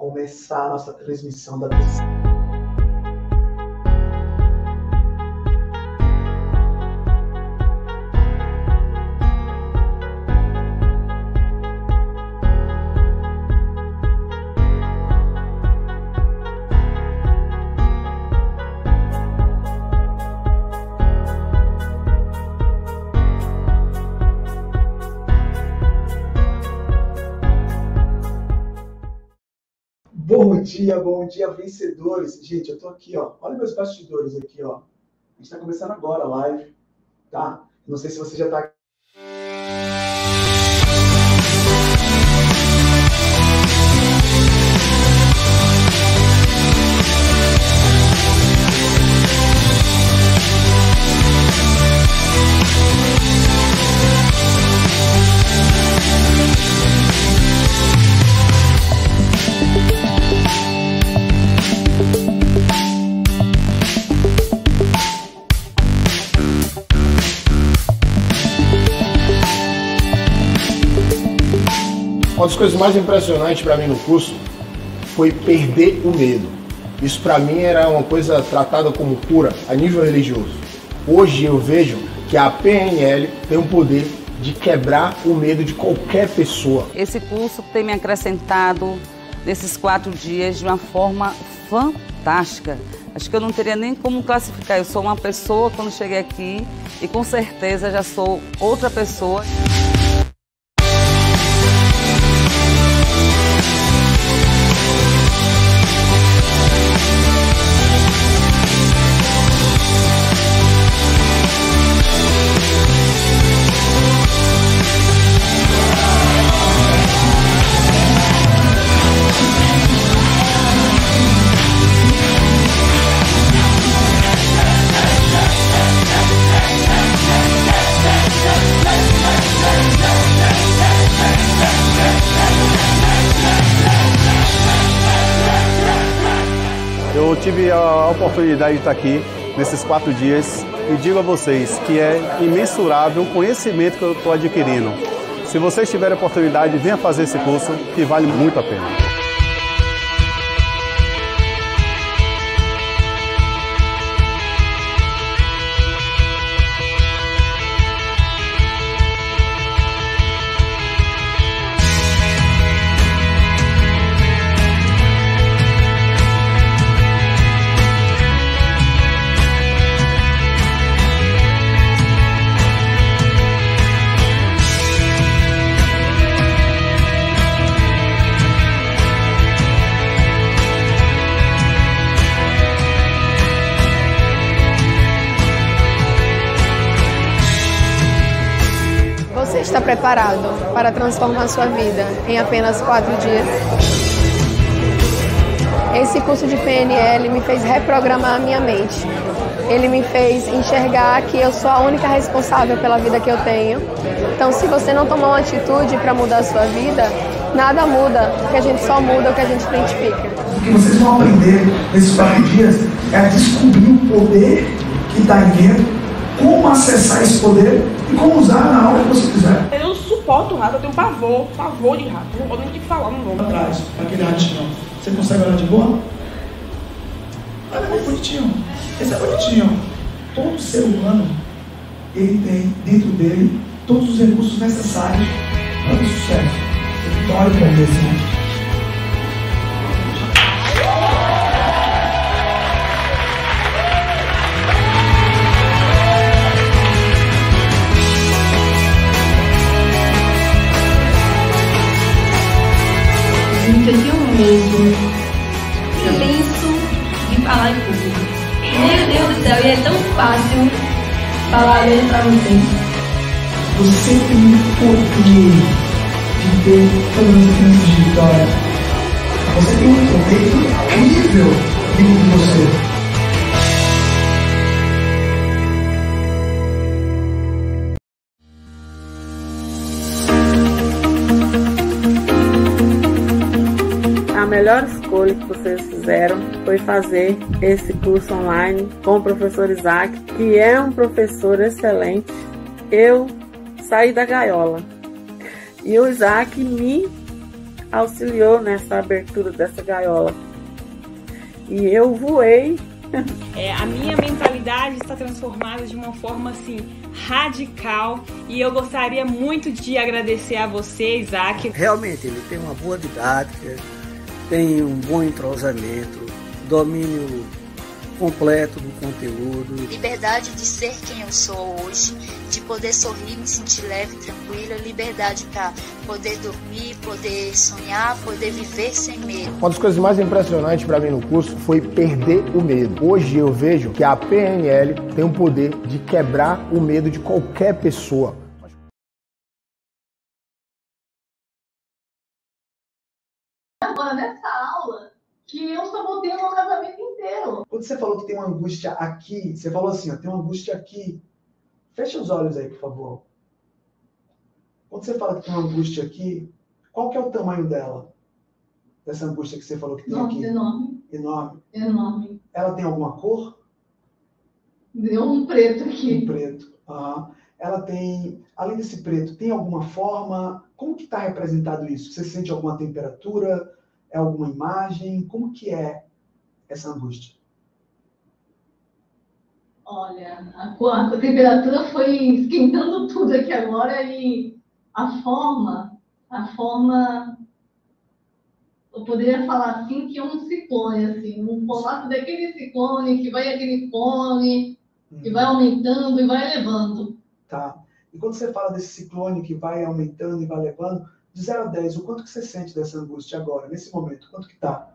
começar a nossa transmissão da Bom dia, bom dia, vencedores. Gente, eu tô aqui, ó. Olha meus bastidores aqui, ó. A gente tá começando agora a live, tá? Não sei se você já tá Uma das coisas mais impressionantes para mim no curso foi perder o medo. Isso para mim era uma coisa tratada como cura a nível religioso. Hoje eu vejo que a PNL tem o poder de quebrar o medo de qualquer pessoa. Esse curso tem me acrescentado nesses quatro dias de uma forma fantástica. Acho que eu não teria nem como classificar. Eu sou uma pessoa quando cheguei aqui e com certeza já sou outra pessoa. Tive a oportunidade de estar aqui nesses quatro dias e digo a vocês que é imensurável o conhecimento que eu estou adquirindo. Se vocês tiverem a oportunidade, venha fazer esse curso que vale muito a pena. Preparado para transformar sua vida em apenas quatro dias? Esse curso de PNL me fez reprogramar a minha mente. Ele me fez enxergar que eu sou a única responsável pela vida que eu tenho. Então, se você não tomar uma atitude para mudar a sua vida, nada muda, porque a gente só muda o que a gente identifica. O que vocês vão aprender nesses quatro dias é descobrir o poder que está em dentro, como acessar esse poder e como usar na hora que você quiser. Eu não suporto rato, eu tenho pavor, pavor de rato. Não vou nem falar, não vou. Atrás, aquele ratinho. Você consegue olhar de boa? Olha bem bonitinho. Esse é bonitinho. Todo ser humano, ele tem dentro dele todos os recursos necessários para o sucesso. Olha para ele assim. Tenho medo imenso de falar em público. Meu Deus do céu, e é tão fácil falar mesmo pra vocês. Você tem o poder de ter todas as chances de vitória. Você tem um poder incrível dentro de você. Melhor escolha que vocês fizeram foi fazer esse curso online com o professor Isaac, que é um professor excelente. Eu saí da gaiola e o Isaac me auxiliou nessa abertura dessa gaiola. E eu voei. É, a minha mentalidade está transformada de uma forma assim radical e eu gostaria muito de agradecer a você, Isaac. Realmente, ele tem uma boa didática, tem um bom entrosamento, domínio completo do conteúdo. Liberdade de ser quem eu sou hoje, de poder sorrir, me sentir leve, tranquila, liberdade para poder dormir, poder sonhar, poder viver sem medo. Uma das coisas mais impressionantes para mim no curso foi perder o medo. Hoje eu vejo que a PNL tem o poder de quebrar o medo de qualquer pessoa. Agora, nessa aula, que eu só voltei no casamento inteiro. Quando você falou que tem uma angústia aqui, você falou assim, ó, tem uma angústia aqui. Fecha os olhos aí, por favor. Quando você fala que tem uma angústia aqui, qual que é o tamanho dela? Dessa angústia que você falou que tem Nossa, aqui? enorme. Enorme. Enorme. Ela tem alguma cor? Deu um preto aqui. Um preto. Aham. Ela tem, além desse preto, tem alguma forma? Como que está representado isso? Você sente alguma temperatura? É alguma imagem? Como que é essa angústia? Olha, a, a temperatura foi esquentando tudo aqui agora e a forma, a forma, eu poderia falar assim que é um ciclone, assim, um formato daquele ciclone que vai aquele cone, que vai aumentando e vai elevando. Tá. E quando você fala desse ciclone que vai aumentando e vai levando, de 0 a 10, o quanto que você sente dessa angústia agora, nesse momento? Quanto que tá?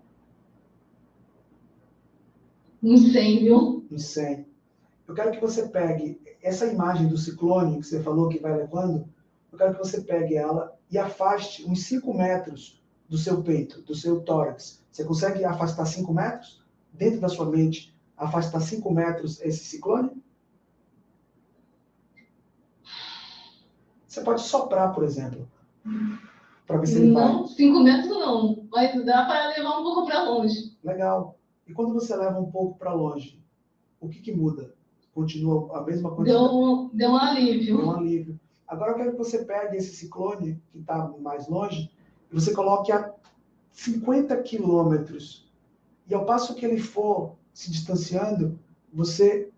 Um 100, viu? Um 100. Eu quero que você pegue essa imagem do ciclone que você falou que vai levando, eu quero que você pegue ela e afaste uns 5 metros do seu peito, do seu tórax. Você consegue afastar 5 metros? Dentro da sua mente, afastar 5 metros esse ciclone? Você pode soprar, por exemplo, para ver se ele vai. Não, 5 metros não, mas dá para levar um pouco para longe. Legal. E quando você leva um pouco para longe, o que, que muda? Continua a mesma quantidade? Deu um, deu um alívio. Deu um alívio. Agora eu quero que você pegue esse ciclone, que está mais longe, e você coloque a 50 quilômetros. E ao passo que ele for se distanciando, você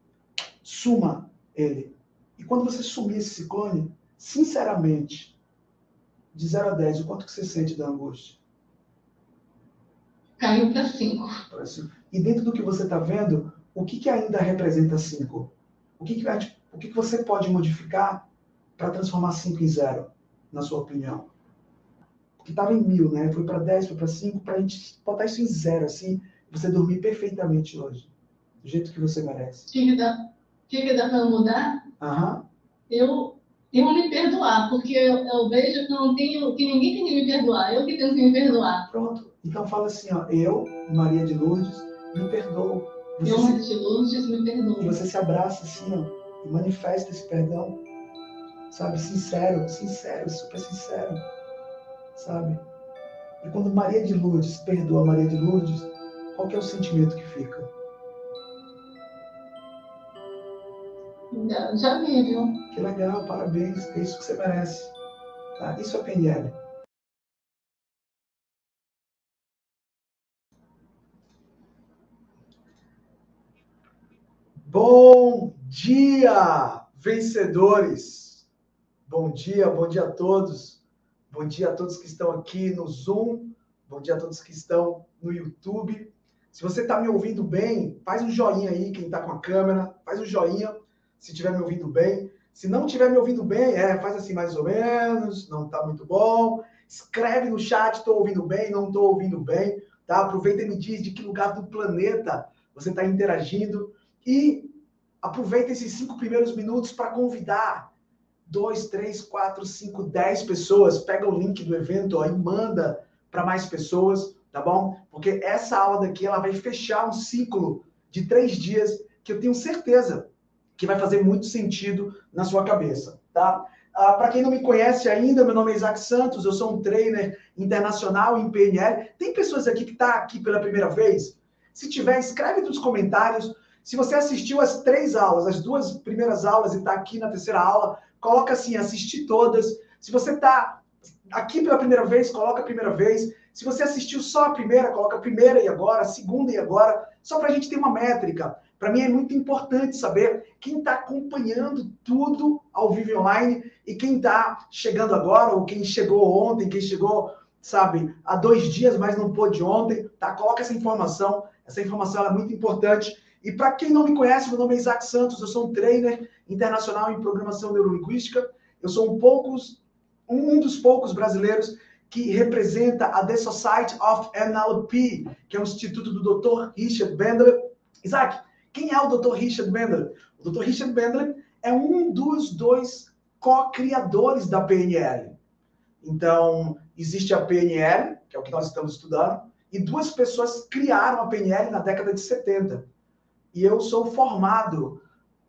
suma ele. E quando você sumir esse ciclone, sinceramente, de 0 a 10, o quanto que você sente da angústia? Caiu para 5. E dentro do que você está vendo, o que, que ainda representa 5? O, que, que, o que, que você pode modificar para transformar 5 em 0, na sua opinião? Porque estava em mil, né? Foi para 10, foi para 5, para a gente botar isso em zero, assim, você dormir perfeitamente hoje. Do jeito que você merece. O que, que dá, que que dá para mudar? Aham. Eu, eu me perdoar, porque eu, eu vejo que não tenho, que ninguém tem que me perdoar, eu que tenho que me perdoar. Pronto. Então fala assim, ó, eu, Maria de Lourdes, me perdoo. Você eu, de Lourdes, me perdoo. E você se abraça assim, ó, e manifesta esse perdão, sabe, sincero, sincero, super sincero, sabe? E quando Maria de Lourdes perdoa Maria de Lourdes, qual que é o sentimento que fica? Já, já vi, viu? Que legal, parabéns, é isso que você merece. Tá? Isso é PNL. Bom dia, vencedores! Bom dia, bom dia a todos. Bom dia a todos que estão aqui no Zoom. Bom dia a todos que estão no YouTube. Se você está me ouvindo bem, faz um joinha aí, quem está com a câmera, faz um joinha se estiver me ouvindo bem. Se não estiver me ouvindo bem, é, faz assim mais ou menos, não está muito bom. Escreve no chat, estou ouvindo bem, não estou ouvindo bem. Tá? Aproveita e me diz de que lugar do planeta você está interagindo. E aproveita esses cinco primeiros minutos para convidar dois, três, quatro, cinco, dez pessoas. Pega o link do evento ó, e manda para mais pessoas, tá bom? Porque essa aula daqui ela vai fechar um ciclo de três dias que eu tenho certeza que vai fazer muito sentido na sua cabeça, tá? Ah, para quem não me conhece ainda, meu nome é Isaac Santos, eu sou um trainer internacional em PNL. Tem pessoas aqui que estão tá aqui pela primeira vez? Se tiver, escreve nos comentários. Se você assistiu as três aulas, as duas primeiras aulas e está aqui na terceira aula, coloca assim, assistir todas. Se você está aqui pela primeira vez, coloca a primeira vez. Se você assistiu só a primeira, coloca a primeira e agora, a segunda e agora, só para a gente ter uma métrica. Para mim é muito importante saber quem está acompanhando tudo ao vivo online e quem está chegando agora, ou quem chegou ontem, quem chegou, sabe, há dois dias, mas não pôde ontem, tá? Coloca essa informação, essa informação é muito importante. E para quem não me conhece, meu nome é Isaac Santos, eu sou um trainer internacional em programação neurolinguística. Eu sou um, poucos, um dos poucos brasileiros que representa a The Society of NLP, que é o instituto do Dr. Richard Bandler. Isaac, quem é o Dr. Richard Bandler? O Dr. Richard Bandler é um dos dois co-criadores da PNL. Então, existe a PNL, que é o que nós estamos estudando, e duas pessoas criaram a PNL na década de 70. E eu sou formado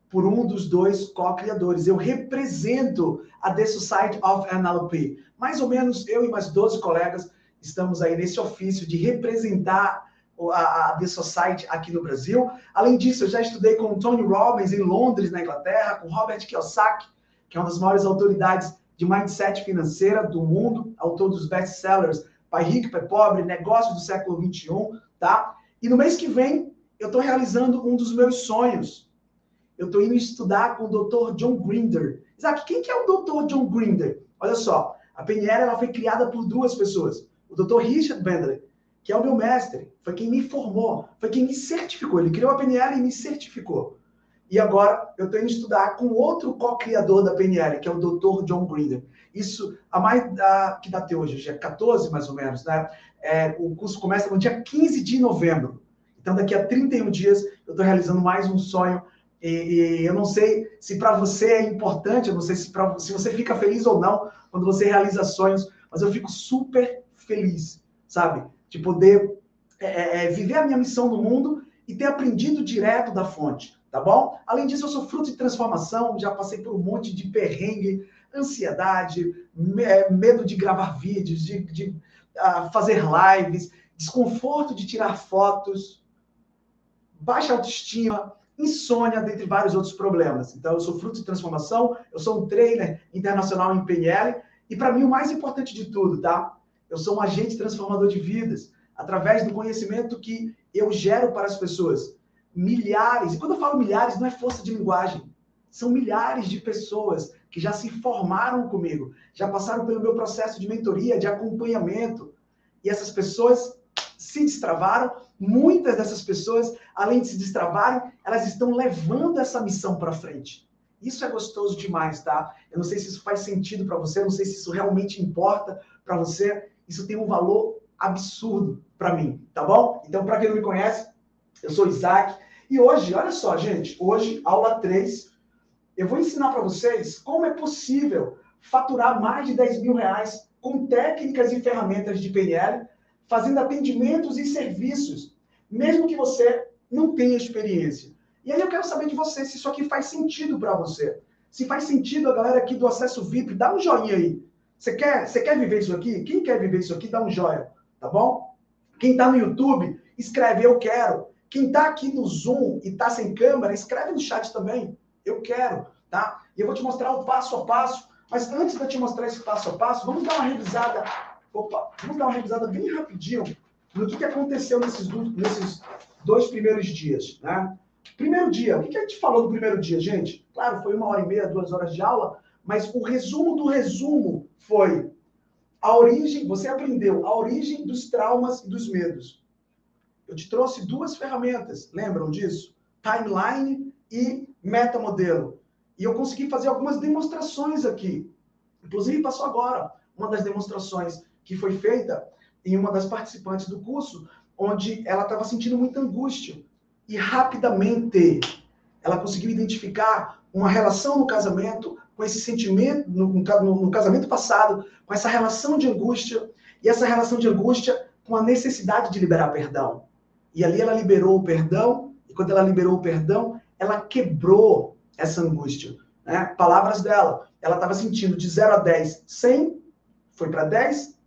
por um dos dois co-criadores. Eu represento a The Society of NLP. Mais ou menos eu e mais 12 colegas estamos aí nesse ofício de representar a, The Society aqui no Brasil. Além disso, eu já estudei com o Tony Robbins em Londres, na Inglaterra, com Robert Kiyosaki, que é uma das maiores autoridades de mindset financeira do mundo, autor dos best-sellers Pai Rico, Pai Pobre, Negócios do Século XXI, tá? E no mês que vem, eu estou realizando um dos meus sonhos, eu estou indo estudar com o Dr. John Grinder. Isaac, quem que é o Dr. John Grinder? Olha só, a PNL ela foi criada por duas pessoas. O Dr. Richard Bandler, que é o meu mestre, foi quem me formou, foi quem me certificou. Ele criou a PNL e me certificou. E agora eu estou indo estudar com outro co-criador da PNL, que é o Dr. John Grinder. Isso, a mais a, que data hoje? Hoje é 14, mais ou menos, né? É, o curso começa no dia 15 de novembro. Então, daqui a 31 dias, eu estou realizando mais um sonho e, e eu não sei se para você é importante, eu não sei se, pra, se você fica feliz ou não quando você realiza sonhos, mas eu fico super feliz, sabe? De poder é, é, é, viver a minha missão no mundo e ter aprendido direto da fonte, tá bom? Além disso, eu sou fruto de transformação, já passei por um monte de perrengue, ansiedade, é, medo de gravar vídeos, de, de uh, fazer lives, desconforto de tirar fotos, baixa autoestima, insônia, dentre vários outros problemas. Então, eu sou fruto de transformação, eu sou um trainer internacional em PNL, e para mim o mais importante de tudo, tá? Eu sou um agente transformador de vidas, através do conhecimento que eu gero para as pessoas. Milhares, e quando eu falo milhares, não é força de linguagem, são milhares de pessoas que já se formaram comigo, já passaram pelo meu processo de mentoria, de acompanhamento, e essas pessoas se destravaram muitas dessas pessoas, além de se destravarem, elas estão levando essa missão para frente. Isso é gostoso demais, tá? Eu não sei se isso faz sentido para você, eu não sei se isso realmente importa para você. Isso tem um valor absurdo para mim, tá bom? Então, para quem não me conhece, eu sou Isaac. E hoje, olha só, gente, hoje, aula 3, eu vou ensinar para vocês como é possível faturar mais de 10 mil reais com técnicas e ferramentas de PNL fazendo atendimentos e serviços, mesmo que você não tenha experiência. E aí eu quero saber de você se isso aqui faz sentido para você. Se faz sentido a galera aqui do acesso VIP, dá um joinha aí. Você quer, você quer viver isso aqui? Quem quer viver isso aqui, dá um joia, tá bom? Quem está no YouTube, escreve eu quero. Quem está aqui no Zoom e está sem câmera, escreve no chat também. Eu quero, tá? E eu vou te mostrar o passo a passo. Mas antes de eu te mostrar esse passo a passo, vamos dar uma revisada Opa, vamos dar uma revisada bem rapidinho no que, que aconteceu nesses, nesses dois primeiros dias, né? Primeiro dia, o que, que a gente falou no primeiro dia, gente? Claro, foi uma hora e meia, duas horas de aula, mas o resumo do resumo foi a origem, você aprendeu a origem dos traumas e dos medos. Eu te trouxe duas ferramentas, lembram disso? Timeline e metamodelo. E eu consegui fazer algumas demonstrações aqui. Inclusive, passou agora uma das demonstrações que foi feita em uma das participantes do curso, onde ela estava sentindo muita angústia. E rapidamente ela conseguiu identificar uma relação no casamento com esse sentimento, no, no, no casamento passado, com essa relação de angústia, e essa relação de angústia com a necessidade de liberar perdão. E ali ela liberou o perdão, e quando ela liberou o perdão, ela quebrou essa angústia. Né? Palavras dela, ela estava sentindo de 0 a 10, 100, foi para 10,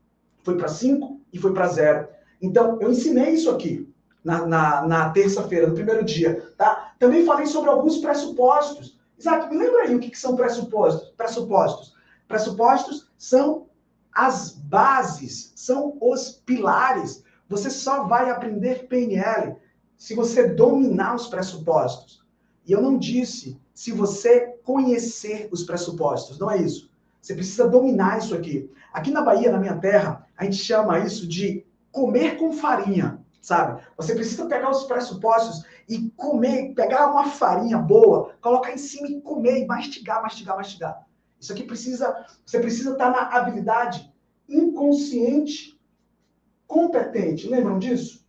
foi para 5 e foi para 0. Então, eu ensinei isso aqui na, na, na terça-feira, no primeiro dia. Tá? Também falei sobre alguns pressupostos. Isaac, me lembra aí o que, que são pressupostos? Pressupostos. Pressupostos são as bases, são os pilares. Você só vai aprender PNL se você dominar os pressupostos. E eu não disse se você conhecer os pressupostos, não é isso. Você precisa dominar isso aqui. Aqui na Bahia, na minha terra, a gente chama isso de comer com farinha, sabe? Você precisa pegar os pressupostos e comer, pegar uma farinha boa, colocar em cima e comer, e mastigar, mastigar, mastigar. Isso aqui precisa, você precisa estar na habilidade inconsciente competente. Lembram disso?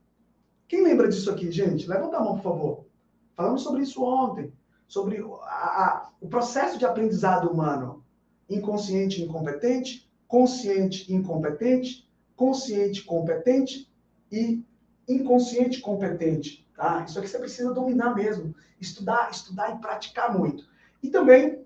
Quem lembra disso aqui, gente? Levanta a mão, por favor. Falamos sobre isso ontem, sobre a, a, o processo de aprendizado humano inconsciente incompetente, consciente incompetente, consciente competente e inconsciente competente. Tá? Isso aqui você precisa dominar mesmo, estudar, estudar e praticar muito. E também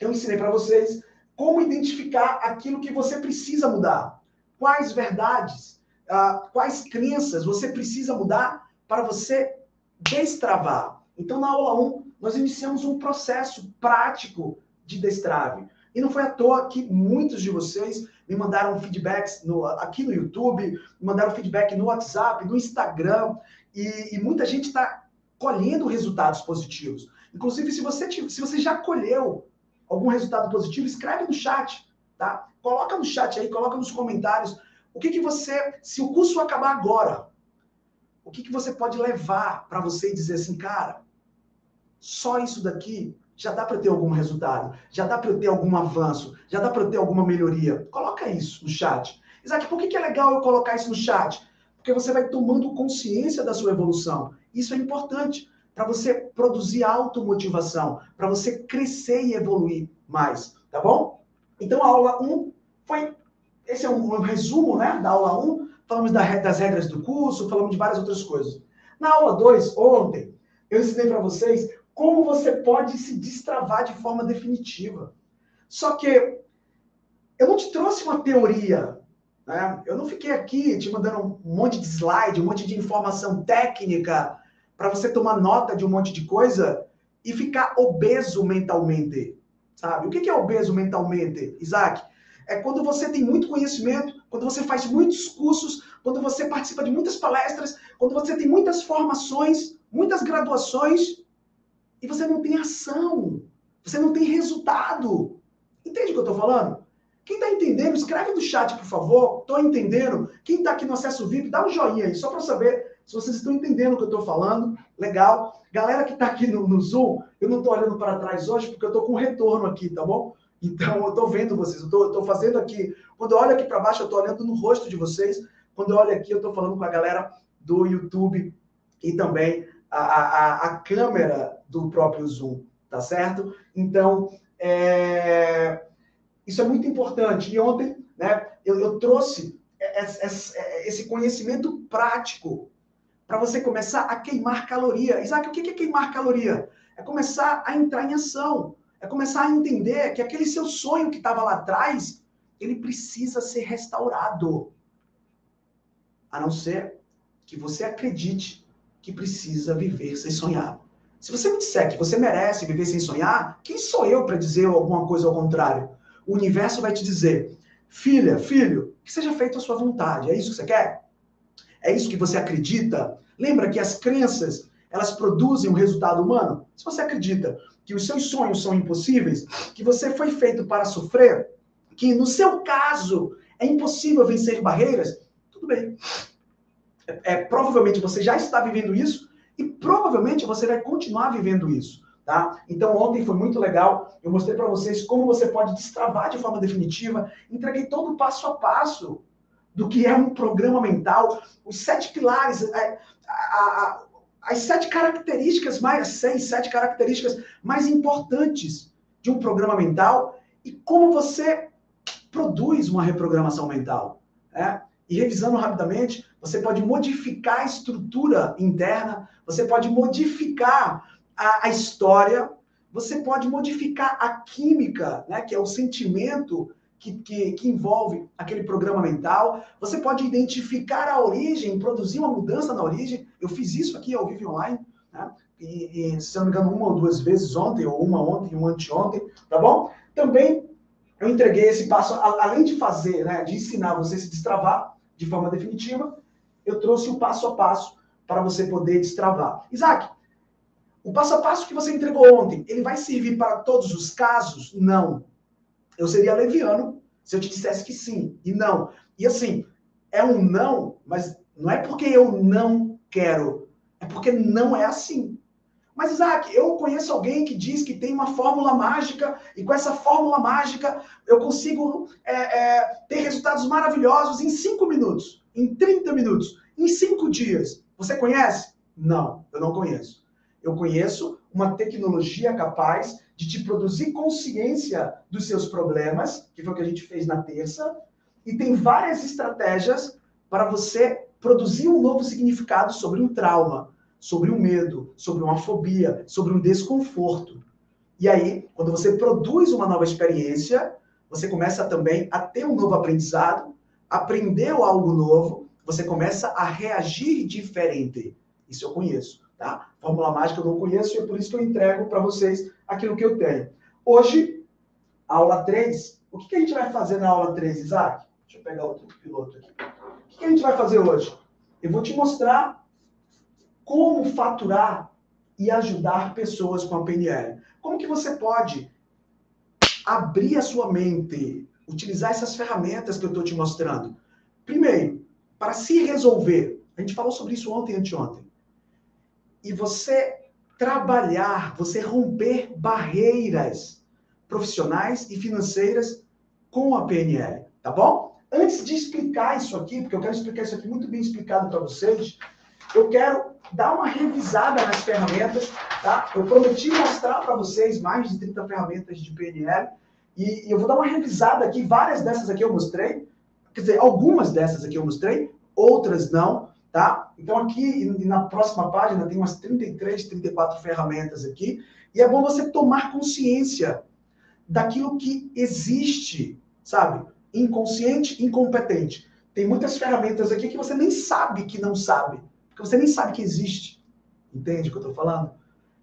eu ensinei para vocês como identificar aquilo que você precisa mudar. Quais verdades, uh, quais crenças você precisa mudar para você destravar. Então, na aula 1, nós iniciamos um processo prático de destrave. E não foi à toa que muitos de vocês me mandaram feedbacks no, aqui no YouTube, me mandaram feedback no WhatsApp, no Instagram, e, e muita gente está colhendo resultados positivos. Inclusive, se você, se você já colheu algum resultado positivo, escreve no chat, tá? Coloca no chat aí, coloca nos comentários o que, que você, se o curso acabar agora, o que, que você pode levar para você e dizer assim, cara, só isso daqui já dá para ter algum resultado, já dá para eu ter algum avanço, já dá para eu ter alguma melhoria. Coloca isso no chat. Isaac, por que, é legal eu colocar isso no chat? Porque você vai tomando consciência da sua evolução. Isso é importante para você produzir automotivação, para você crescer e evoluir mais, tá bom? Então a aula 1 foi esse é um, um resumo, né, da aula 1. Falamos da, das regras do curso, falamos de várias outras coisas. Na aula 2, ontem, eu ensinei para vocês como você pode se destravar de forma definitiva. Só que eu não te trouxe uma teoria, né? Eu não fiquei aqui te mandando um monte de slide, um monte de informação técnica para você tomar nota de um monte de coisa e ficar obeso mentalmente, sabe? O que é obeso mentalmente, Isaac? É quando você tem muito conhecimento, quando você faz muitos cursos, quando você participa de muitas palestras, quando você tem muitas formações, muitas graduações, e você não tem ação, você não tem resultado. Entende o que eu estou falando? Quem está entendendo, escreve no chat, por favor. Estou entendendo. Quem está aqui no acesso VIP, dá um joinha aí, só para saber se vocês estão entendendo o que eu estou falando. Legal. Galera que está aqui no, no, Zoom, eu não estou olhando para trás hoje porque eu estou com retorno aqui, tá bom? Então eu estou vendo vocês, eu estou fazendo aqui. Quando eu olho aqui para baixo, eu estou olhando no rosto de vocês. Quando eu olho aqui, eu estou falando com a galera do YouTube e também a, a, a câmera do próprio Zoom, tá certo? Então, é... isso é muito importante. E ontem, né, eu, eu trouxe esse conhecimento prático para você começar a queimar caloria. Isaac, o que é queimar caloria? É começar a entrar em ação. É começar a entender que aquele seu sonho que estava lá atrás, ele precisa ser restaurado. A não ser que você acredite que precisa viver sem sonhar. Se você me disser que você merece viver sem sonhar, quem sou eu para dizer alguma coisa ao contrário? O universo vai te dizer: filha, filho, que seja feita a sua vontade. É isso que você quer? É isso que você acredita? Lembra que as crenças, elas produzem um resultado humano? Se você acredita que os seus sonhos são impossíveis, que você foi feito para sofrer, que no seu caso é impossível vencer barreiras, tudo bem. É, provavelmente você já está vivendo isso e provavelmente você vai continuar vivendo isso. Tá? Então, ontem foi muito legal. Eu mostrei para vocês como você pode destravar de forma definitiva. Entreguei todo o passo a passo do que é um programa mental, os sete pilares, é, a, a, a, as sete características mais, seis, sete características mais importantes de um programa mental e como você produz uma reprogramação mental. Né? E revisando rapidamente, você pode modificar a estrutura interna, você pode modificar a, a história, você pode modificar a química, né, que é o sentimento que, que, que, envolve aquele programa mental. Você pode identificar a origem, produzir uma mudança na origem. Eu fiz isso aqui ao vivo online, né? e, e, se não me engano, uma ou duas vezes ontem, ou uma ontem uma anteontem, tá bom? Também eu entreguei esse passo, além de fazer, né, de ensinar você a se destravar de forma definitiva, eu trouxe o passo a passo para você poder destravar. Isaac, o passo a passo que você entregou ontem, ele vai servir para todos os casos? Não. Eu seria leviano se eu te dissesse que sim e não. E assim, é um não, mas não é porque eu não quero, é porque não é assim. Mas, Isaac, eu conheço alguém que diz que tem uma fórmula mágica e com essa fórmula mágica eu consigo é, é, ter resultados maravilhosos em 5 minutos, em 30 minutos, em 5 dias. Você conhece? Não, eu não conheço. Eu conheço uma tecnologia capaz de te produzir consciência dos seus problemas, que foi o que a gente fez na terça, e tem várias estratégias para você produzir um novo significado sobre um trauma sobre um medo, sobre uma fobia, sobre um desconforto. E aí, quando você produz uma nova experiência, você começa também a ter um novo aprendizado, aprendeu algo novo, você começa a reagir diferente. Isso eu conheço, tá? Fórmula mágica eu não conheço e é por isso que eu entrego para vocês aquilo que eu tenho. Hoje, aula 3, o que, que a gente vai fazer na aula 3, Isaac? Deixa eu pegar outro piloto aqui. O que, que a gente vai fazer hoje? Eu vou te mostrar como faturar e ajudar pessoas com a PNL. Como que você pode abrir a sua mente, utilizar essas ferramentas que eu estou te mostrando? Primeiro, para se resolver. A gente falou sobre isso ontem e anteontem. E você trabalhar, você romper barreiras profissionais e financeiras com a PNL, tá bom? Antes de explicar isso aqui, porque eu quero explicar isso aqui muito bem explicado para vocês, eu quero dar uma revisada nas ferramentas, tá? Eu prometi mostrar para vocês mais de 30 ferramentas de PNL e, eu vou dar uma revisada aqui, várias dessas aqui eu mostrei, quer dizer, algumas dessas aqui eu mostrei, outras não, tá? Então aqui na próxima página tem umas 33, 34 ferramentas aqui, e é bom você tomar consciência daquilo que existe, sabe? Inconsciente, incompetente. Tem muitas ferramentas aqui que você nem sabe que não sabe. Porque você nem sabe que existe. Entende o que eu estou falando?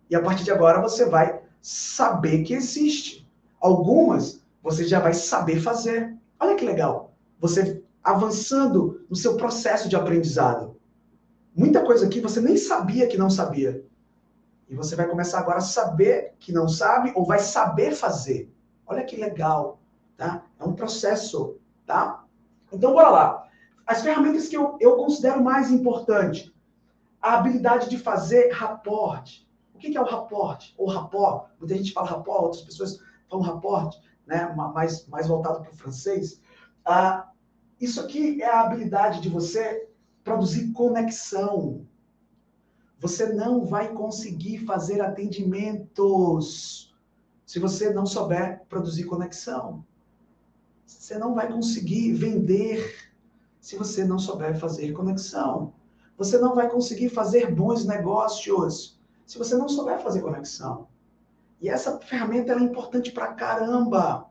E a partir de agora você vai saber que existe. Algumas você já vai saber fazer. Olha que legal. Você avançando no seu processo de aprendizado. Muita coisa aqui você nem sabia que não sabia. E você vai começar agora a saber que não sabe ou vai saber fazer. Olha que legal, tá? É um processo, tá? Então, bora lá. As ferramentas que eu, eu considero mais importante a habilidade de fazer raporte. O que é o raporte? Ou rapport? Muita gente fala rapport, outras pessoas falam raporte, né? mais, mais voltado para o francês. Ah, isso aqui é a habilidade de você produzir conexão. Você não vai conseguir fazer atendimentos se você não souber produzir conexão. Você não vai conseguir vender se você não souber fazer conexão. Você não vai conseguir fazer bons negócios se você não souber fazer conexão. E essa ferramenta é importante para caramba.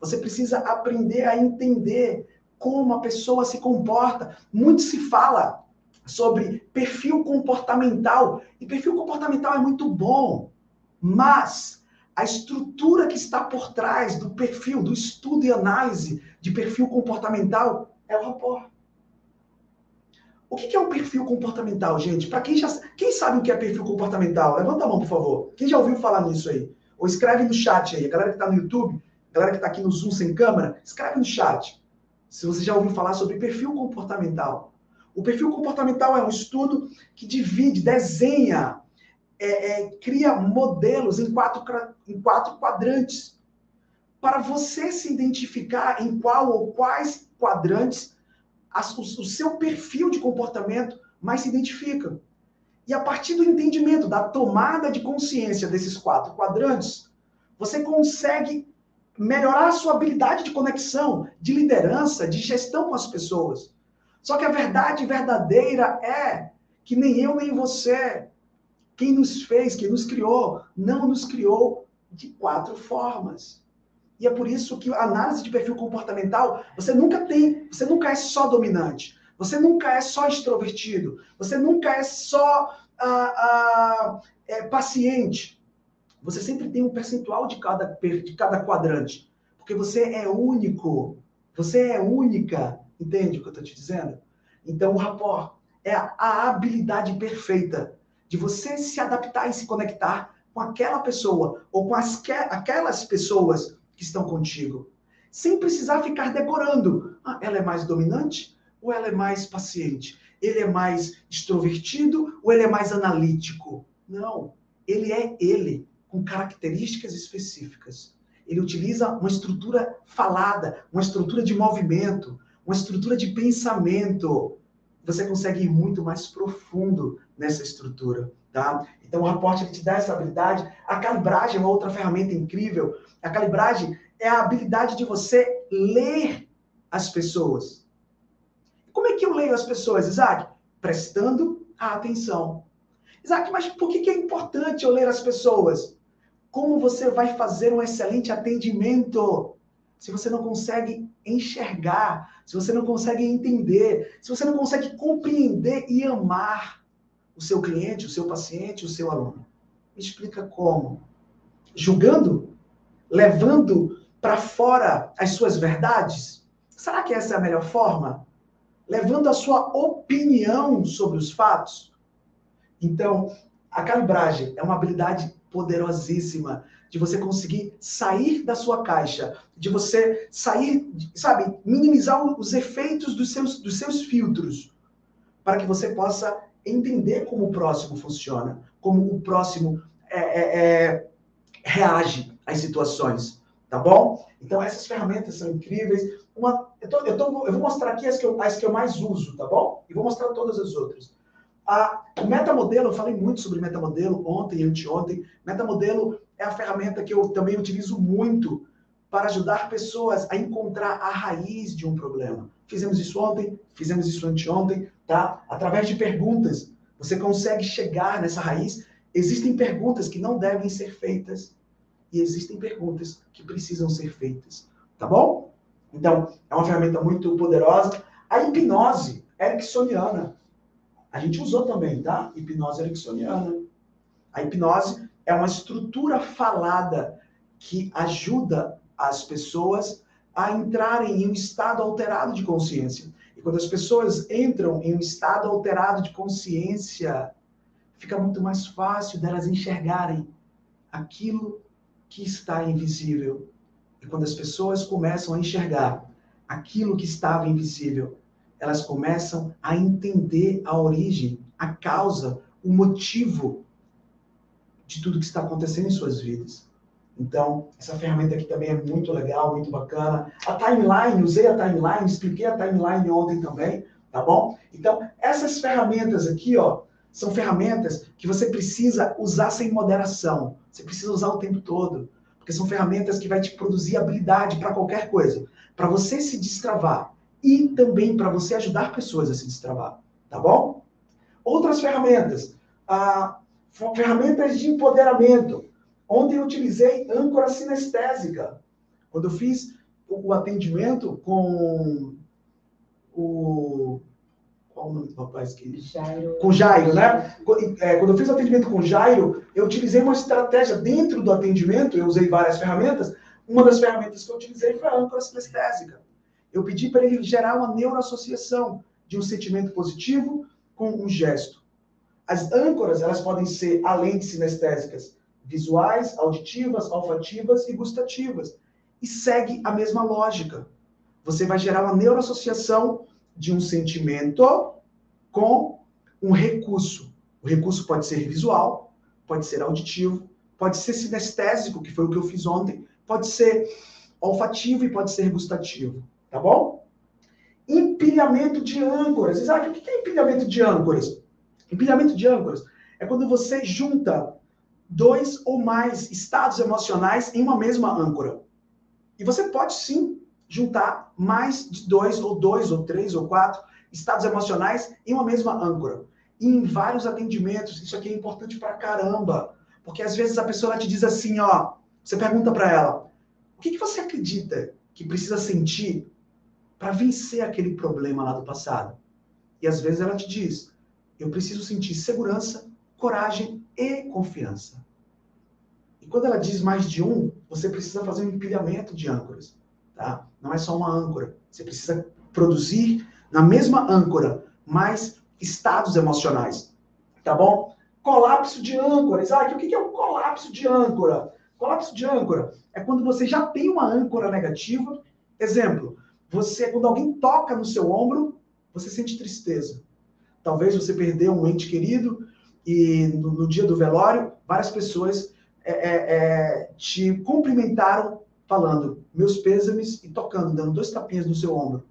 Você precisa aprender a entender como a pessoa se comporta. Muito se fala sobre perfil comportamental, e perfil comportamental é muito bom, mas a estrutura que está por trás do perfil, do estudo e análise de perfil comportamental é o rapport. O que é um perfil comportamental, gente? Para quem já quem sabe o que é perfil comportamental, levanta a mão, por favor. Quem já ouviu falar nisso aí? Ou escreve no chat aí. A galera que está no YouTube, a galera que está aqui no Zoom sem câmera, escreve no chat. Se você já ouviu falar sobre perfil comportamental. O perfil comportamental é um estudo que divide, desenha, é, é, cria modelos em quatro, em quatro quadrantes para você se identificar em qual ou quais quadrantes o, seu perfil de comportamento mais se identifica. E a partir do entendimento, da tomada de consciência desses quatro quadrantes, você consegue melhorar a sua habilidade de conexão, de liderança, de gestão com as pessoas. Só que a verdade verdadeira é que nem eu nem você, quem nos fez, quem nos criou, não nos criou de quatro formas. E é por isso que a análise de perfil comportamental, você nunca tem, você nunca é só dominante, você nunca é só extrovertido, você nunca é só ah, ah, é, paciente. Você sempre tem um percentual de cada, de cada quadrante. Porque você é único. Você é única. Entende o que eu estou te dizendo? Então, o rapport é a habilidade perfeita de você se adaptar e se conectar com aquela pessoa ou com as, aquelas pessoas que estão contigo, sem precisar ficar decorando. Ah, ela é mais dominante ou ela é mais paciente? Ele é mais extrovertido ou ele é mais analítico? Não, ele é ele, com características específicas. Ele utiliza uma estrutura falada, uma estrutura de movimento, uma estrutura de pensamento você consegue ir muito mais profundo nessa estrutura, tá? Então, o raporte ele te dá essa habilidade. A calibragem é uma outra ferramenta incrível. A calibragem é a habilidade de você ler as pessoas. Como é que eu leio as pessoas, Isaac? Prestando atenção. Isaac, mas por que é importante eu ler as pessoas? Como você vai fazer um excelente atendimento? se você não consegue enxergar, se você não consegue entender, se você não consegue compreender e amar o seu cliente, o seu paciente, o seu aluno? Me explica como? Julgando? Levando para fora as suas verdades? Será que essa é a melhor forma? Levando a sua opinião sobre os fatos? Então, a calibragem é uma habilidade poderosíssima de você conseguir sair da sua caixa, de você sair, sabe, minimizar os efeitos dos seus, dos seus filtros, para que você possa entender como o próximo funciona, como o próximo é, é, é, reage às situações, tá bom? Então, essas ferramentas são incríveis. Uma, eu, tô, eu, tô, eu vou mostrar aqui as que eu, as que eu mais uso, tá bom? E vou mostrar todas as outras. A, o metamodelo, eu falei muito sobre metamodelo ontem e anteontem. Metamodelo é a ferramenta que eu também utilizo muito para ajudar pessoas a encontrar a raiz de um problema. Fizemos isso ontem, fizemos isso anteontem, tá? Através de perguntas, você consegue chegar nessa raiz. Existem perguntas que não devem ser feitas e existem perguntas que precisam ser feitas, tá bom? Então, é uma ferramenta muito poderosa. A hipnose ericksoniana a gente usou também, tá? Hipnose ericksoniana. A hipnose é uma estrutura falada que ajuda as pessoas a entrarem em um estado alterado de consciência. E quando as pessoas entram em um estado alterado de consciência, fica muito mais fácil delas enxergarem aquilo que está invisível. E quando as pessoas começam a enxergar aquilo que estava invisível, elas começam a entender a origem, a causa, o motivo de tudo que está acontecendo em suas vidas. Então, essa ferramenta aqui também é muito legal, muito bacana. A timeline, usei a timeline, expliquei a timeline ontem também, tá bom? Então, essas ferramentas aqui, ó, são ferramentas que você precisa usar sem moderação. Você precisa usar o tempo todo, porque são ferramentas que vai te produzir habilidade para qualquer coisa. Para você se destravar, e também para você ajudar pessoas a se destravar, tá bom? Outras ferramentas, ah, ferramentas de empoderamento. Ontem eu utilizei âncora sinestésica. Quando eu fiz o atendimento com o qual o nome do rapaz que Jairo. com Jairo, né? É, quando eu fiz o atendimento com Jairo, eu utilizei uma estratégia dentro do atendimento. Eu usei várias ferramentas. Uma das ferramentas que eu utilizei foi a âncora sinestésica eu pedi para ele gerar uma neuroassociação de um sentimento positivo com um gesto. As âncoras, elas podem ser, além de sinestésicas, visuais, auditivas, olfativas e gustativas. E segue a mesma lógica. Você vai gerar uma neuroassociação de um sentimento com um recurso. O recurso pode ser visual, pode ser auditivo, pode ser sinestésico, que foi o que eu fiz ontem, pode ser olfativo e pode ser gustativo. Tá bom? Empilhamento de âncoras. Isaac, o que é empilhamento de âncoras? Empilhamento de âncoras é quando você junta dois ou mais estados emocionais em uma mesma âncora. E você pode sim juntar mais de dois, ou dois, ou três, ou quatro estados emocionais em uma mesma âncora. E em vários atendimentos, isso aqui é importante pra caramba. Porque às vezes a pessoa te diz assim, ó, você pergunta para ela, o que, que você acredita que precisa sentir para vencer aquele problema lá do passado. E às vezes ela te diz: eu preciso sentir segurança, coragem e confiança. E quando ela diz mais de um, você precisa fazer um empilhamento de âncoras, tá? Não é só uma âncora. Você precisa produzir na mesma âncora mais estados emocionais, tá bom? Colapso de âncora. Isaac, o que é um colapso de âncora? Colapso de âncora é quando você já tem uma âncora negativa. Exemplo, você, quando alguém toca no seu ombro, você sente tristeza. Talvez você perdeu um ente querido e no, no dia do velório, várias pessoas é, é, é, te cumprimentaram falando meus pêsames e tocando, dando dois tapinhas no seu ombro.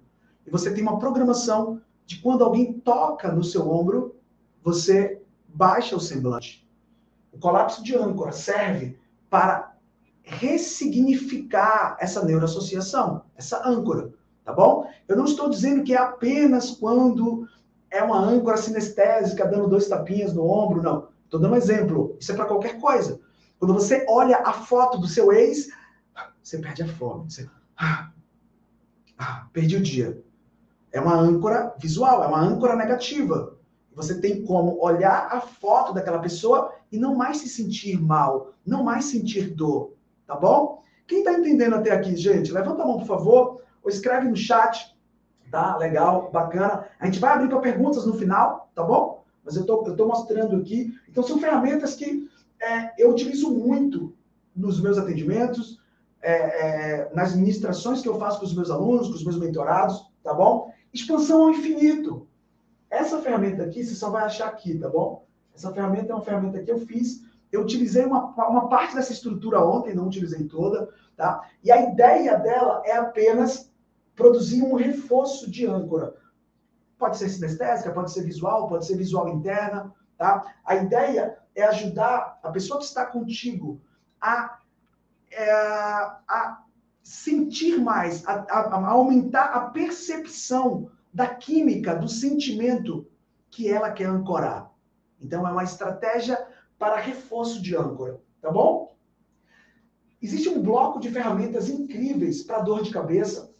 E você tem uma programação de quando alguém toca no seu ombro, você baixa o semblante. O colapso de âncora serve para ressignificar essa neuroassociação, essa âncora, tá bom? Eu não estou dizendo que é apenas quando é uma âncora sinestésica dando dois tapinhas no ombro, não. Estou dando um exemplo. Isso é para qualquer coisa. Quando você olha a foto do seu ex, você perde a fome. Você, ah, ah, perdi o dia. É uma âncora visual, é uma âncora negativa. Você tem como olhar a foto daquela pessoa e não mais se sentir mal, não mais sentir dor, tá bom? Quem está entendendo até aqui, gente? Levanta a mão, por favor, ou escreve no chat, tá? Legal, bacana. A gente vai abrir para perguntas no final, tá bom? Mas eu tô, eu tô mostrando aqui. Então, são ferramentas que é, eu utilizo muito nos meus atendimentos, é, é, nas ministrações que eu faço com os meus alunos, com os meus mentorados, tá bom? Expansão ao infinito. Essa ferramenta aqui, você só vai achar aqui, tá bom? Essa ferramenta é uma ferramenta que eu fiz. Eu utilizei uma, uma parte dessa estrutura ontem, não utilizei toda, tá? E a ideia dela é apenas produzir um reforço de âncora. Pode ser sinestésica, pode ser visual, pode ser visual interna, tá? A ideia é ajudar a pessoa que está contigo a, é, a sentir mais, a, a, a aumentar a percepção da química, do sentimento que ela quer ancorar. Então, é uma estratégia para reforço de âncora, tá bom? Existe um bloco de ferramentas incríveis para dor de cabeça.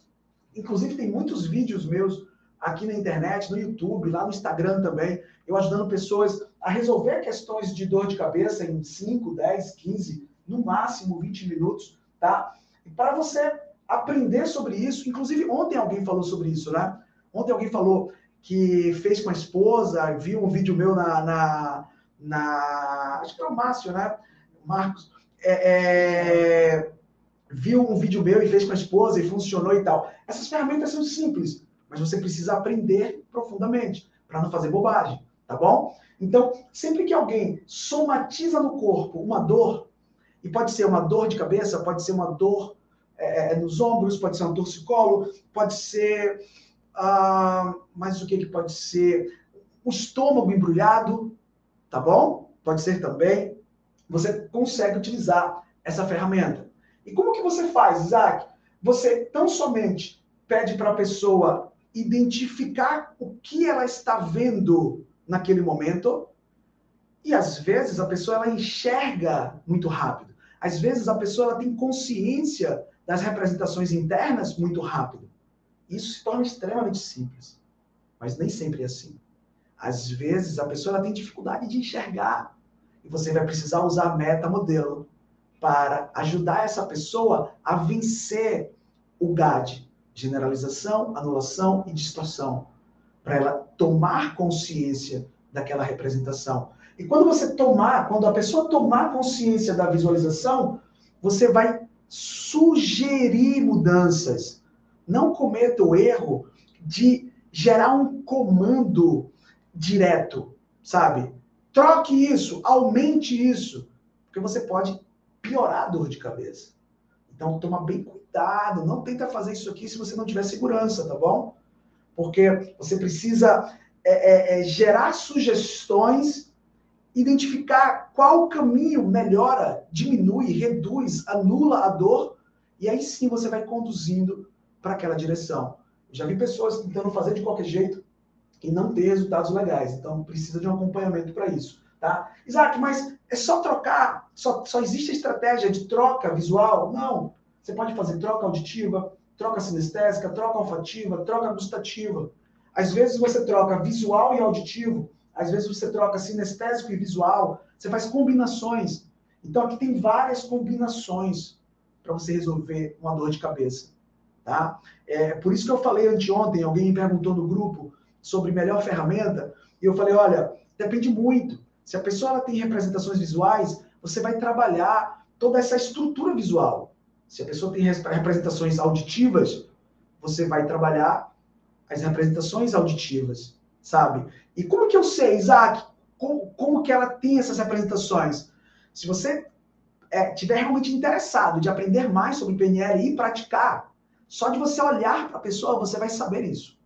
Inclusive, tem muitos vídeos meus aqui na internet, no YouTube, lá no Instagram também, eu ajudando pessoas a resolver questões de dor de cabeça em 5, 10, 15, no máximo 20 minutos, tá? E para você aprender sobre isso, inclusive ontem alguém falou sobre isso, né? Ontem alguém falou que fez com a esposa, viu um vídeo meu na, na, na acho que é o Márcio, né? Marcos, é, é, viu um vídeo meu e fez com a esposa e funcionou e tal. Essas ferramentas são simples, mas você precisa aprender profundamente para não fazer bobagem, tá bom? Então, sempre que alguém somatiza no corpo uma dor, e pode ser uma dor de cabeça, pode ser uma dor é, é nos ombros, pode ser um torcicolo, pode ser. Ah, mas o que, que pode ser? O estômago embrulhado, tá bom? Pode ser também. Você consegue utilizar essa ferramenta. E como que você faz, Isaac? Você tão somente pede para a pessoa identificar o que ela está vendo naquele momento. E às vezes a pessoa ela enxerga muito rápido. Às vezes a pessoa ela tem consciência das representações internas muito rápido. Isso se torna extremamente simples. Mas nem sempre é assim. Às vezes a pessoa ela tem dificuldade de enxergar. E você vai precisar usar meta modelo para ajudar essa pessoa a vencer o GAD, generalização, anulação e distorção, para ela tomar consciência daquela representação. E quando você tomar, quando a pessoa tomar consciência da visualização, você vai sugerir mudanças. Não cometa o erro de gerar um comando direto, sabe? Troque isso, aumente isso, porque você pode piorar a dor de cabeça. Então, toma bem cuidado, não tenta fazer isso aqui se você não tiver segurança, tá bom? Porque você precisa é, é, é, gerar sugestões, identificar qual caminho melhora, diminui, reduz, anula a dor, e aí sim você vai conduzindo para aquela direção. Já vi pessoas tentando fazer de qualquer jeito e não ter resultados legais, então precisa de um acompanhamento para isso. Tá? Isaac, mas é só trocar? Só, só existe a estratégia de troca visual? Não. Você pode fazer troca auditiva, troca sinestésica, troca olfativa, troca gustativa. Às vezes você troca visual e auditivo, às vezes você troca sinestésico e visual, você faz combinações. Então aqui tem várias combinações, para você resolver uma dor de cabeça. Tá? É, por isso que eu falei anteontem, alguém me perguntou no grupo sobre melhor ferramenta, e eu falei, olha, depende muito. Se a pessoa tem representações visuais, você vai trabalhar toda essa estrutura visual. Se a pessoa tem representações auditivas, você vai trabalhar as representações auditivas, sabe? E como que eu sei, Isaac, como, como que ela tem essas representações? Se você é, tiver realmente interessado de aprender mais sobre PNL e praticar, só de você olhar para a pessoa, você vai saber isso.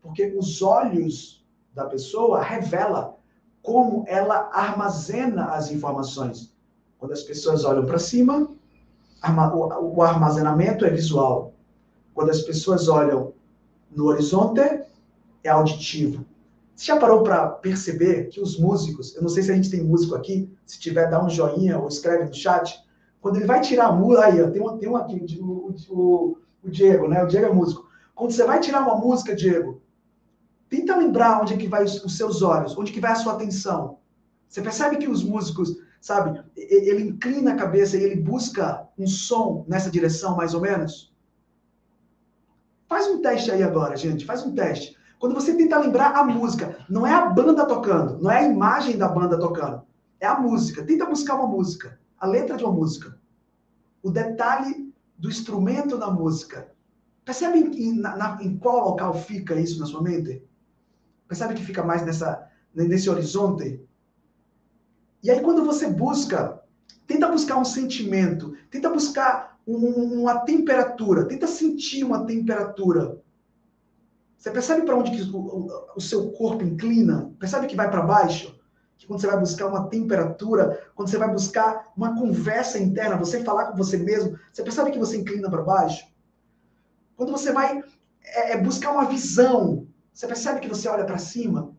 Porque os olhos da pessoa revela como ela armazena as informações. Quando as pessoas olham para cima, o armazenamento é visual. Quando as pessoas olham no horizonte, é auditivo. Você já parou para perceber que os músicos, eu não sei se a gente tem músico aqui, se tiver, dá um joinha ou escreve no chat, quando ele vai tirar a música, aí, tem um, tem um aqui, o, o, o Diego, né? O Diego é músico. Quando você vai tirar uma música, Diego, tenta lembrar onde é que vai os, os seus olhos, onde que vai a sua atenção. Você percebe que os músicos, sabe, ele inclina a cabeça e ele busca um som nessa direção, mais ou menos? Faz um teste aí agora, gente, faz um teste. Quando você tenta lembrar a música, não é a banda tocando, não é a imagem da banda tocando, é a música. Tenta buscar uma música, a letra de uma música. O detalhe do instrumento na música. Percebe em, na, em qual local fica isso na sua mente? Percebe que fica mais nessa, nesse horizonte? E aí, quando você busca, tenta buscar um sentimento, tenta buscar um, uma temperatura, tenta sentir uma temperatura. Você percebe para onde que o, o, seu corpo inclina? Percebe que vai para baixo? Que quando você vai buscar uma temperatura, quando você vai buscar uma conversa interna, você falar com você mesmo, você percebe que você inclina para baixo? Quando você vai é, é, buscar uma visão, você percebe que você olha para cima?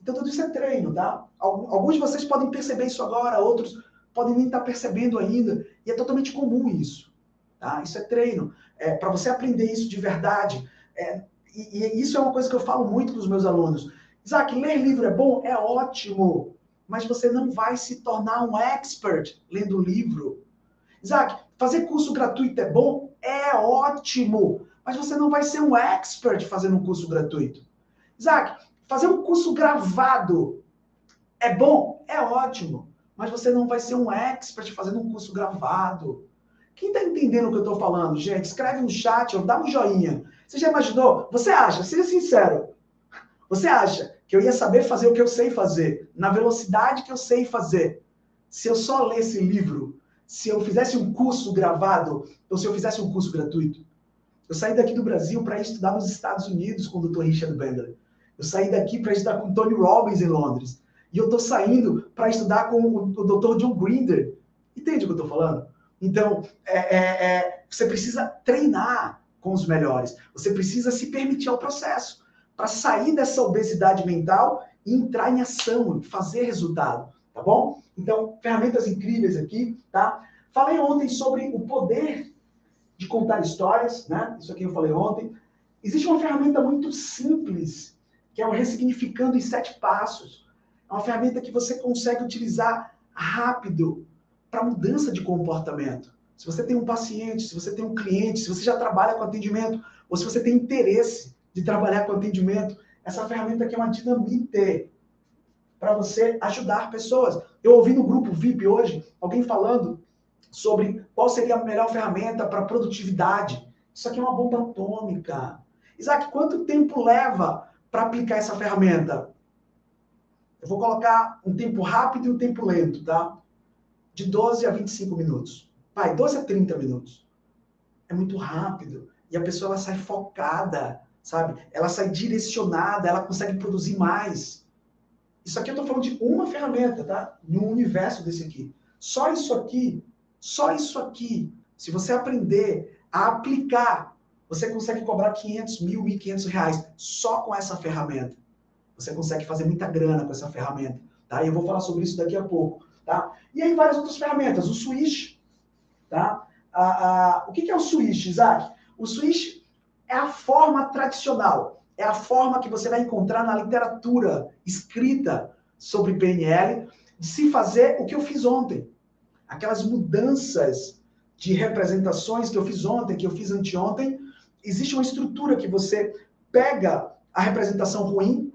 Então tudo isso é treino, tá? Alguns de vocês podem perceber isso agora, outros podem nem estar percebendo ainda, e é totalmente comum isso. Tá? Isso é treino. É, para você aprender isso de verdade, é, e, e, isso é uma coisa que eu falo muito para os meus alunos. Isaac, ler livro é bom? É ótimo, mas você não vai se tornar um expert lendo livro. Isaac, fazer curso gratuito é bom? É ótimo, mas você não vai ser um expert fazendo um curso gratuito. Isaac, fazer um curso gravado é bom? É ótimo, mas você não vai ser um expert fazendo um curso gravado. Quem está entendendo o que eu estou falando, gente? Escreve no chat ou dá um joinha. Você já imaginou? Você acha, seja sincero, você acha que eu ia saber fazer o que eu sei fazer, na velocidade que eu sei fazer, se eu só lesse livro, se eu fizesse um curso gravado, ou se eu fizesse um curso gratuito? Eu saí daqui do Brasil para estudar nos Estados Unidos com o Dr. Richard Bandler. Eu saí daqui para estudar com Tony Robbins em Londres. E eu estou saindo para estudar com o, o Dr. John Grinder. Entende o que eu estou falando? Então, é, é, é, você precisa treinar com os melhores. Você precisa se permitir ao processo para sair dessa obesidade mental e entrar em ação, fazer resultado, tá bom? Então, ferramentas incríveis aqui, tá? Falei ontem sobre o poder de contar histórias, né? Isso aqui eu falei ontem. Existe uma ferramenta muito simples, que é o Ressignificando em Sete Passos. É uma ferramenta que você consegue utilizar rápido para mudança de comportamento. Se você tem um paciente, se você tem um cliente, se você já trabalha com atendimento, ou se você tem interesse de trabalhar com atendimento, essa ferramenta aqui é uma dinamite para você ajudar pessoas. Eu ouvi no grupo VIP hoje alguém falando sobre qual seria a melhor ferramenta para produtividade. Isso aqui é uma bomba atômica. Isaac, quanto tempo leva para aplicar essa ferramenta? Eu vou colocar um tempo rápido e um tempo lento, tá? de 12 a 25 minutos. Vai, 12 a 30 minutos. É muito rápido. E a pessoa ela sai focada, sabe? Ela sai direcionada, ela consegue produzir mais. Isso aqui eu estou falando de uma ferramenta, tá? No universo desse aqui. Só isso aqui, só isso aqui, se você aprender a aplicar, você consegue cobrar 500 mil, 1.500 reais só com essa ferramenta. Você consegue fazer muita grana com essa ferramenta, tá? E eu vou falar sobre isso daqui a pouco. Tá? E aí várias outras ferramentas, o switch. Tá? o que é o switch, Isaac? O switch é a forma tradicional, é a forma que você vai encontrar na literatura escrita sobre PNL de se fazer o que eu fiz ontem. Aquelas mudanças de representações que eu fiz ontem, que eu fiz anteontem, existe uma estrutura que você pega a representação ruim,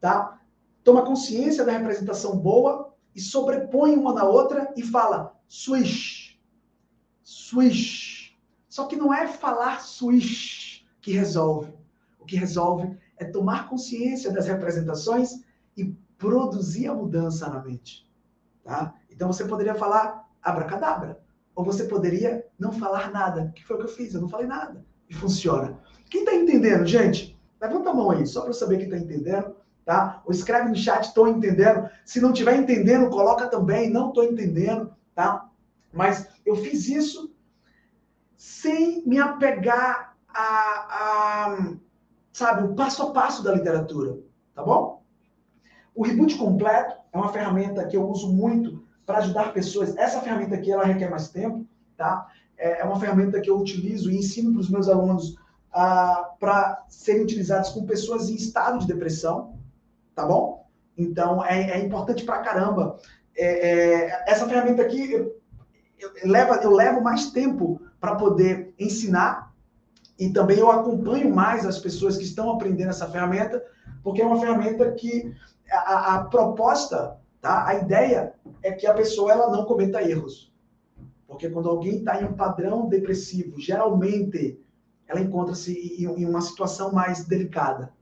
tá? Toma consciência da representação boa e sobrepõe uma na outra e fala swish, swish. Só que não é falar swish que resolve. O que resolve é tomar consciência das representações e produzir a mudança na mente, tá? Então você poderia falar abracadabra, ou você poderia não falar nada, que foi o que eu fiz, eu não falei nada e funciona. Quem está entendendo, gente? Levanta a mão aí, só para saber quem está entendendo, tá? Ou escreve no chat, estou entendendo. Se não estiver entendendo, coloca também, não estou entendendo, tá? Mas eu fiz isso sem me apegar a, a, sabe, o passo a passo da literatura, tá bom? O reboot completo é uma ferramenta que eu uso muito para ajudar pessoas. Essa ferramenta aqui, ela requer mais tempo, tá? É, é uma ferramenta que eu utilizo e ensino para os meus alunos para serem utilizados com pessoas em estado de depressão, tá bom? Então, é, é importante para caramba. É, é, essa ferramenta aqui, eu, eu, eu, levo, eu levo mais tempo para poder ensinar e também eu acompanho mais as pessoas que estão aprendendo essa ferramenta, porque é uma ferramenta que a, a proposta, tá? a ideia é que a pessoa ela não cometa erros. Porque quando alguém está em um padrão depressivo, geralmente ela encontra-se em uma situação mais delicada,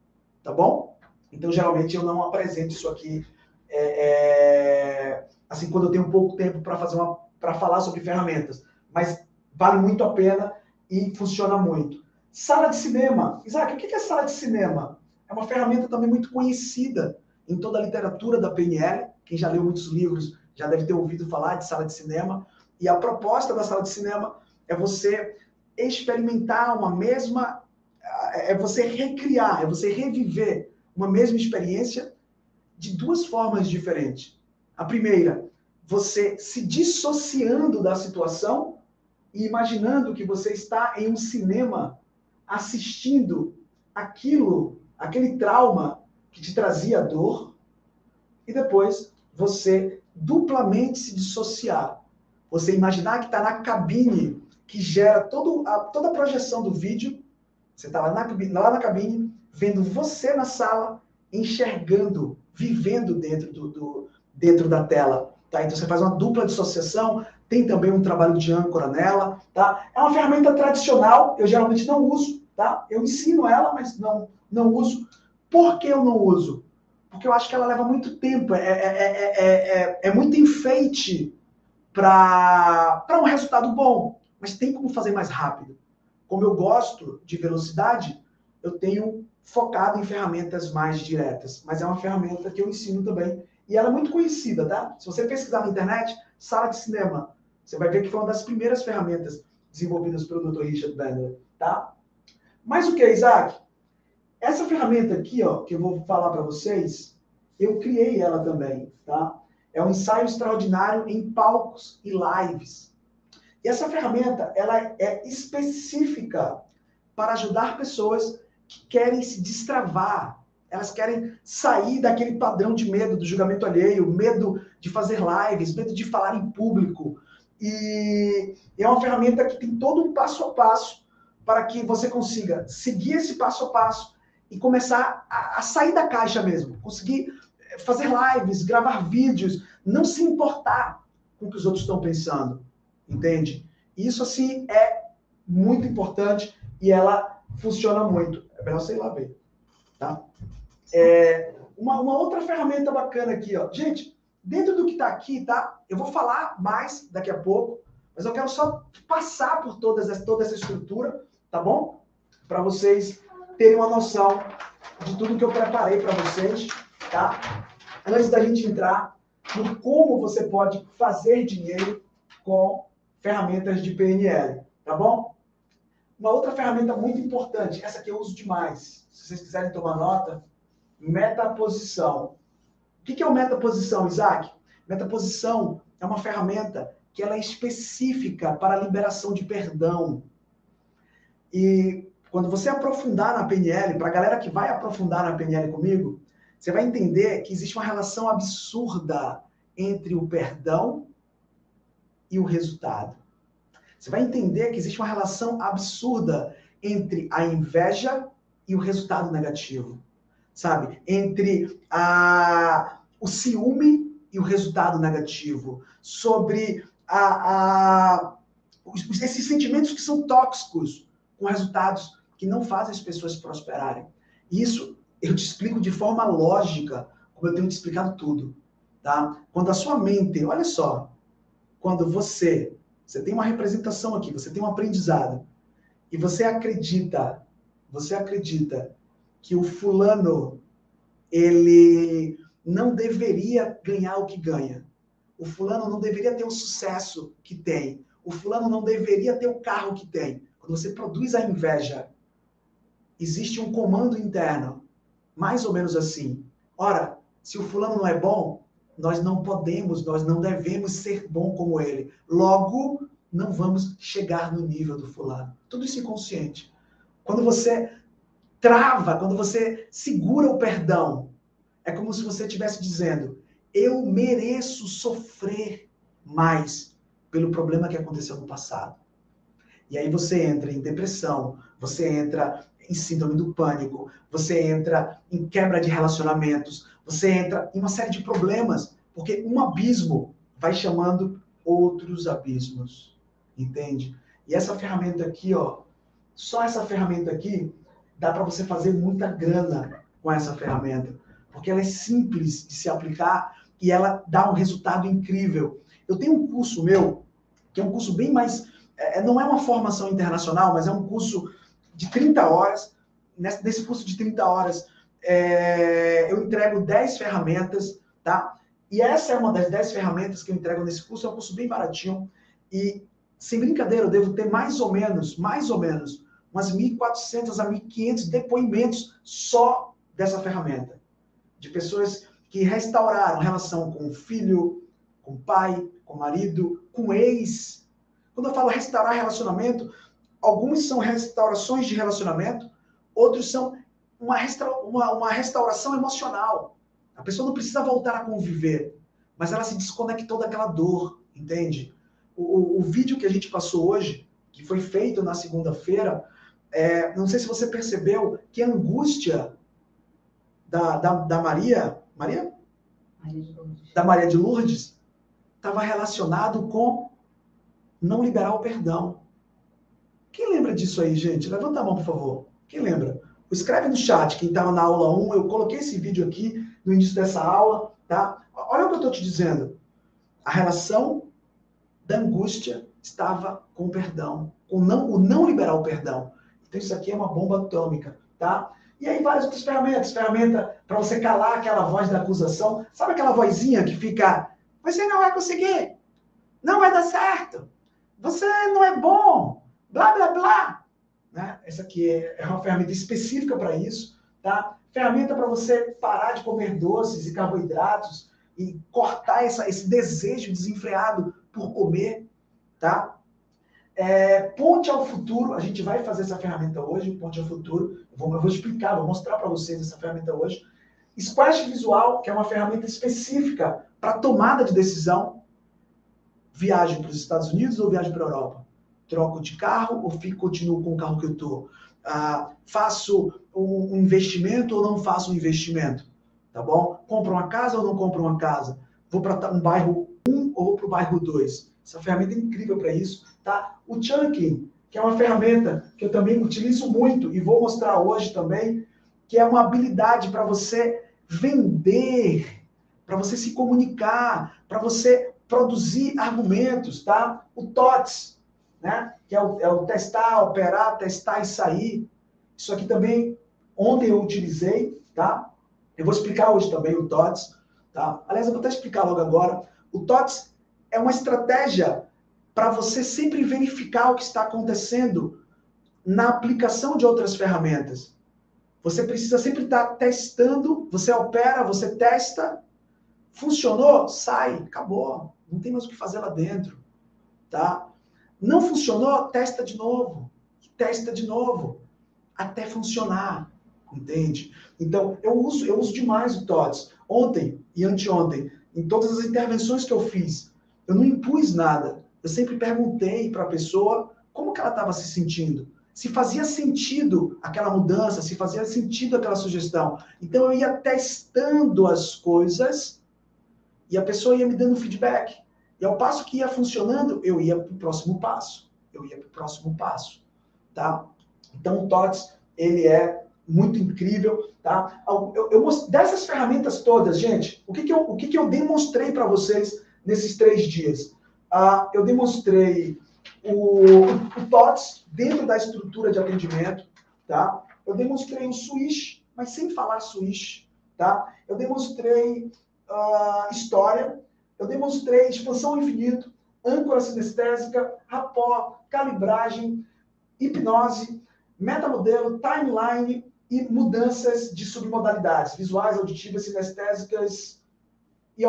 tá bom? Então, geralmente, eu não apresento isso aqui, é, é, assim, quando eu tenho pouco tempo para fazer uma, para falar sobre ferramentas. Mas vale muito a pena e funciona muito. Sala de cinema. Isaac, o que é sala de cinema? É uma ferramenta também muito conhecida em toda a literatura da PNL. Quem já leu muitos livros já deve ter ouvido falar de sala de cinema. E a proposta da sala de cinema é você experimentar uma mesma. É você recriar, é você reviver uma mesma experiência de duas formas diferentes. A primeira, você se dissociando da situação e imaginando que você está em um cinema assistindo aquilo, aquele trauma que te trazia dor, e depois você duplamente se dissociar. Você imaginar que está na cabine que gera todo a, toda a projeção do vídeo. Você está lá na, lá na cabine, vendo você na sala, enxergando, vivendo dentro, do, do, dentro da tela. Tá? Então você faz uma dupla dissociação, tem também um trabalho de âncora nela. Tá? É uma ferramenta tradicional, eu geralmente não uso. Tá? Eu ensino ela, mas não, não uso. Por que eu não uso? Porque eu acho que ela leva muito tempo, é, é, é, é muito enfeite para um resultado bom mas tem como fazer mais rápido. Como eu gosto de velocidade, eu tenho focado em ferramentas mais diretas, mas é uma ferramenta que eu ensino também e ela é muito conhecida, tá? Se você pesquisar na internet, sala de cinema, você vai ver que foi uma das primeiras ferramentas desenvolvidas pelo Dr. Richard Bandler, tá? Mas o que, Isaac? Essa ferramenta aqui, ó, que eu vou falar para vocês, eu criei ela também, tá? É um ensaio extraordinário em palcos e lives. E essa ferramenta, ela é específica para ajudar pessoas que querem se destravar. Elas querem sair daquele padrão de medo do julgamento alheio, medo de fazer lives, medo de falar em público. E é uma ferramenta que tem todo um passo a passo para que você consiga seguir esse passo a passo e começar a, a sair da caixa mesmo. Conseguir fazer lives, gravar vídeos, não se importar com o que os outros estão pensando entende? Isso, assim, é muito importante e ela funciona muito. É melhor ir lá ver, tá? É, uma, uma outra ferramenta bacana aqui, ó. Gente, dentro do que está aqui, tá? Eu vou falar mais daqui a pouco, mas eu quero só passar por todas, toda essa estrutura, tá bom? Para vocês terem uma noção de tudo que eu preparei para vocês, tá? Antes da gente entrar no como você pode fazer dinheiro com ferramentas de PNL, tá bom? Uma outra ferramenta muito importante, essa que eu uso demais, se vocês quiserem tomar nota, metaposição. O que é o metaposição, Isaac? Metaposição é uma ferramenta que ela é específica para a liberação de perdão. E quando você aprofundar na PNL, para a galera que vai aprofundar na PNL comigo, você vai entender que existe uma relação absurda entre o perdão e o resultado. Você vai entender que existe uma relação absurda entre a inveja e o resultado negativo, sabe? Entre a, o ciúme e o resultado negativo, sobre a, a, esses sentimentos que são tóxicos, com resultados que não fazem as pessoas prosperarem. Isso eu te explico de forma lógica, como eu tenho te explicado tudo, tá? Quando a sua mente, olha só, quando você, você tem uma representação aqui, você tem um aprendizado, e você acredita, você acredita que o fulano ele não deveria ganhar o que ganha. O fulano não deveria ter o sucesso que tem. O fulano não deveria ter o carro que tem. Quando você produz a inveja, existe um comando interno, mais ou menos assim. Ora, se o fulano não é bom, nós não podemos, nós não devemos ser bom como ele. Logo, não vamos chegar no nível do fulano. Tudo isso inconsciente. Quando você trava, quando você segura o perdão, é como se você estivesse dizendo: eu mereço sofrer mais pelo problema que aconteceu no passado. E aí você entra em depressão, você entra em síndrome do pânico, você entra em quebra de relacionamentos, você entra em uma série de problemas, porque um abismo vai chamando outros abismos, entende? E essa ferramenta aqui, ó, só essa ferramenta aqui, dá para você fazer muita grana com essa ferramenta, porque ela é simples de se aplicar e ela dá um resultado incrível. Eu tenho um curso meu, que é um curso bem mais. É, não é uma formação internacional, mas é um curso de 30 horas. Nesse, curso de 30 horas, é, eu entrego 10 ferramentas, tá? E essa é uma das 10 ferramentas que eu entrego nesse curso, é um curso bem baratinho. E, sem brincadeira, eu devo ter mais ou menos, mais ou menos, umas 1.400 a 1.500 depoimentos só dessa ferramenta. De pessoas que restauraram relação com o filho, com o pai, com o marido, com o ex. Quando eu falo restaurar relacionamento, alguns são restaurações de relacionamento, outros são uma, uma, uma restauração emocional. A pessoa não precisa voltar a conviver, mas ela se desconectou daquela dor, entende? O, o, o vídeo que a gente passou hoje, que foi feito na segunda-feira, é, não sei se você percebeu que a angústia da, da, da Maria, Maria? Maria da Maria de Lourdes, estava relacionado com não liberar o perdão. Quem lembra disso aí, gente? Levanta a mão, por favor. Quem lembra? Escreve no chat quem estava na aula 1. Eu coloquei esse vídeo aqui no início dessa aula, tá? Olha o que eu estou te dizendo. A relação da angústia estava com o perdão, com não, o não liberar o perdão. Então isso aqui é uma bomba atômica, tá? E aí várias outras ferramentas, ferramenta para você calar aquela voz da acusação. Sabe aquela vozinha que fica, você não vai conseguir, não vai dar certo, você não é bom, blá blá blá. Né? Essa aqui é, é uma ferramenta específica para isso, tá? Ferramenta para você parar de comer doces e carboidratos e cortar essa, esse desejo desenfreado por comer, tá? É, ponte ao futuro, a gente vai fazer essa ferramenta hoje, Ponte ao futuro. Eu vou, eu vou explicar, vou mostrar para vocês essa ferramenta hoje. Splash Visual, que é uma ferramenta específica para tomada de decisão. Viagem para os Estados Unidos ou viagem para a Europa? Troco de carro ou fico, continuo com o carro que eu estou? Ah, faço um investimento ou não faço um investimento? Tá bom? Compro uma casa ou não compro uma casa? Vou para um bairro 1 ou para o bairro 2? Essa ferramenta é incrível para isso. Tá? O Chunking, que é uma ferramenta que eu também utilizo muito e vou mostrar hoje também, que é uma habilidade para você vender, para você se comunicar, para você produzir argumentos, tá? O TOTS, né? que é o, é o testar, operar, testar e sair. Isso aqui também, ontem eu utilizei, tá? Eu vou explicar hoje também o TOTS, tá? Aliás, eu vou até explicar logo agora. O TOTS é uma estratégia para você sempre verificar o que está acontecendo na aplicação de outras ferramentas. Você precisa sempre estar testando, você opera, você testa, funcionou, sai, acabou. Não tem mais o que fazer lá dentro, tá? Não funcionou? Testa de novo. Testa de novo. Até funcionar. Entende? Então, eu uso, eu uso demais o TOTS. Ontem e anteontem, em todas as intervenções que eu fiz, eu não impus nada. eu sempre perguntei para a pessoa como que ela estava se sentindo, se fazia sentido aquela mudança, se fazia sentido aquela sugestão. Então eu ia testando as coisas e a pessoa ia me dando feedback. E ao passo que ia funcionando, eu ia para o próximo passo. Eu ia para o próximo passo, tá? Então o TOTS, ele é muito incrível, tá? Eu, eu, dessas ferramentas todas, gente, o que, que, eu, o que, que eu demonstrei para vocês nesses três dias? Ah, eu demonstrei o, o TOTS dentro da estrutura de atendimento, tá? Eu demonstrei o switch, mas sem falar switch, tá? Eu demonstrei uh, história, eu demonstrei expansão infinito, âncora sinestésica, rapó, calibragem, hipnose, metamodelo, timeline e mudanças de submodalidades, visuais, auditivas, sinestésicas e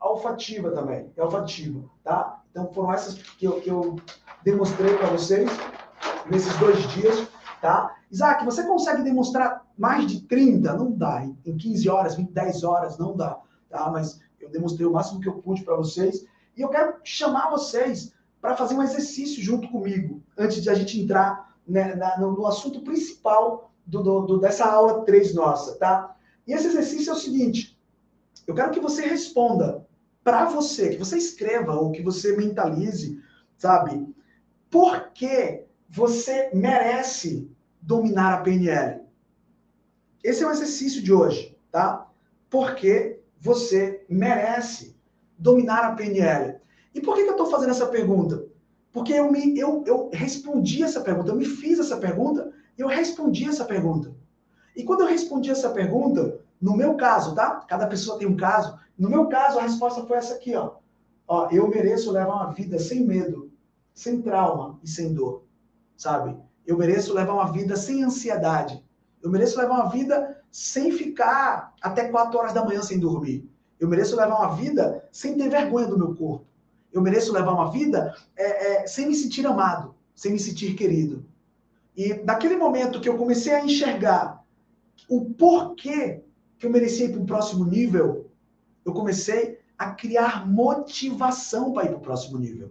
olfativa também, e olfativa, tá? Então foram essas que eu, que eu demonstrei para vocês nesses dois dias, tá? Isaac, você consegue demonstrar mais de 30? Não dá. Em 15 horas, 20, 10 horas, não dá, tá? Mas demonstrei o máximo que eu pude para vocês. E eu quero chamar vocês para fazer um exercício junto comigo, antes de a gente entrar né, na, no, no, assunto principal do, do, do, dessa aula 3 nossa, tá? E esse exercício é o seguinte: eu quero que você responda para você, que você escreva ou que você mentalize, sabe? Por que você merece dominar a PNL? Esse é o exercício de hoje, tá? Porque você merece dominar a PNL. E por que, que eu estou fazendo essa pergunta? Porque eu, me, eu, eu respondi essa pergunta, eu me fiz essa pergunta e eu respondi essa pergunta. E quando eu respondi essa pergunta, no meu caso, tá? Cada pessoa tem um caso. No meu caso, a resposta foi essa aqui, ó. ó eu mereço levar uma vida sem medo, sem trauma e sem dor, sabe? Eu mereço levar uma vida sem ansiedade. Eu mereço levar uma vida sem ficar até 4 horas da manhã sem dormir. Eu mereço levar uma vida sem ter vergonha do meu corpo. Eu mereço levar uma vida é, é, sem me sentir amado, sem me sentir querido. E naquele momento que eu comecei a enxergar o porquê que eu merecia ir para o próximo nível, eu comecei a criar motivação para ir para o próximo nível.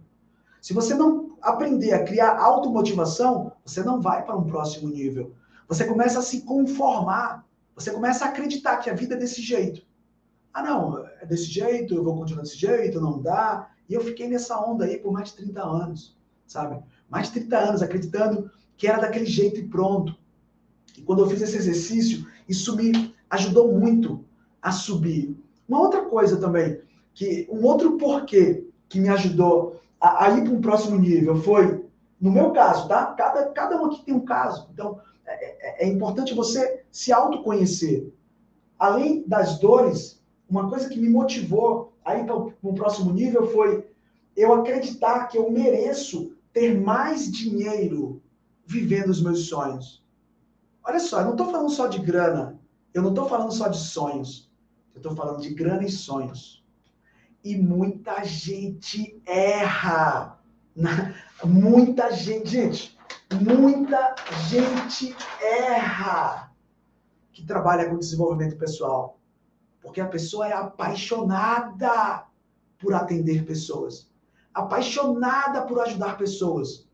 Se você não aprender a criar automotivação, você não vai para um próximo nível. Você começa a se conformar você começa a acreditar que a vida é desse jeito. Ah, não, é desse jeito, eu vou continuar desse jeito, não dá. E eu fiquei nessa onda aí por mais de 30 anos, sabe? Mais de 30 anos acreditando que era daquele jeito e pronto. E quando eu fiz esse exercício, isso me ajudou muito a subir. Uma outra coisa também, que um outro porquê que me ajudou a, a ir para um próximo nível foi, no meu caso, tá? Cada, cada um aqui tem um caso. Então, é, é, é importante você se autoconhecer. Além das dores, uma coisa que me motivou a ir para o próximo nível foi eu acreditar que eu mereço ter mais dinheiro vivendo os meus sonhos. Olha só, eu não estou falando só de grana, eu não estou falando só de sonhos, eu estou falando de grana e sonhos. E muita gente erra. Muita gente, gente, muita gente erra que trabalha com desenvolvimento pessoal. Porque a pessoa é apaixonada por atender pessoas, apaixonada por ajudar pessoas.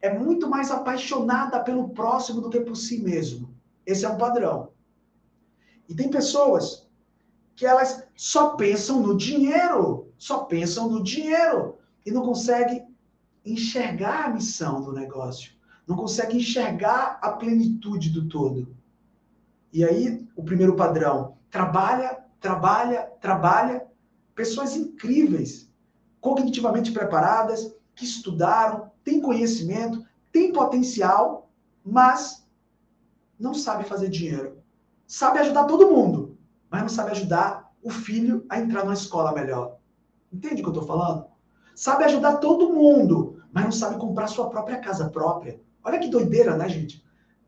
É muito mais apaixonada pelo próximo do que por si mesmo. Esse é um padrão. E tem pessoas que elas só pensam no dinheiro, só pensam no dinheiro e não conseguem enxergar a missão do negócio, não consegue enxergar a plenitude do todo. E aí, o primeiro padrão, trabalha, trabalha, trabalha, pessoas incríveis, cognitivamente preparadas, que estudaram, têm conhecimento, têm potencial, mas não sabe fazer dinheiro. Sabe ajudar todo mundo, mas não sabe ajudar o filho a entrar numa escola melhor. Entende o que eu estou falando? Sabe ajudar todo mundo, mas não sabe comprar sua própria casa própria. Olha que doideira, né, gente?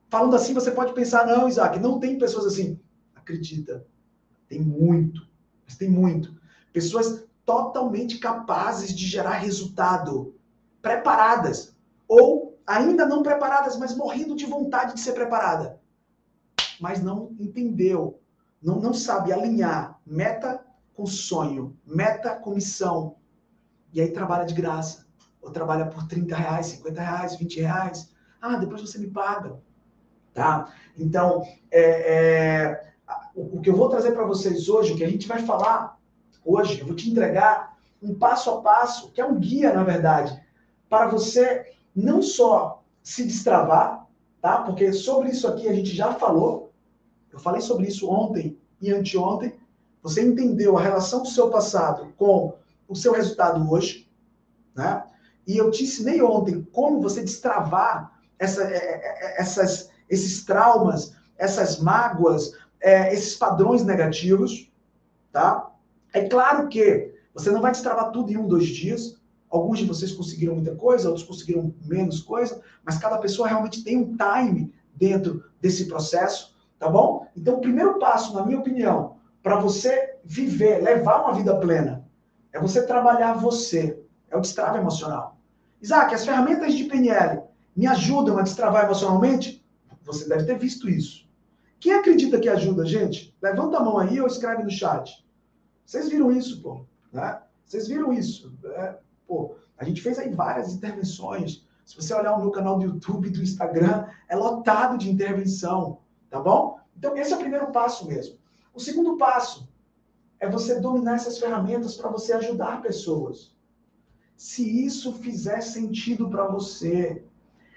Falando assim, você pode pensar, não, Isaac, não tem pessoas assim. Acredita, tem muito, mas tem muito. Pessoas totalmente capazes de gerar resultado, preparadas, ou ainda não preparadas, mas morrendo de vontade de ser preparada, mas não entendeu, não, não sabe alinhar meta com sonho, meta com missão, E aí trabalha de graça. Ou trabalha por 30 reais, 50 reais, 20 reais. Ah, depois você me paga. Tá? Então, é, é, o, que eu vou trazer para vocês hoje, o que a gente vai falar hoje, eu vou te entregar um passo a passo, que é um guia, na verdade, para você não só se destravar, tá? Porque sobre isso aqui a gente já falou. Eu falei sobre isso ontem e anteontem. Você entendeu a relação do seu passado com o seu resultado hoje, né? E eu te ensinei ontem como você destravar essa, é, é, é, essas, esses traumas, essas mágoas, é, esses padrões negativos, tá? É claro que você não vai destravar tudo em um, dois dias. Alguns de vocês conseguiram muita coisa, outros conseguiram menos coisa, mas cada pessoa realmente tem um time dentro desse processo, tá bom? Então, o primeiro passo, na minha opinião, para você viver, levar uma vida plena, é você trabalhar você. É o destrave emocional. Isaac, as ferramentas de PNL me ajudam a destravar emocionalmente? Você deve ter visto isso. Quem acredita que ajuda, gente? Levanta a mão aí ou escreve no chat. Vocês viram isso, pô? Né? Vocês viram isso? É, pô, a gente fez aí várias intervenções. Se você olhar o meu canal do YouTube e do Instagram, é lotado de intervenção, tá bom? Então, esse é o primeiro passo mesmo. O segundo passo é você dominar essas ferramentas para você ajudar pessoas. Se isso fizer sentido para você,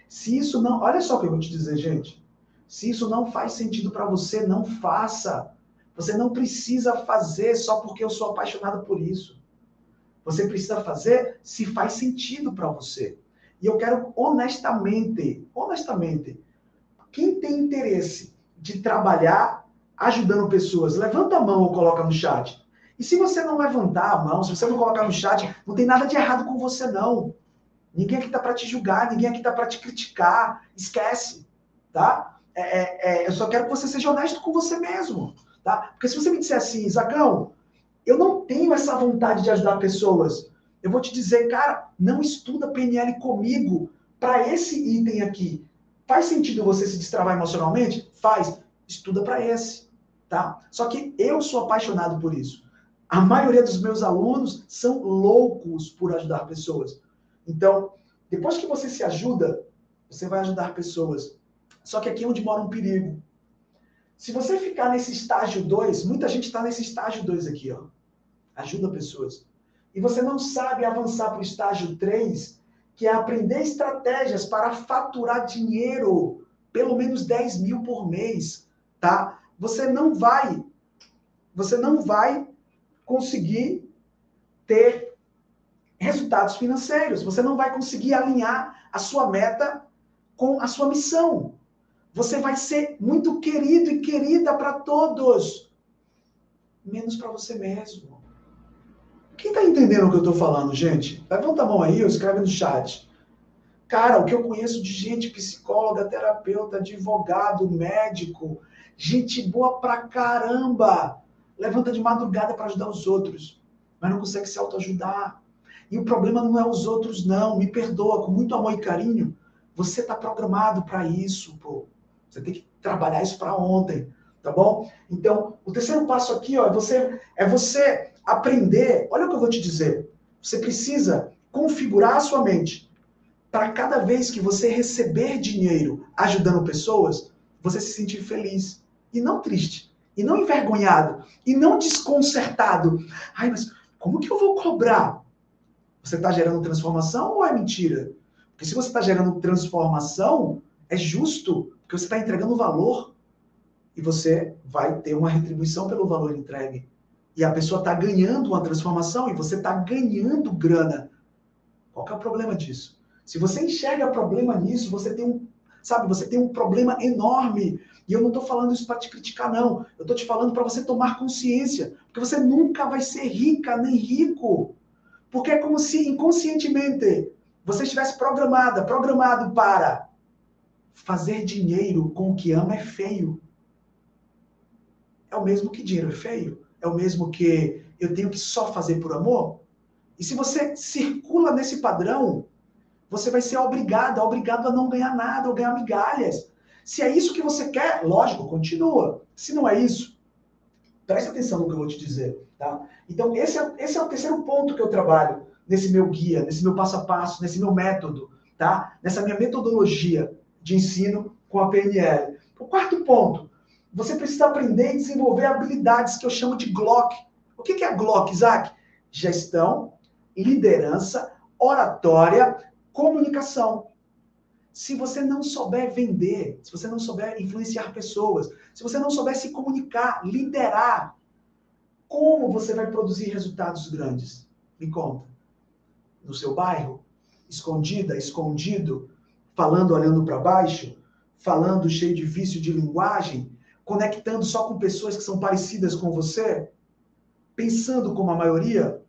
se isso não. Olha só o que eu vou te dizer, gente. Se isso não faz sentido para você, não faça. Você não precisa fazer só porque eu sou apaixonado por isso. Você precisa fazer se faz sentido para você. E eu quero honestamente, honestamente, quem tem interesse de trabalhar ajudando pessoas, levanta a mão ou coloca no chat. E se você não levantar a mão, se você não colocar no chat, não tem nada de errado com você, não. Ninguém aqui está para te julgar, ninguém aqui está para te criticar. Esquece, tá? É, é, é, eu só quero que você seja honesto com você mesmo. Tá? Porque se você me disser assim, Zacão, eu não tenho essa vontade de ajudar pessoas, eu vou te dizer, cara, não estuda PNL comigo para esse item aqui. Faz sentido você se destravar emocionalmente? Faz. Estuda para esse, tá? Só que eu sou apaixonado por isso. A maioria dos meus alunos são loucos por ajudar pessoas. Então, depois que você se ajuda, você vai ajudar pessoas. Só que aqui é onde mora um perigo. Se você ficar nesse estágio 2, muita gente está nesse estágio 2 aqui, ó. Ajuda pessoas. E você não sabe avançar para o estágio 3, que é aprender estratégias para faturar dinheiro, pelo menos 10 mil por mês, tá? Você não vai, você não vai conseguir ter resultados financeiros. Você não vai conseguir alinhar a sua meta com a sua missão. Você vai ser muito querido e querida para todos, menos para você mesmo. Quem está entendendo o que eu estou falando, gente? Levanta a mão aí ou escreve no chat. Cara, o que eu conheço de gente, psicóloga, terapeuta, advogado, médico, gente boa pra caramba, levanta de madrugada para ajudar os outros, mas não consegue se autoajudar. E o problema não é os outros, não. Me perdoa, com muito amor e carinho. Você está programado para isso, pô. Você tem que trabalhar isso para ontem, tá bom? Então, o terceiro passo aqui, ó, é você, é você aprender. Olha o que eu vou te dizer. Você precisa configurar a sua mente para cada vez que você receber dinheiro ajudando pessoas, você se sentir feliz e não triste, e não envergonhado, e não desconcertado. Ai, mas como que eu vou cobrar? Você está gerando transformação ou é mentira? Porque se você está gerando transformação, é justo porque você está entregando valor e você vai ter uma retribuição pelo valor entregue. E a pessoa está ganhando uma transformação e você está ganhando grana. Qual é o problema disso? Se você enxerga problema nisso, você tem um, sabe, você tem um problema enorme. E eu não estou falando isso para te criticar, não. Eu estou te falando para você tomar consciência. Porque você nunca vai ser rica nem rico. Porque é como se inconscientemente você estivesse programada, programado para fazer dinheiro com o que ama é feio. É o mesmo que dinheiro é feio? É o mesmo que eu tenho que só fazer por amor? E se você circula nesse padrão, você vai ser obrigado, obrigado a não ganhar nada ou ganhar migalhas. Se é isso que você quer, lógico, continua. Se não é isso, preste atenção no que eu vou te dizer. Tá? Então, esse é, esse é o terceiro ponto que eu trabalho nesse meu guia, nesse meu passo a passo, nesse meu método, tá? Nessa minha metodologia de ensino com a PNL. O quarto ponto, você precisa aprender e desenvolver habilidades que eu chamo de GLOC. O que é GLOC, Isaac? Gestão, liderança, oratória, comunicação. Se você não souber vender, se você não souber influenciar pessoas, se você não souber se comunicar, liderar, como você vai produzir resultados grandes? Me conta. No seu bairro? Escondida, escondido, falando olhando para baixo, falando cheio de vício de linguagem, conectando só com pessoas que são parecidas com você, pensando como a maioria,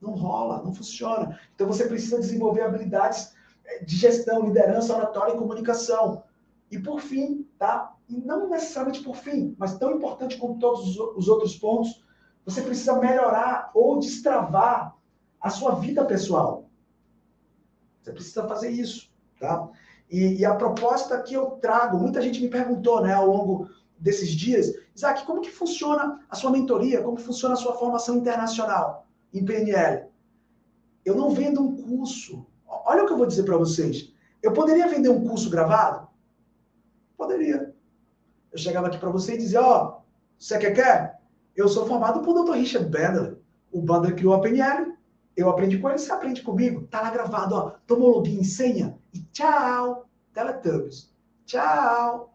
não rola, não funciona. Então você precisa desenvolver habilidades eh, de gestão, liderança, oratória e comunicação. E por fim, tá? E não necessariamente por fim, mas tão importante como todos os outros pontos, você precisa melhorar ou destravar a sua vida pessoal. Você precisa fazer isso, tá? E, e, a proposta que eu trago, muita gente me perguntou, né, ao longo desses dias, Isaac, como que funciona a sua mentoria? Como funciona a sua formação internacional em PNL? Eu não vendo um curso. Olha o que eu vou dizer para vocês. Eu poderia vender um curso gravado? Poderia. Eu chegava aqui para você e dizia, ó, oh, você quer quer? Eu sou formado por Dr. Richard Bandler. O Bandler criou a PNL. Eu aprendi com ele, você aprende comigo. Tá lá gravado, ó. Toma o login, senha. Tchau. Teletubbies. Tchau.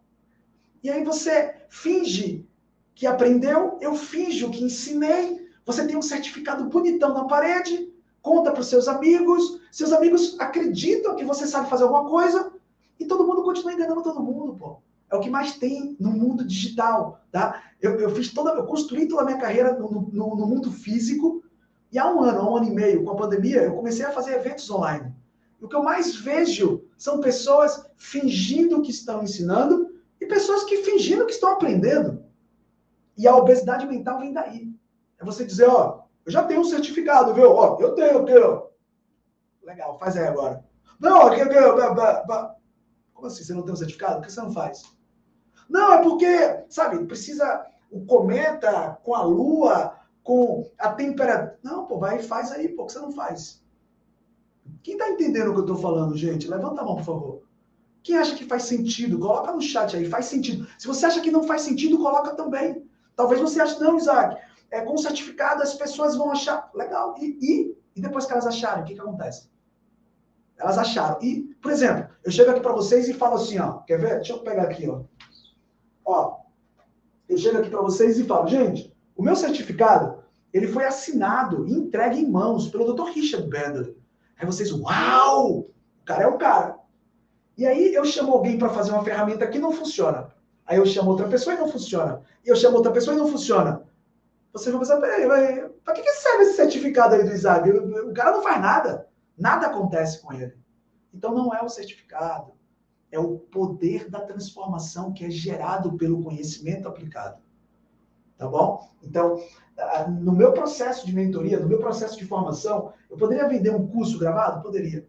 E aí você finge que aprendeu, eu finjo que ensinei. Você tem um certificado bonitão na parede, conta para os seus amigos. Seus amigos acreditam que você sabe fazer alguma coisa. E todo mundo continua enganando todo mundo, pô. É o que mais tem no mundo digital, tá? Eu, eu fiz toda, eu construí toda a minha carreira no, no, no, mundo físico e há um ano, há um ano e meio, com a pandemia, eu comecei a fazer eventos online. O que eu mais vejo são pessoas fingindo que estão ensinando e pessoas que fingindo que estão aprendendo. E a obesidade mental vem daí. É você dizer, ó, eu já tenho um certificado, viu? Ó, eu tenho, eu tenho. Legal, faz aí agora. Não, eu, eu, eu, como assim? Você não tem um certificado? Por que você não faz? Não, é porque, sabe, precisa o cometa com a lua, com a temperatura. Não, pô, vai e faz aí, pô, que você não faz? Quem tá entendendo o que eu tô falando, gente? Levanta a mão, por favor. Quem acha que faz sentido, coloca no chat aí, faz sentido. Se você acha que não faz sentido, coloca também. Talvez você ache, não, Isaac, é, com certificado as pessoas vão achar. Legal. E, e, e depois que elas acharem, o que, que acontece? Elas acharam. E, por exemplo, eu chego aqui para vocês e falo assim, ó, quer ver? Deixa eu pegar aqui, ó. Ó, eu chego aqui para vocês e falo, gente, o meu certificado, ele foi assinado e entregue em mãos pelo Dr. Richard Bandler. Aí vocês, uau! O cara é o cara. E aí eu chamo alguém para fazer uma ferramenta que não funciona. Aí eu chamo outra pessoa e não funciona. E eu chamo outra pessoa e não funciona. Você vai pensar, peraí, para que, que serve esse certificado aí do Isaac? O cara não faz nada. Nada acontece com ele. Então não é o certificado, é o poder da transformação que é gerado pelo conhecimento aplicado. Tá bom? Então, no meu processo de mentoria, no meu processo de formação, eu poderia vender um curso gravado? Poderia.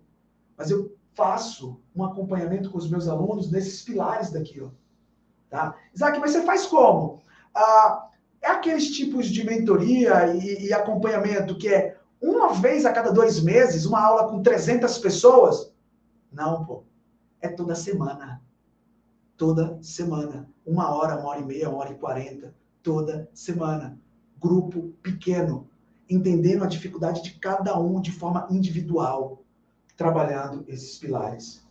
Mas eu faço um acompanhamento com os meus alunos nesses pilares daquilo. Tá? Isaac, mas você faz como? Ah, é aqueles tipos de mentoria e, e acompanhamento que é uma vez a cada dois meses, uma aula com 300 pessoas? Não, pô. É toda semana. Toda semana. Uma hora, uma hora e meia, uma hora e quarenta. Toda semana. Grupo pequeno. Entendendo a dificuldade de cada um de forma individual. Trabalhando esses pilares.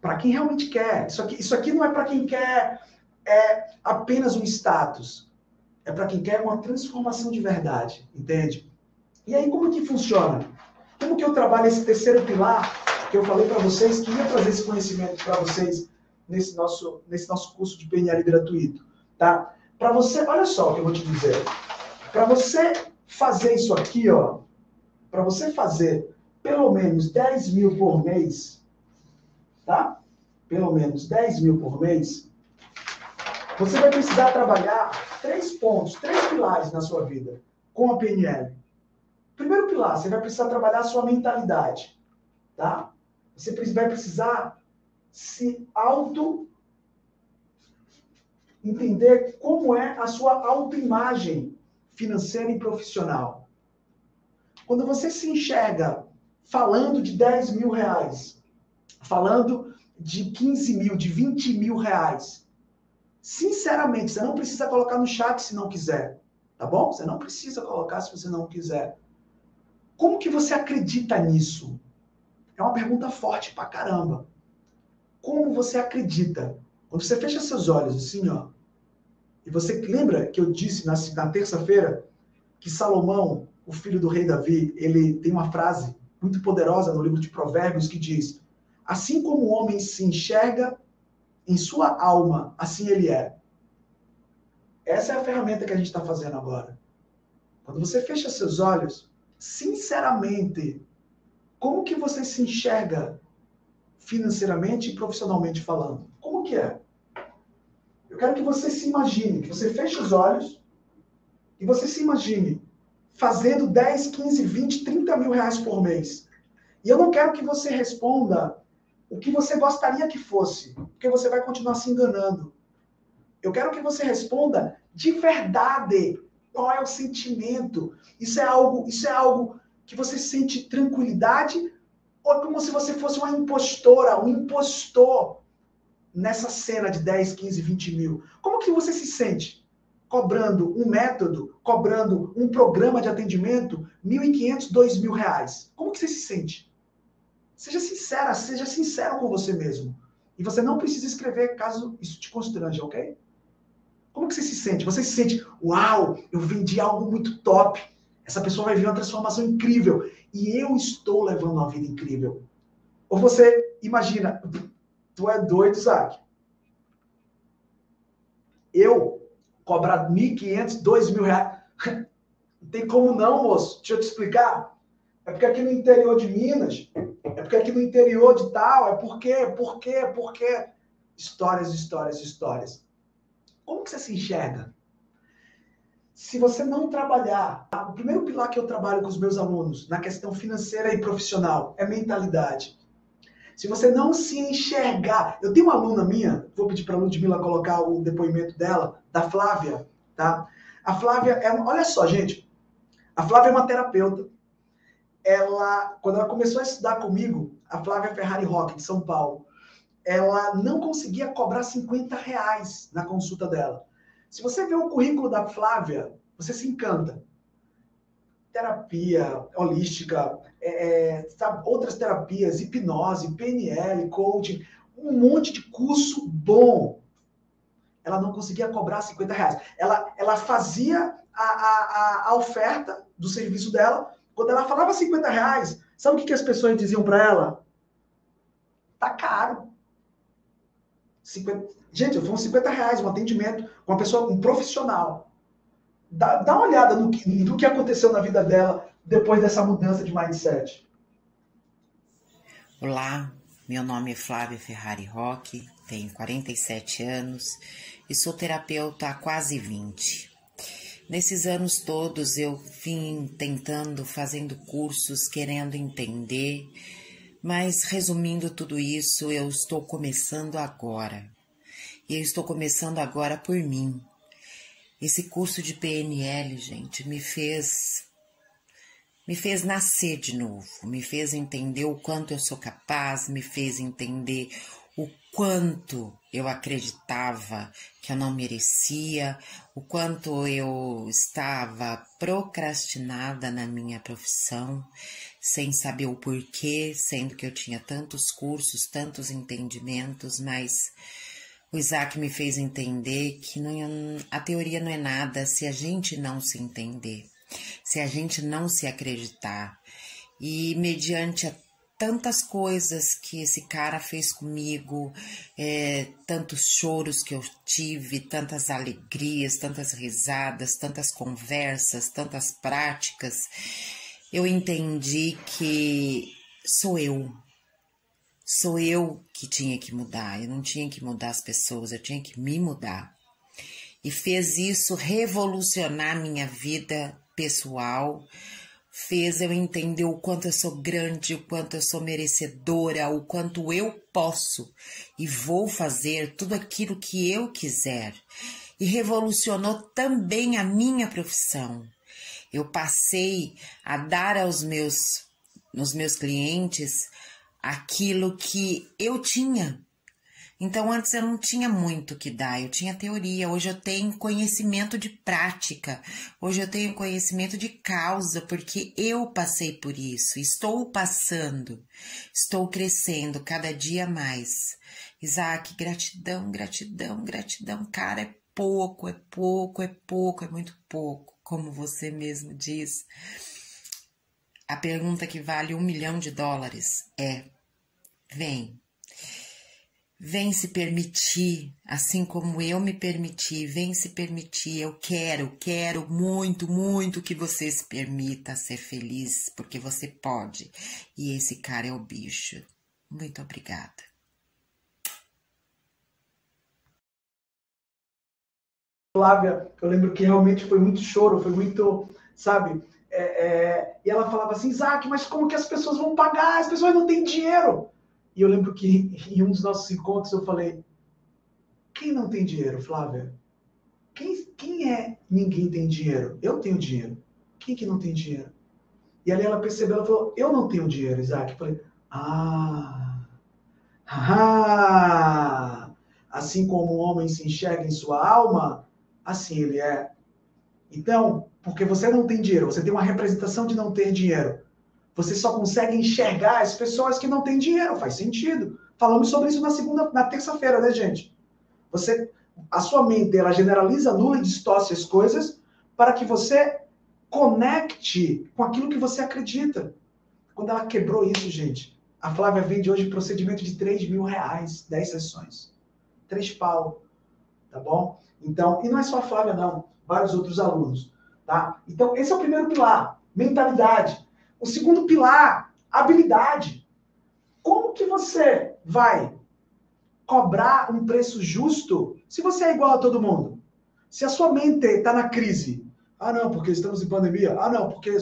Para quem realmente quer. Isso aqui, isso aqui não é para quem quer é, apenas um status. É para quem quer uma transformação de verdade. Entende? E aí, como que funciona? Como que eu trabalho esse terceiro pilar que eu falei para vocês que ia trazer esse conhecimento para vocês nesse nosso, nesse nosso curso de PNL gratuito, tá? Para você, olha só o que eu vou te dizer. Para você fazer isso aqui, ó, para você fazer pelo menos 10 mil por mês, tá? Pelo menos 10 mil por mês, você vai precisar trabalhar três pontos, três pilares na sua vida com a PNL. Primeiro pilar, você vai precisar trabalhar a sua mentalidade, tá? Você vai precisar se auto entender como é a sua autoimagem financeira e profissional. Quando você se enxerga falando de 10 mil reais, falando de 15 mil, de 20 mil reais, sinceramente, você não precisa colocar no chat se não quiser, tá bom? Você não precisa colocar se você não quiser. Como que você acredita nisso? É uma pergunta forte pra caramba. Como você acredita? Quando você fecha seus olhos assim, ó, e você lembra que eu disse na, na terça-feira que Salomão, o filho do rei Davi, ele tem uma frase muito poderosa no livro de Provérbios que diz: Assim como o homem se enxerga em sua alma, assim ele é. Essa é a ferramenta que a gente está fazendo agora. Quando você fecha seus olhos, sinceramente, como que você se enxerga financeiramente e profissionalmente falando? Como que é? Eu quero que você se imagine, que você feche os olhos e você se imagine fazendo 10, 15, 20, 30 mil reais por mês. E eu não quero que você responda o que você gostaria que fosse, porque você vai continuar se enganando. Eu quero que você responda de verdade qual é o sentimento. Isso é algo, isso é algo que você sente tranquilidade ou como se você fosse uma impostora, um impostor nessa cena de 10, 15, 20 mil? Como que você se sente? Cobrando um método, cobrando um programa de atendimento, 1.500, 2.000 reais. Como que você se sente? Seja sincera, seja sincero com você mesmo. E você não precisa escrever caso isso te constrange, ok? Como que você se sente? Você se sente, uau, eu vendi algo muito top. Essa pessoa vai ver uma transformação incrível. E eu estou levando uma vida incrível. Ou você imagina, tu é doido, Isaac. Eu cobrar 1.500, 2.000 reais. Não tem como não, moço. Deixa eu te explicar. É porque aqui no interior de Minas, é porque aqui no interior de tal, é porque, porque, porque. Histórias, histórias, histórias. Como que você se enxerga? se você não trabalhar, o primeiro pilar que eu trabalho com os meus alunos na questão financeira e profissional é mentalidade. Se você não se enxergar, eu tenho uma aluna minha, vou pedir para a Ludmilla colocar o depoimento dela, da Flávia, tá? A Flávia é, olha só, gente, a Flávia é uma terapeuta. Ela, quando ela começou a estudar comigo, a Flávia Ferrari Rock de São Paulo, ela não conseguia cobrar 50 reais na consulta dela. Se você vê o currículo da Flávia, você se encanta. Terapia holística, é, é outras terapias, hipnose, PNL, coaching, um monte de curso bom. Ela não conseguia cobrar 50 reais. Ela, ela fazia a, a, a oferta do serviço dela. Quando ela falava 50 reais, sabe o que, que as pessoas diziam para ela? Tá caro. 50, Gente, foram 50 reais um atendimento com uma pessoa, um profissional. Dá, dá uma olhada no que, no que aconteceu na vida dela depois dessa mudança de mindset. Olá, meu nome é Flávia Ferrari Roque, tenho 47 anos e sou terapeuta há quase 20. Nesses anos todos eu vim tentando, fazendo cursos, querendo entender, mas resumindo tudo isso, eu estou começando agora. E eu estou começando agora por mim. Esse curso de PNL, gente, me fez me fez nascer de novo, me fez entender o quanto eu sou capaz, me fez entender o quanto eu acreditava que eu não merecia, o quanto eu estava procrastinada na minha profissão, sem saber o porquê, sendo que eu tinha tantos cursos, tantos entendimentos, mas o Isaac me fez entender que não, a teoria não é nada se a gente não se entender, se a gente não se acreditar. E mediante tantas coisas que esse cara fez comigo, é, tantos choros que eu tive, tantas alegrias, tantas risadas, tantas conversas, tantas práticas, eu entendi que sou eu, Sou eu que tinha que mudar, eu não tinha que mudar as pessoas, eu tinha que me mudar. E fez isso revolucionar minha vida pessoal, fez eu entender o quanto eu sou grande, o quanto eu sou merecedora, o quanto eu posso e vou fazer tudo aquilo que eu quiser. E revolucionou também a minha profissão. Eu passei a dar aos meus, nos meus clientes aquilo que eu tinha. Então antes eu não tinha muito que dar, eu tinha teoria, hoje eu tenho conhecimento de prática, hoje eu tenho conhecimento de causa, porque eu passei por isso, estou passando, estou crescendo cada dia mais. Isaac, gratidão, gratidão, gratidão, cara, é pouco, é pouco, é pouco, é muito pouco, como você mesmo diz. A pergunta que vale um milhão de dólares é: vem, Vem se permitir, assim como eu me permiti, vem se permitir. Eu quero, quero muito, muito que você se permita ser feliz, porque você pode. E esse cara é o bicho. Muito obrigada. Flávia, eu lembro que realmente foi muito choro, foi muito, sabe? É, é, e ela falava assim, Isaac, mas como que as pessoas vão pagar? As pessoas não têm dinheiro. E eu lembro que em um dos nossos encontros eu falei: quem não tem dinheiro, Flávia? Quem, quem é ninguém tem dinheiro? Eu tenho dinheiro. Quem que não tem dinheiro? E ali ela percebeu, ela falou: eu não tenho dinheiro, Isaac. Eu falei: ah, ah, assim como o homem se enxerga em sua alma, assim ele é. Então, porque você não tem dinheiro, você tem uma representação de não ter dinheiro. Você só consegue enxergar as pessoas que não têm dinheiro. Faz sentido. Falamos sobre isso na segunda, na terça-feira, né, gente? Você, a sua mente, ela generaliza, anula e distorce as coisas para que você conecte com aquilo que você acredita. Quando ela quebrou isso, gente, a Flávia vende hoje procedimento de 3 mil reais, 10 sessões. 3 pau, tá bom? Então, e não é só a Flávia, não. Vários outros alunos, tá? Então, esse é o primeiro pilar, mentalidade. O segundo pilar, habilidade. Como que você vai cobrar um preço justo se você é igual a todo mundo? Se a sua mente está na crise, ah não, porque estamos em pandemia, ah não, porque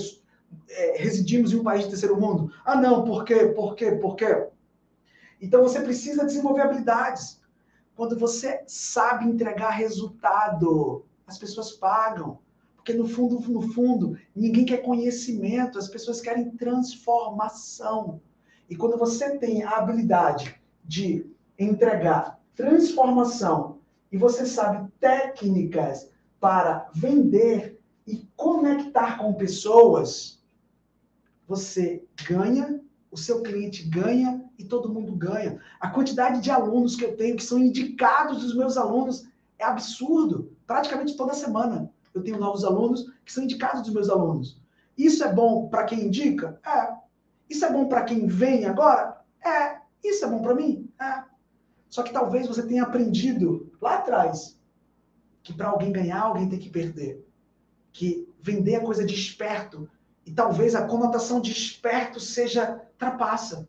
é, residimos em um país de terceiro mundo, ah não, por quê, por quê, por quê? Então você precisa desenvolver habilidades. Quando você sabe entregar resultado, as pessoas pagam. Porque no fundo, no fundo, ninguém quer conhecimento, as pessoas querem transformação. E quando você tem a habilidade de entregar transformação e você sabe técnicas para vender e conectar com pessoas, você ganha, o seu cliente ganha e todo mundo ganha. A quantidade de alunos que eu tenho que são indicados dos meus alunos é absurdo, praticamente toda semana eu tenho novos alunos que são indicados dos meus alunos. Isso é bom para quem indica? É. Isso é bom para quem vem agora? É. Isso é bom para mim? É. Só que talvez você tenha aprendido lá atrás que para alguém ganhar, alguém tem que perder. Que vender é coisa de esperto. E talvez a conotação de esperto seja trapaça.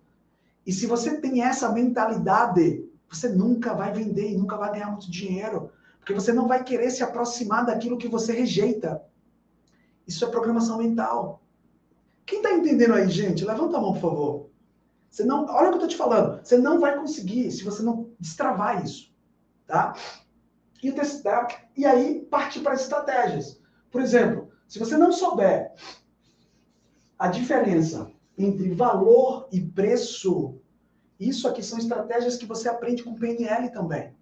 E se você tem essa mentalidade, você nunca vai vender e nunca vai ganhar muito dinheiro. Porque você não vai querer se aproximar daquilo que você rejeita. Isso é programação mental. Quem está entendendo aí, gente? Levanta a mão, por favor. Você não, olha o que eu estou te falando. Você não vai conseguir se você não destravar isso, tá? E, testar, e aí partir para as estratégias. Por exemplo, se você não souber a diferença entre valor e preço, isso aqui são estratégias que você aprende com PNL também.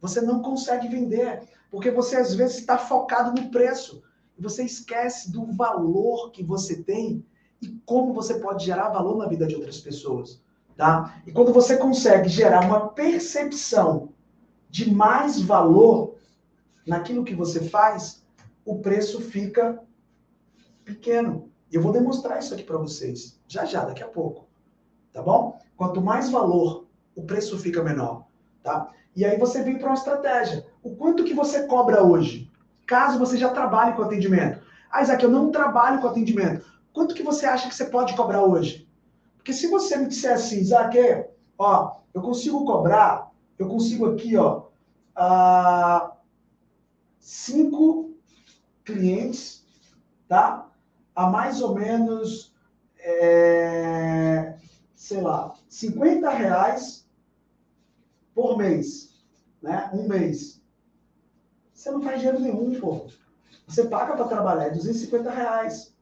Você não consegue vender, porque você às vezes está focado no preço. E você esquece do valor que você tem e como você pode gerar valor na vida de outras pessoas. Tá? E quando você consegue gerar uma percepção de mais valor naquilo que você faz, o preço fica pequeno. Eu vou demonstrar isso aqui para vocês, já já, daqui a pouco. Tá bom? Quanto mais valor, o preço fica menor. Tá? E aí você vem para uma estratégia. O quanto que você cobra hoje? Caso você já trabalhe com atendimento. Ah, Isaac, eu não trabalho com atendimento. Quanto que você acha que você pode cobrar hoje? Porque se você me disser assim, Isaac, ó, eu consigo cobrar, eu consigo aqui, ó, uh, cinco clientes, tá? A mais ou menos, é, sei lá, 50 reais por mês né? Um mês. Você não faz dinheiro nenhum, pô. Você paga para trabalhar, é 250 reais.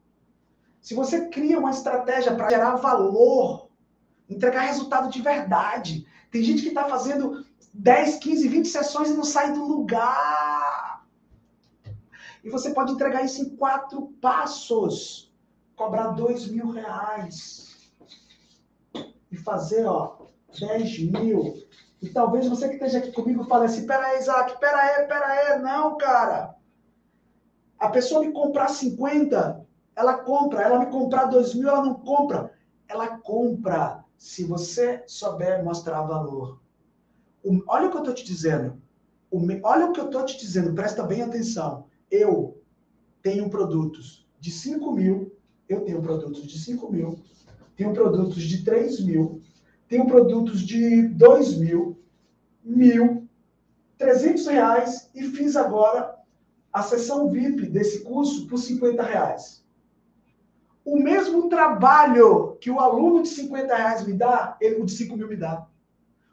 Se você cria uma estratégia para gerar valor, entregar resultado de verdade. Tem gente que está fazendo 10, 15, 20 sessões e não sai do lugar. E você pode entregar isso em quatro passos. Cobrar dois mil reais. E fazer, ó, 10 mil. E talvez você que esteja aqui comigo fale assim, pera aí, Isaac, pera aí, pera aí. Não, cara. A pessoa me comprar 50, ela compra. Ela me comprar 2 mil, ela não compra. Ela compra se você souber mostrar valor. O, olha o que eu estou te dizendo. O, olha o que eu estou te dizendo, presta bem atenção. Eu tenho produtos de 5 mil, eu tenho produtos de 5 mil, tenho produtos de 3 mil, tenho produtos de 2 mil, mil, 300 reais e fiz agora a sessão VIP desse curso por 50 reais. O mesmo trabalho que o aluno de 50 reais me dá, ele, o de 5 mil me dá.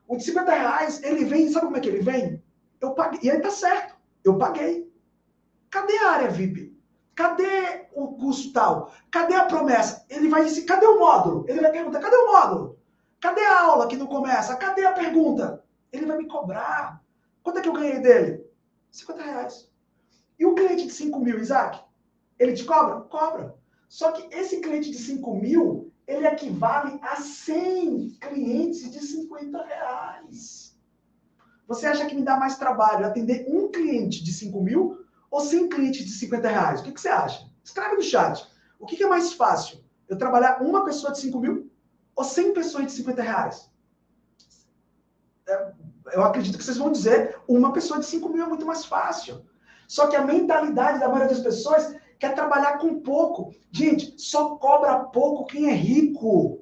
O de 50 reais, ele vem, sabe como é que ele vem? Eu paguei, e aí tá certo, eu paguei. Cadê a área VIP? Cadê o curso tal? Cadê a promessa? Ele vai dizer, cadê o módulo? Ele vai perguntar, cadê o módulo? Cadê a aula que não começa? Cadê a pergunta? Ele vai me cobrar. Quanto é que eu ganhei dele? 50 reais. E o cliente de 5 mil, Isaac? Ele te cobra? Cobra. Só que esse cliente de 5 mil, ele equivale a 100 clientes de 50 reais. Você acha que me dá mais trabalho atender um cliente de 5 mil ou 100 clientes de 50 reais? O que, que você acha? Escreve no chat. O que, que é mais fácil? Eu trabalhar uma pessoa de 5 mil ou 100 pessoas de 50 reais? É, eu acredito que vocês vão dizer uma pessoa de 5 mil é muito mais fácil. Só que a mentalidade da maioria das pessoas quer trabalhar com pouco. Gente, só cobra pouco quem é rico.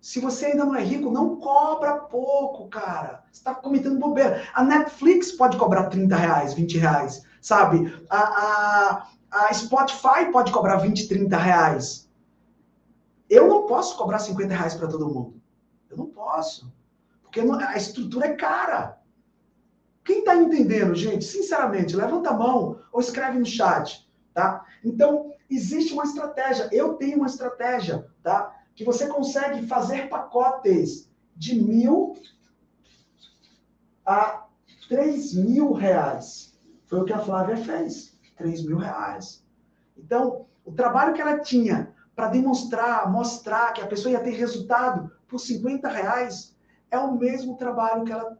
Se você ainda não é rico, não cobra pouco, cara. Você está cometendo bobeira. A Netflix pode cobrar 30 reais, 20 reais, sabe? A, a, a Spotify pode cobrar 20, 30 reais. Eu não posso cobrar 50 reais para todo mundo. Eu não posso. Porque a estrutura é cara. Quem está entendendo, gente? Sinceramente, levanta a mão ou escreve no chat. Tá? Então, existe uma estratégia. Eu tenho uma estratégia, tá? Que você consegue fazer pacotes de mil a três mil reais. Foi o que a Flávia fez. Três mil reais. Então, o trabalho que ela tinha para demonstrar, mostrar que a pessoa ia ter resultado por 50 reais, é o mesmo trabalho que ela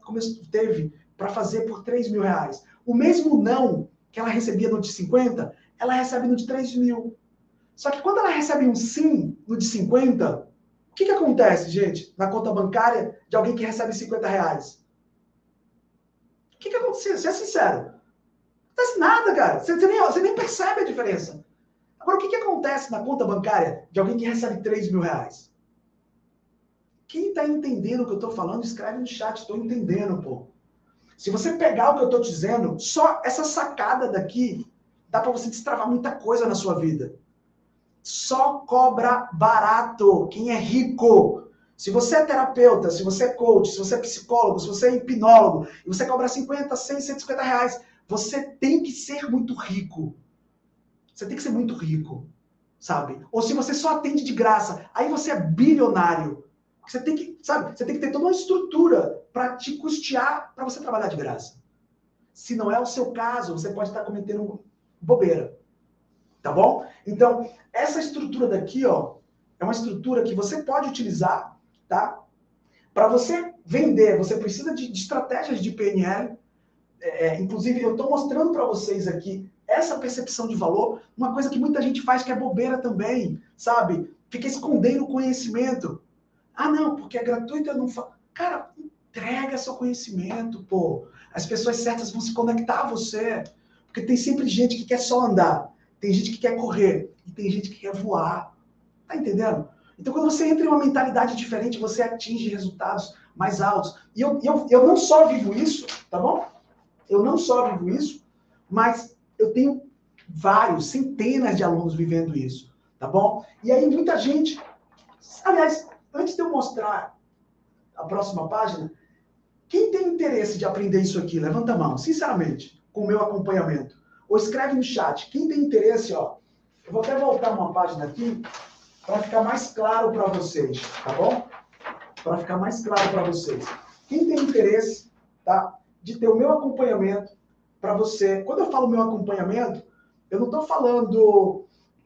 teve para fazer por 3 mil reais. O mesmo não que ela recebia no de 50, ela recebe no de 3 mil. Só que quando ela recebe um sim no de 50, o que, que acontece, gente, na conta bancária de alguém que recebe 50 reais? O que, que acontece? Seja sincero. Não acontece nada, cara. Você, você, nem, você nem percebe a diferença. Agora, o que, que acontece na conta bancária de alguém que recebe 3 mil reais? Quem está entendendo o que eu estou falando, escreve no chat. Estou entendendo, pô. Se você pegar o que eu estou dizendo, só essa sacada daqui dá para você destravar muita coisa na sua vida. Só cobra barato quem é rico. Se você é terapeuta, se você é coach, se você é psicólogo, se você é hipnólogo, e você cobra 50, 100, 150 reais, você tem que ser muito rico. Você tem que ser muito rico, sabe? Ou se você só atende de graça, aí você é bilionário. Você tem que, sabe? Você tem que ter toda uma estrutura para te custear para você trabalhar de graça. Se não é o seu caso, você pode estar cometendo bobeira. Tá bom? Então, essa estrutura daqui, ó, é uma estrutura que você pode utilizar, tá? Para você vender, você precisa de, de estratégias de PNL. É, é, inclusive, eu estou mostrando para vocês aqui essa percepção de valor, uma coisa que muita gente faz que é bobeira também, sabe? Fica escondendo o conhecimento. Ah, não, porque é gratuito, eu não falo. Cara, entrega seu conhecimento, pô. As pessoas certas vão se conectar a você. Porque tem sempre gente que quer só andar, tem gente que quer correr e tem gente que quer voar. Tá entendendo? Então, quando você entra em uma mentalidade diferente, você atinge resultados mais altos. E eu, eu, eu não só vivo isso, tá bom? Eu não só vivo isso, mas eu tenho vários, centenas de alunos vivendo isso, tá bom? E aí muita gente. Aliás, antes de eu mostrar a próxima página, quem tem interesse de aprender isso aqui, levanta a mão, sinceramente com o meu acompanhamento. ou escreve no chat. Quem tem interesse, ó, eu vou até voltar uma página aqui para ficar mais claro para vocês, tá bom? Para ficar mais claro para vocês. Quem tem interesse, tá, de ter o meu acompanhamento para você. Quando eu falo meu acompanhamento, eu não estou falando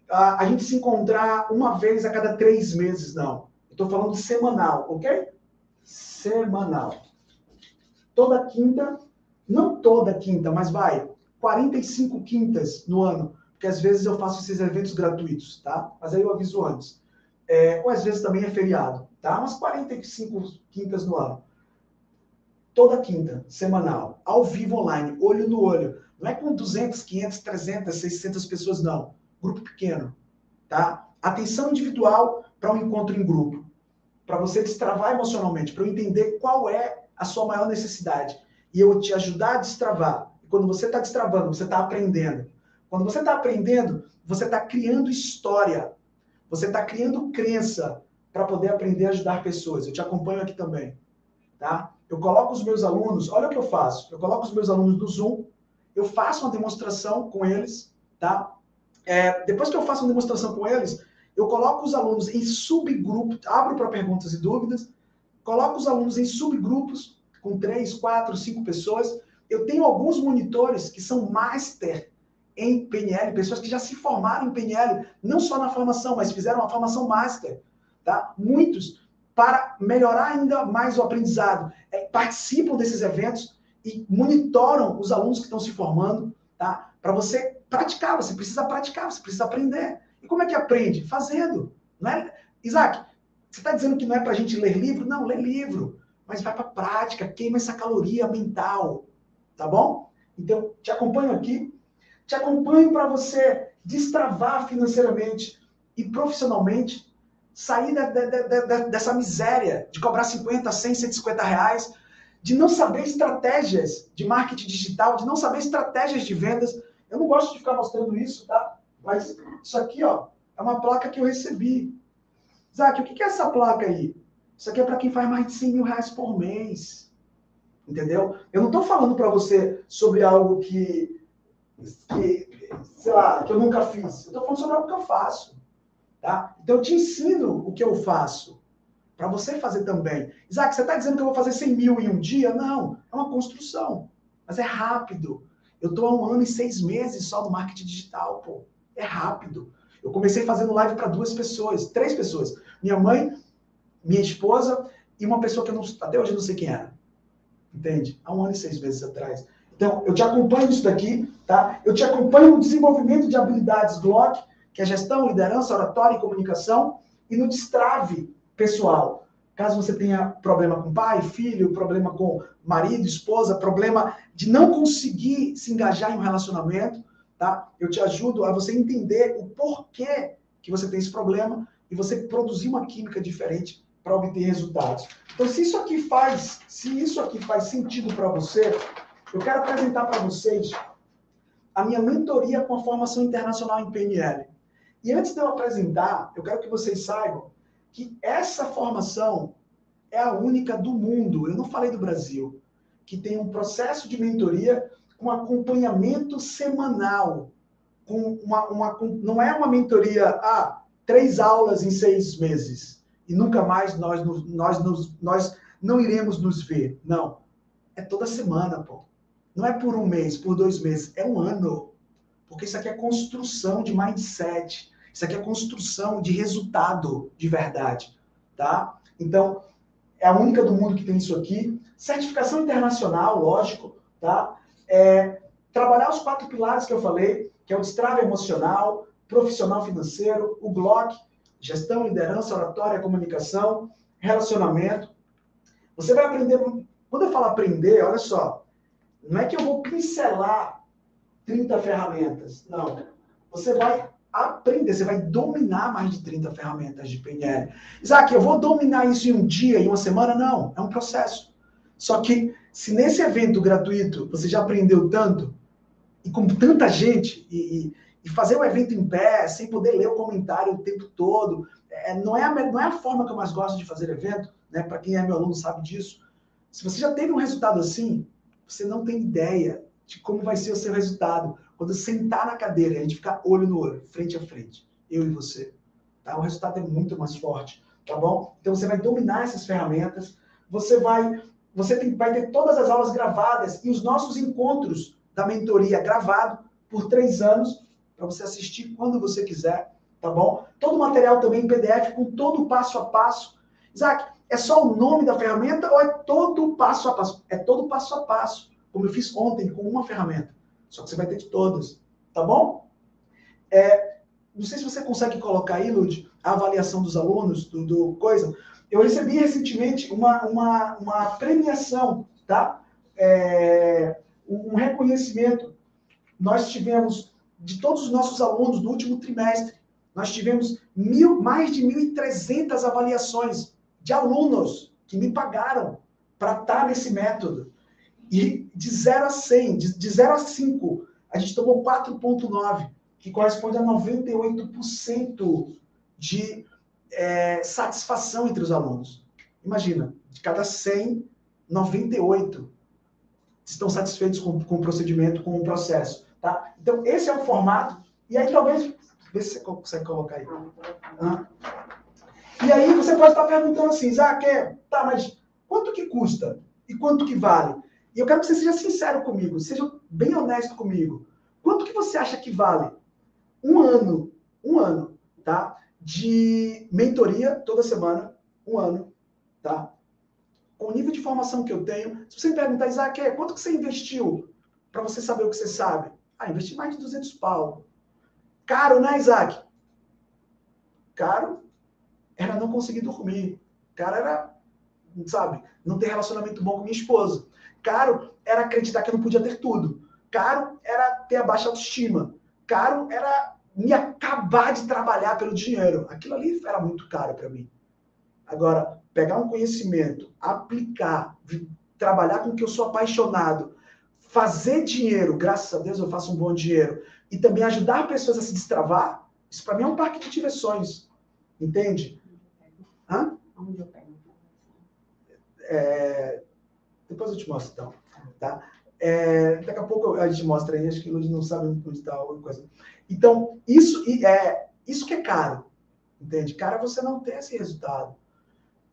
a, a gente se encontrar uma vez a cada três meses, não. Estou falando semanal, ok? Semanal. Toda quinta, não toda quinta, mas vai, 45 quintas no ano, porque às vezes eu faço esses eventos gratuitos, tá? Mas aí eu aviso antes. É, ou às vezes também é feriado, tá? Umas 45 quintas no ano. Toda quinta, semanal, ao vivo online, olho no olho. Não é com 200, 500, 300, 600 pessoas, não grupo pequeno, tá? Atenção individual para um encontro em grupo, para você destravar emocionalmente, para eu entender qual é a sua maior necessidade e eu te ajudar a destravar. E quando você está destravando, você está aprendendo. Quando você está aprendendo, você está criando história, você está criando crença para poder aprender a ajudar pessoas. Eu te acompanho aqui também, tá? Eu coloco os meus alunos, olha o que eu faço. Eu coloco os meus alunos no Zoom, eu faço uma demonstração com eles, tá? É, depois que eu faço uma demonstração com eles, eu coloco os alunos em subgrupos, abro para perguntas e dúvidas, coloco os alunos em subgrupos, com três, quatro, cinco pessoas. Eu tenho alguns monitores que são master em PNL, pessoas que já se formaram em PNL, não só na formação, mas fizeram uma formação master. Tá? Muitos, para melhorar ainda mais o aprendizado, é, participam desses eventos e monitoram os alunos que estão se formando, tá? para você praticar, você precisa praticar, você precisa aprender. E como é que aprende? Fazendo. Não é? Isaac, você está dizendo que não é para a gente ler livro? Não, lê livro. Mas vai para a prática, queima essa caloria mental. Tá bom? Então, te acompanho aqui. Te acompanho para você destravar financeiramente e profissionalmente, sair dessa miséria de cobrar 50, 100, 150 reais, de não saber estratégias de marketing digital, de não saber estratégias de vendas, eu não gosto de ficar mostrando isso, tá? Mas isso aqui, ó, é uma placa que eu recebi. Zac, o que é essa placa aí? Isso aqui é para quem faz mais de 100 mil reais por mês. Entendeu? Eu não estou falando para você sobre algo que, que, sei lá, que eu nunca fiz. Eu estou falando sobre algo que eu faço. Tá? Então eu te ensino o que eu faço. Para você fazer também. Isaac, você está dizendo que eu vou fazer 100 mil em um dia? Não. É uma construção. Mas é rápido. Eu estou há um ano e seis meses só no marketing digital, pô. É rápido. Eu comecei fazendo live para duas pessoas, três pessoas. Minha mãe, minha esposa e uma pessoa que eu não, até hoje não sei quem era. Entende? Há um ano e seis meses atrás. Então, eu te acompanho nisso daqui, tá? Eu te acompanho no desenvolvimento de habilidades Glock, que é gestão, liderança, oratória e comunicação, e no destrave pessoal. Caso você tenha problema com pai, filho, problema com marido, esposa, problema de não conseguir se engajar em um relacionamento, tá? Eu te ajudo a você entender o porquê que você tem esse problema e você produzir uma química diferente para obter resultados. Então, se isso aqui faz, se isso aqui faz sentido para você, eu quero apresentar para vocês a minha mentoria com a formação internacional em PNL. E antes de eu apresentar, eu quero que vocês saibam que essa formação é a única do mundo, eu não falei do Brasil, que tem um processo de mentoria com acompanhamento semanal. Com uma, uma, não é uma mentoria, ah, três aulas em seis meses e nunca mais nós, nós, nós, nós não iremos nos ver. Não. É toda semana, pô. Não é por um mês, por dois meses, é um ano. Porque isso aqui é construção de mindset. Isso aqui é construção de resultado de verdade, tá? Então, é a única do mundo que tem isso aqui. Certificação internacional, lógico, tá? É, trabalhar os quatro pilares que eu falei, que é o destrave emocional, profissional financeiro, o Glock, gestão, liderança, oratória, comunicação, relacionamento. Você vai aprender. Quando eu falo aprender, olha só, não é que eu vou pincelar 30 ferramentas. Não. Você vai aprender, você vai dominar mais de 30 ferramentas de PNL. Isaac, eu vou dominar isso em um dia, em uma semana? Não, é um processo. Só que se nesse evento gratuito você já aprendeu tanto, e com tanta gente, e, e fazer o um evento em pé, sem poder ler o comentário o tempo todo, é, não, é a, não é a forma que eu mais gosto de fazer evento, né? Para quem é meu aluno sabe disso. Se você já teve um resultado assim, você não tem ideia de como vai ser o seu resultado quando sentar na cadeira e a gente ficar olho no olho, frente a frente, eu e você, tá? O resultado é muito mais forte, tá bom? Então você vai dominar essas ferramentas, você vai, você tem, vai ter todas as aulas gravadas e os nossos encontros da mentoria gravado por três anos para você assistir quando você quiser, tá bom? Todo o material também em PDF com todo o passo a passo. Isaac, é só o nome da ferramenta ou é todo o passo a passo? É todo o passo a passo, como eu fiz ontem com uma ferramenta. Só que você vai ter de todas, tá bom? É, não sei se você consegue colocar aí, Lud, a avaliação dos alunos, do, do coisa. Eu recebi recentemente uma, uma, uma premiação, tá? É, um reconhecimento. Nós tivemos, de todos os nossos alunos do último trimestre, nós tivemos mil, mais de 1.300 avaliações de alunos que me pagaram para estar nesse método. E de 0 a 100, de, de 0 a 5, a gente tomou 4,9, que corresponde a 98% de é, satisfação entre os alunos. Imagina, de cada 100, 98 estão satisfeitos com, com o procedimento, com o processo. Tá? Então, esse é o formato. E aí, talvez, vê se você consegue colocar aí. Ah. E aí você pode estar perguntando assim, é, tá, mas quanto que custa? E quanto que vale? E eu quero que você seja sincero comigo, seja bem honesto comigo. Quanto que você acha que vale um ano, um ano, tá? De mentoria toda semana, um ano, tá? Com o nível de formação que eu tenho, se você me perguntar, Isaac, é, quanto que você investiu para você saber o que você sabe? Ah, investi mais de 200 pau. Caro, né, Isaac? Caro era não conseguir dormir. Cara, era, sabe, não ter relacionamento bom com minha esposa. Caro era acreditar que eu não podia ter tudo. Caro era ter a baixa autoestima. Caro era me acabar de trabalhar pelo dinheiro. Aquilo ali era muito caro para mim. Agora, pegar um conhecimento, aplicar, trabalhar com o que eu sou apaixonado, fazer dinheiro, graças a Deus eu faço um bom dinheiro, e também ajudar pessoas a se destravar, isso para mim é um parque de diversões. Entende? Hã? Onde eu pego? É, depois eu te mostro, então. Tá? É, daqui a pouco a gente mostra aí, acho que eles não sabem onde está alguma coisa. Então, isso, é, isso que é caro, entende? Cara, você não tem esse resultado.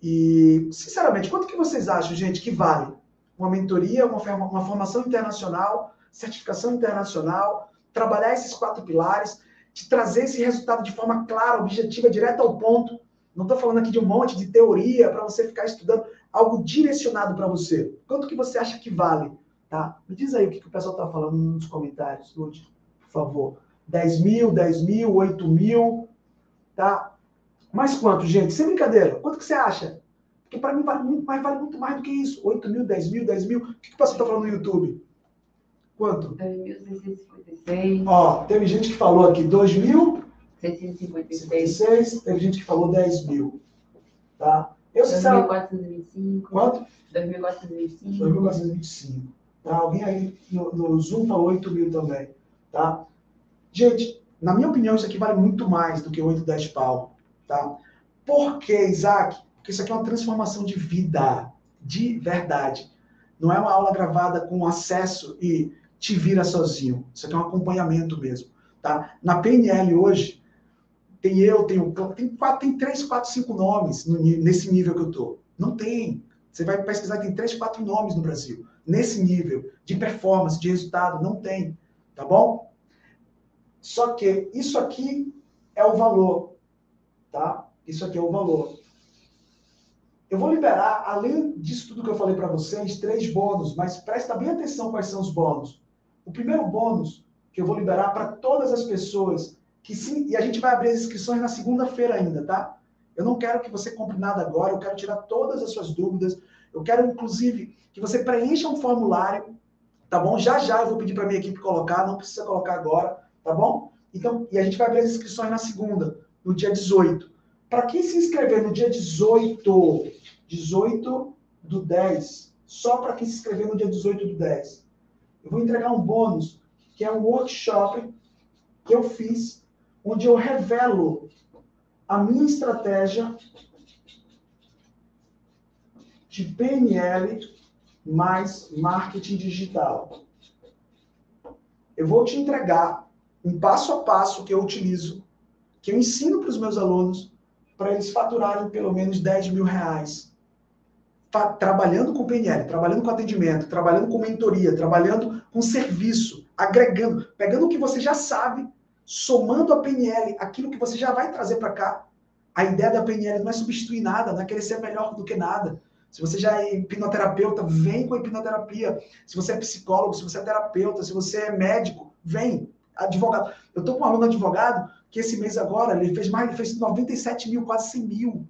E, sinceramente, quanto que vocês acham, gente, que vale uma mentoria, uma, uma formação internacional, certificação internacional, trabalhar esses quatro pilares, te trazer esse resultado de forma clara, objetiva, direta ao ponto. Não estou falando aqui de um monte de teoria para você ficar estudando algo direcionado para você. Quanto que você acha que vale? Tá? Me diz aí o que, que o pessoal está falando nos comentários, Lud, por favor. 10 mil, 10 mil, 8 mil, tá? Mais quanto, gente? Sem brincadeira. Quanto que você acha? Porque para mim vale muito mais, vale muito mais do que isso. 8 mil, 10 mil, 10 mil. O que, que o pessoal está falando no YouTube? Quanto? 2.656. Ó, teve gente que falou aqui 2 mil. 656. Teve gente que falou 10 mil. Tá? Eu, 2.425. Quanto? 2.425. 2.425. Tá? Alguém aí no, no Zoom falou 8 mil também. Tá? Gente, na minha opinião, isso aqui vale muito mais do que 8, 10 pau. Tá? Por que, Isaac? Porque isso aqui é uma transformação de vida, de verdade. Não é uma aula gravada com acesso e te vira sozinho. Isso aqui é um acompanhamento mesmo. Tá? Na PNL hoje, tem eu, tem o tem quatro, tem três, quatro, cinco nomes no, nesse nível que eu tô. Não tem. Você vai pesquisar, tem três, quatro nomes no Brasil. Nesse nível de performance, de resultado, não tem. Tá bom? Só que isso aqui é o valor. Tá? Isso aqui é o valor. Eu vou liberar, além disso tudo que eu falei para vocês, três bônus, mas presta bem atenção quais são os bônus. O primeiro bônus que eu vou liberar para todas as pessoas que sim, e a gente vai abrir as inscrições na segunda-feira ainda, tá? Eu não quero que você compre nada agora, eu quero tirar todas as suas dúvidas. Eu quero, inclusive, que você preencha um formulário, tá bom? Já já eu vou pedir para minha equipe colocar, não precisa colocar agora, tá bom? Então, e a gente vai abrir as inscrições na segunda, no dia 18. Para quem se inscrever no dia 18, 18 do 10, só para quem se inscrever no dia 18 do 10, eu vou entregar um bônus, que é um workshop que eu fiz onde eu revelo a minha estratégia de PNL mais marketing digital. eu vou te entregar um passo a passo que eu utilizo, que eu ensino para os meus alunos, para eles faturarem pelo menos 10 mil reais. Trabalhando com PNL, trabalhando com atendimento, trabalhando com mentoria, trabalhando com serviço, agregando, pegando o que você já sabe, somando a PNL, aquilo que você já vai trazer para cá. A ideia da PNL não é substituir nada, não é querer ser melhor do que nada. Se você já é hipnoterapeuta, vem com a hipnoterapia. Se você é psicólogo, se você é terapeuta, se você é médico, vem. Advogado. Eu estou com um aluno advogado que esse mês agora ele fez mais, ele fez 97 mil, quase 100 mil.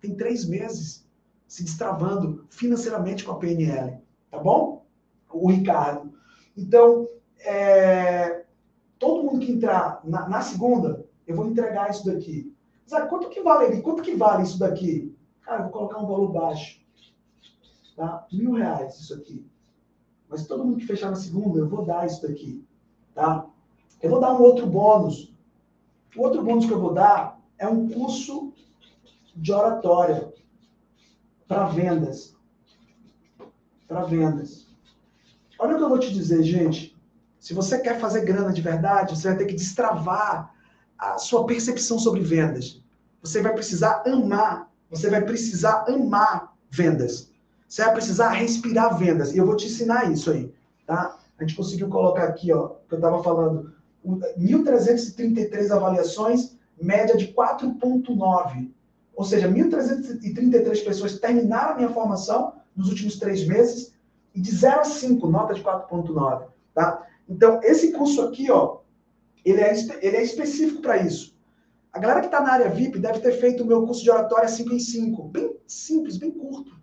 Tem três meses se destravando financeiramente com a PNL. Tá bom? O Ricardo. Então, é, todo mundo que entrar na, na, segunda, eu vou entregar isso daqui. Zé, quanto que vale? Quanto que vale isso daqui? Cara, eu vou colocar um valor baixo. Tá? Mil reais isso aqui. Mas todo mundo que fechar na segunda, eu vou dar isso daqui. Tá? Eu vou dar um outro bônus. O outro bônus que eu vou dar é um curso de oratória para vendas. Para vendas. Olha o que eu vou te dizer, gente. Se você quer fazer grana de verdade, você vai ter que destravar a sua percepção sobre vendas. Você vai precisar amar, você vai precisar amar vendas. Você vai precisar respirar vendas. E eu vou te ensinar isso aí, tá? A gente conseguiu colocar aqui, ó, que eu estava falando, 1.333 avaliações, média de 4.9. Ou seja, 1.333 pessoas terminaram a minha formação nos últimos três meses e de 0 a 5, nota de 4.9, tá? Então, esse curso aqui, ó, ele é, ele é específico para isso. A galera que está na área VIP deve ter feito o meu curso de oratória 5 em 5. Bem simples, bem curto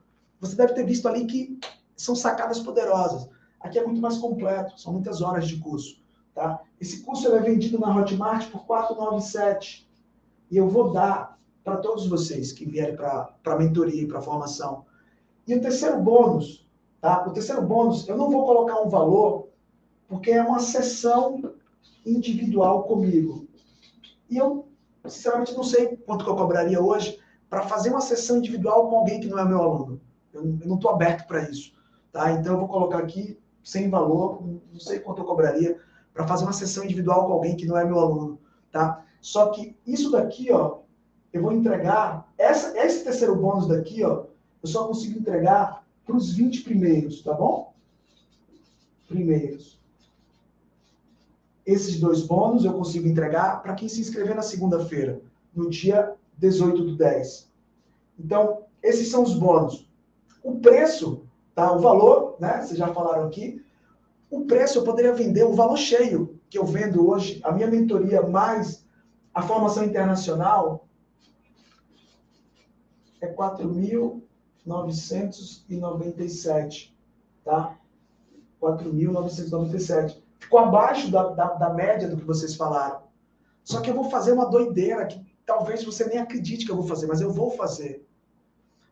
você deve ter visto ali que são sacadas poderosas. Aqui é muito mais completo, são muitas horas de curso. Tá? Esse curso é vendido na Hotmart por 497 e eu vou dar para todos vocês que vierem para a mentoria e para a formação. E o terceiro bônus, tá? O terceiro bônus, eu não vou colocar um valor, porque é uma sessão individual comigo. E eu, sinceramente, não sei quanto que eu cobraria hoje para fazer uma sessão individual com alguém que não é meu aluno. Eu, não estou aberto para isso. Tá? Então, eu vou colocar aqui sem valor, não sei quanto eu cobraria, para fazer uma sessão individual com alguém que não é meu aluno. Tá? Só que isso daqui, ó, eu vou entregar, essa, esse terceiro bônus daqui, ó, eu só consigo entregar para os 20 primeiros, tá bom? Primeiros. Esses dois bônus eu consigo entregar para quem se inscrever na segunda-feira, no dia 18 do 10. Então, esses são os bônus. O preço, tá? O valor, né? Vocês já falaram aqui. O preço eu poderia vender o valor cheio que eu vendo hoje, a minha mentoria mais a formação internacional é 4.997, tá? 4.997. Ficou abaixo da, da, da média do que vocês falaram. Só que eu vou fazer uma doideira que talvez você nem acredite que eu vou fazer, mas eu vou fazer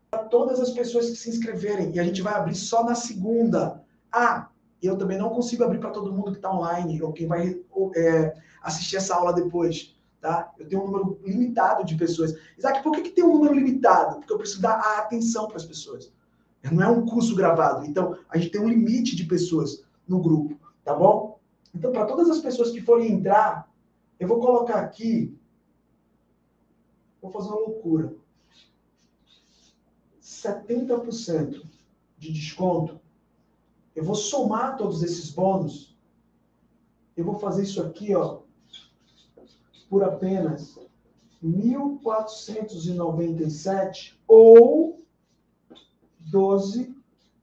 para todas as pessoas que se inscreverem. E a gente vai abrir só na segunda. Ah, eu também não consigo abrir para todo mundo que está online ou quem vai é, assistir essa aula depois. Tá? Eu tenho um número limitado de pessoas. Isaac, por que, que tem um número limitado? Porque eu preciso dar a atenção para as pessoas. Não é um curso gravado. Então, a gente tem um limite de pessoas no grupo, tá bom? Então, para todas as pessoas que forem entrar, eu vou colocar aqui. Vou fazer uma loucura. 70% de desconto, eu vou somar todos esses bônus, eu vou fazer isso aqui, ó, por apenas 1.497 ou 12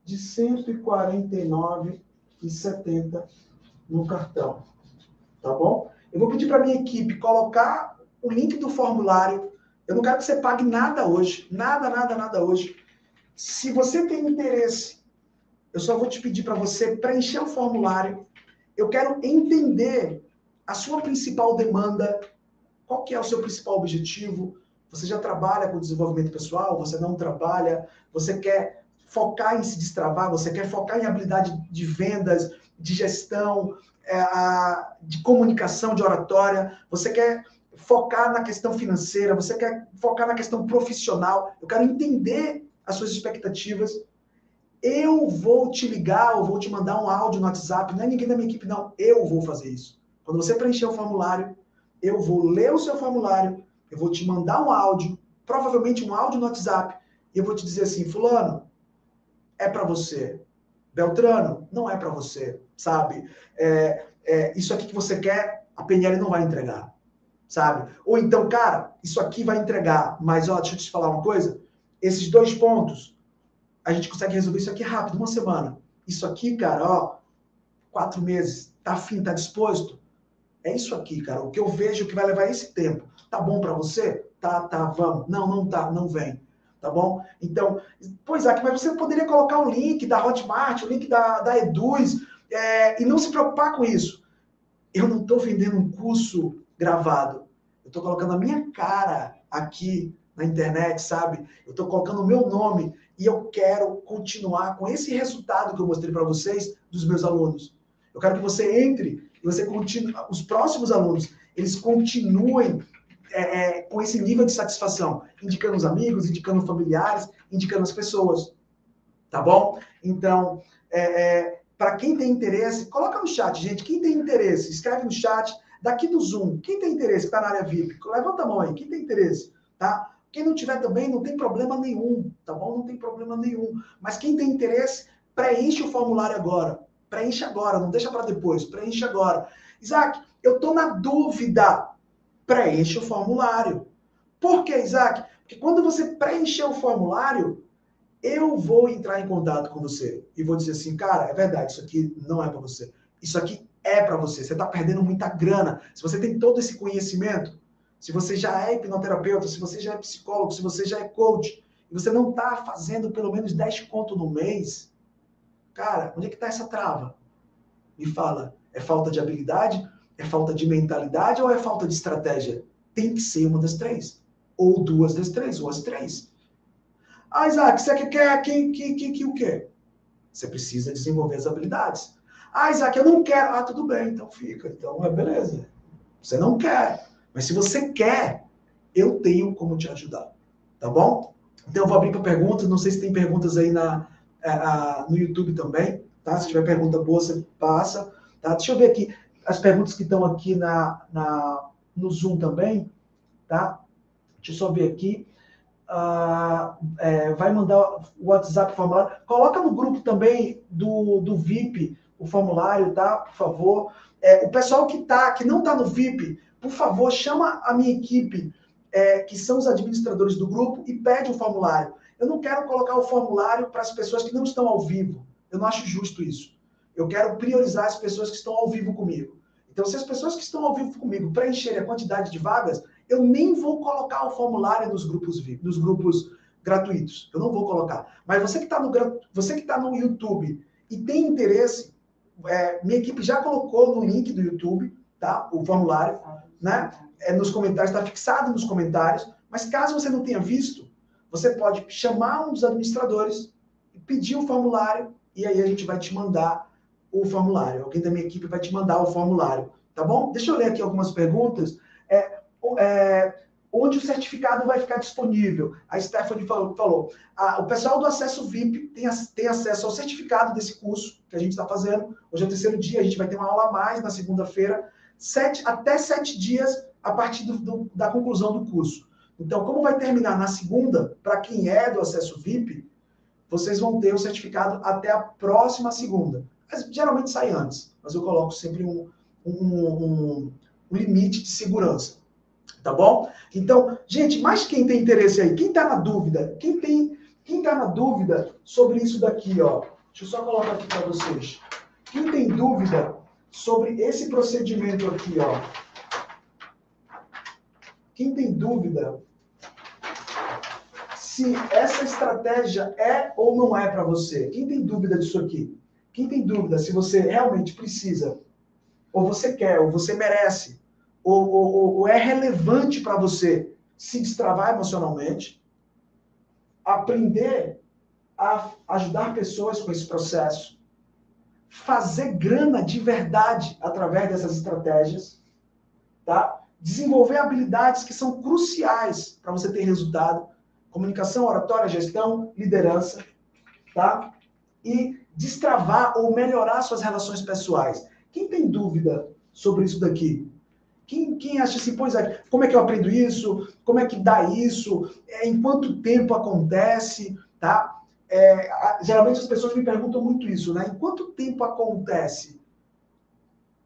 de 149,70 no cartão. Tá bom? Eu vou pedir para minha equipe colocar o link do formulário. Eu não quero que você pague nada hoje, nada, nada, nada hoje. Se você tem interesse, eu só vou te pedir para você preencher o formulário. Eu quero entender a sua principal demanda, qual que é o seu principal objetivo. Você já trabalha com desenvolvimento pessoal? Você não trabalha? Você quer focar em se destravar? Você quer focar em habilidade de vendas, de gestão, é, de comunicação, de oratória? Você quer focar na questão financeira? Você quer focar na questão profissional? Eu quero entender as suas expectativas. eu vou te ligar, eu vou te mandar um áudio no WhatsApp, não é ninguém da minha equipe, não. Eu vou fazer isso. Quando você preencher o formulário, eu vou ler o seu formulário, eu vou te mandar um áudio, provavelmente um áudio no WhatsApp, e eu vou te dizer assim, fulano, é para você. Beltrano, não é para você, sabe? É, é, isso aqui que você quer, a PNL não vai entregar, sabe? Ou então, cara, isso aqui vai entregar, mas ó, deixa eu te falar uma coisa, esses dois pontos, a gente consegue resolver isso aqui rápido, uma semana. Isso aqui, cara, ó, quatro meses, tá afim, tá disposto? É isso aqui, cara. O que eu vejo que vai levar esse tempo. Tá bom para você? Tá, tá, vamos. Não, não tá, não vem. Tá bom? Então, pois é, mas você poderia colocar o link da Hotmart, o link da, da Eduz, é, e não se preocupar com isso. Eu não estou vendendo um curso gravado. Eu estou colocando a minha cara aqui na internet, sabe? Eu estou colocando o meu nome e eu quero continuar com esse resultado que eu mostrei para vocês dos meus alunos. Eu quero que você entre e você continue, os próximos alunos, eles continuem é, é, com esse nível de satisfação, indicando os amigos, indicando familiares, indicando as pessoas. Tá bom? Então, é, é para quem tem interesse, coloca no chat, gente. Quem tem interesse, escreve no chat. Daqui do Zoom, quem tem interesse, está na área VIP, levanta a mão aí. Quem tem interesse, tá? Quem não tiver também, não tem problema nenhum, tá bom? Não tem problema nenhum. Mas quem tem interesse, preenche o formulário agora. Preenche agora, não deixa para depois. Preenche agora. Isaac, eu estou na dúvida. Preenche o formulário. Por que, Isaac? Porque quando você preencher o formulário, eu vou entrar em contato com você e vou dizer assim, cara, é verdade, isso aqui não é para você. Isso aqui é para você. Você está perdendo muita grana. Se você tem todo esse conhecimento, se você já é hipnoterapeuta, se você já é psicólogo, se você já é coach, e você não está fazendo pelo menos 10 conto no mês, cara, onde é que está essa trava? Me fala, é falta de habilidade? É falta de mentalidade ou é falta de estratégia? Tem que ser uma das três. Ou duas das três, ou as três. Ah, Isaac, você quer que, que, que, que o quê? Você precisa desenvolver as habilidades. Ah, Isaac, eu não quero. Ah, tudo bem, então fica. Então é beleza. Você não quer. Mas se você quer, eu tenho como te ajudar. Tá bom? Então eu vou abrir para perguntas. Não sei se tem perguntas aí na, a, é, a, no YouTube também. Tá? Se tiver pergunta boa, você passa. Tá? Deixa eu ver aqui as perguntas que estão aqui na, na, no Zoom também. Tá? Deixa eu só ver aqui. Uh, é, vai mandar o WhatsApp formulário. Coloca no grupo também do, do VIP o formulário, tá? Por favor. É, o pessoal que tá, que não está no VIP, por favor, chama a minha equipe, é, que são os administradores do grupo, e pede o formulário. Eu não quero colocar o formulário para as pessoas que não estão ao vivo. Eu não acho justo isso. Eu quero priorizar as pessoas que estão ao vivo comigo. Então, se as pessoas que estão ao vivo comigo preencherem a quantidade de vagas, eu nem vou colocar o formulário nos grupos nos grupos gratuitos. Eu não vou colocar. Mas você que está no você que está no YouTube e tem interesse, é, minha equipe já colocou no link do YouTube, tá? O formulário né? É nos comentários, está fixado nos comentários. Mas caso você não tenha visto, você pode chamar um dos administradores pedir o formulário e aí a gente vai te mandar o formulário. Alguém da minha equipe vai te mandar o formulário, tá bom? Deixa eu ler aqui algumas perguntas. É, é, onde o certificado vai ficar disponível? A Stephanie falou, falou o pessoal do acesso VIP tem, tem acesso ao certificado desse curso que a gente está fazendo. Hoje é o terceiro dia, a gente vai ter uma aula a mais na segunda-feira sete, até sete dias a partir do, do, da conclusão do curso. Então, como vai terminar na segunda, para quem é do acesso VIP, vocês vão ter o certificado até a próxima segunda. Mas, geralmente sai antes, mas eu coloco sempre um, um, um, um limite de segurança. Tá bom? Então, gente, mas quem tem interesse aí? Quem está na dúvida? Quem tem, quem está na dúvida sobre isso daqui, ó? Deixa eu só colocar aqui para vocês. Quem tem dúvida sobre esse procedimento aqui, ó. Quem tem dúvida se essa estratégia é ou não é para você? Quem tem dúvida disso aqui? Quem tem dúvida se você realmente precisa, ou você quer, ou você merece, ou, ou, ou é relevante para você se destravar emocionalmente, aprender a ajudar pessoas com esse processo, fazer grana de verdade através dessas estratégias, tá? Desenvolver habilidades que são cruciais para você ter resultado: comunicação, oratória, gestão, liderança, tá? e destravar ou melhorar suas relações pessoais. Quem tem dúvida sobre isso daqui? Quem, quem acha assim, pois é, como é que eu aprendo isso? Como é que dá isso? É, em quanto tempo acontece? Tá? É, geralmente as pessoas me perguntam muito isso, né? Em quanto tempo acontece?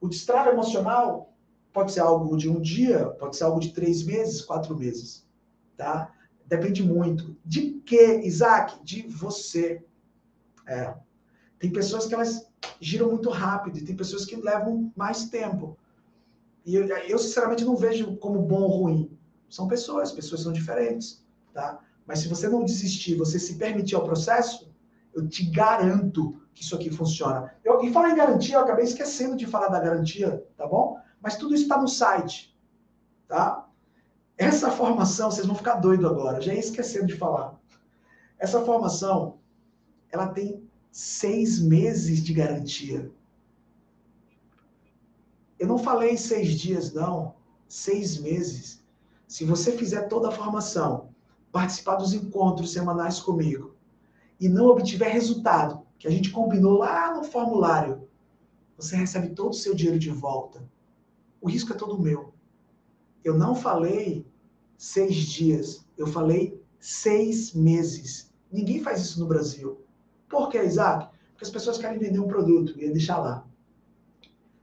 O destrave emocional pode ser algo de um dia, pode ser algo de três meses, quatro meses, tá? Depende muito. De que, Isaac? De você. É. Tem pessoas que elas giram muito rápido e tem pessoas que levam mais tempo. E eu, eu, sinceramente, não vejo como bom ou ruim. São pessoas, pessoas são diferentes, tá? Mas se você não desistir, você se permitir ao processo, eu te garanto que isso aqui funciona. Eu, e falar em garantia, eu acabei esquecendo de falar da garantia, tá bom? Mas tudo isso está no site, tá? Essa formação, vocês vão ficar doido agora, já ia esquecendo de falar. Essa formação, ela tem seis meses de garantia. Eu não falei seis dias, não. Seis meses. Se você fizer toda a formação, participar dos encontros semanais comigo e não obtiver resultado, que a gente combinou lá no formulário, você recebe todo o seu dinheiro de volta. O risco é todo meu. Eu não falei seis dias, eu falei seis meses. Ninguém faz isso no Brasil. Por que, Isaac? Porque as pessoas querem vender um produto e deixar lá.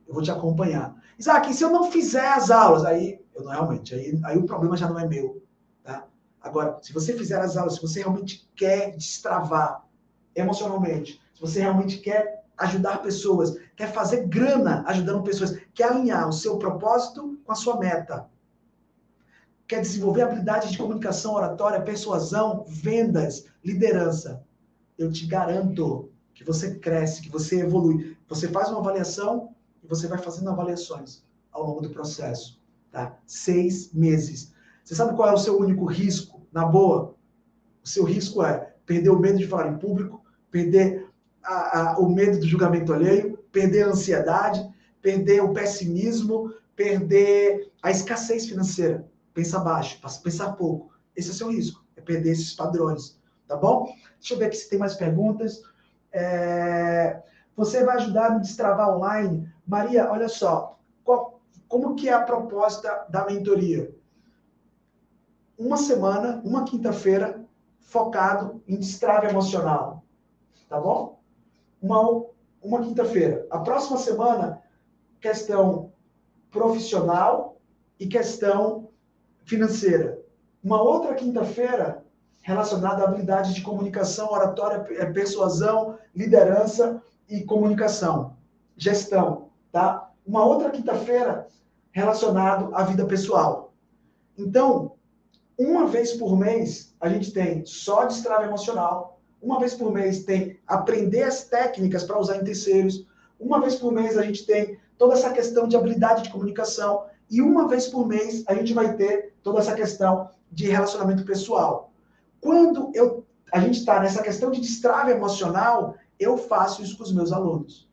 Eu vou te acompanhar. Isaac, e se eu não fizer as aulas? Aí, eu não realmente, aí, aí o problema já não é meu. Tá? Agora, se você fizer as aulas, se você realmente quer destravar emocionalmente, se você realmente quer ajudar pessoas, quer fazer grana ajudando pessoas, quer alinhar o seu propósito com a sua meta, quer desenvolver habilidades de comunicação, oratória, persuasão, vendas, liderança, eu te garanto que você cresce, que você evolui. Você faz uma avaliação e você vai fazendo avaliações ao longo do processo. Tá? Seis meses. Você sabe qual é o seu único risco? Na boa, o seu risco é perder o medo de falar em público, perder a, a, o medo do julgamento alheio, perder a ansiedade, perder o pessimismo, perder a escassez financeira. Pensa baixo, pensar pouco. Esse é o seu risco, é perder esses padrões, tá bom? Deixa eu ver aqui se tem mais perguntas. É... Você vai ajudar a me destravar online? Maria, olha só, qual, como que é a proposta da mentoria? Uma semana, uma quinta-feira, focado em destrave emocional, tá bom? Uma, uma quinta-feira. A próxima semana, questão profissional e questão financeira. Uma outra quinta-feira, relacionada à habilidade de comunicação, oratória, é, persuasão, liderança e comunicação, gestão, tá? Uma outra quinta-feira relacionado à vida pessoal. Então, uma vez por mês a gente tem só destrave emocional, uma vez por mês tem aprender as técnicas para usar em terceiros, uma vez por mês a gente tem toda essa questão de habilidade de comunicação e uma vez por mês a gente vai ter toda essa questão de relacionamento pessoal. Quando eu, a gente está nessa questão de destrave emocional, eu faço isso com os meus alunos.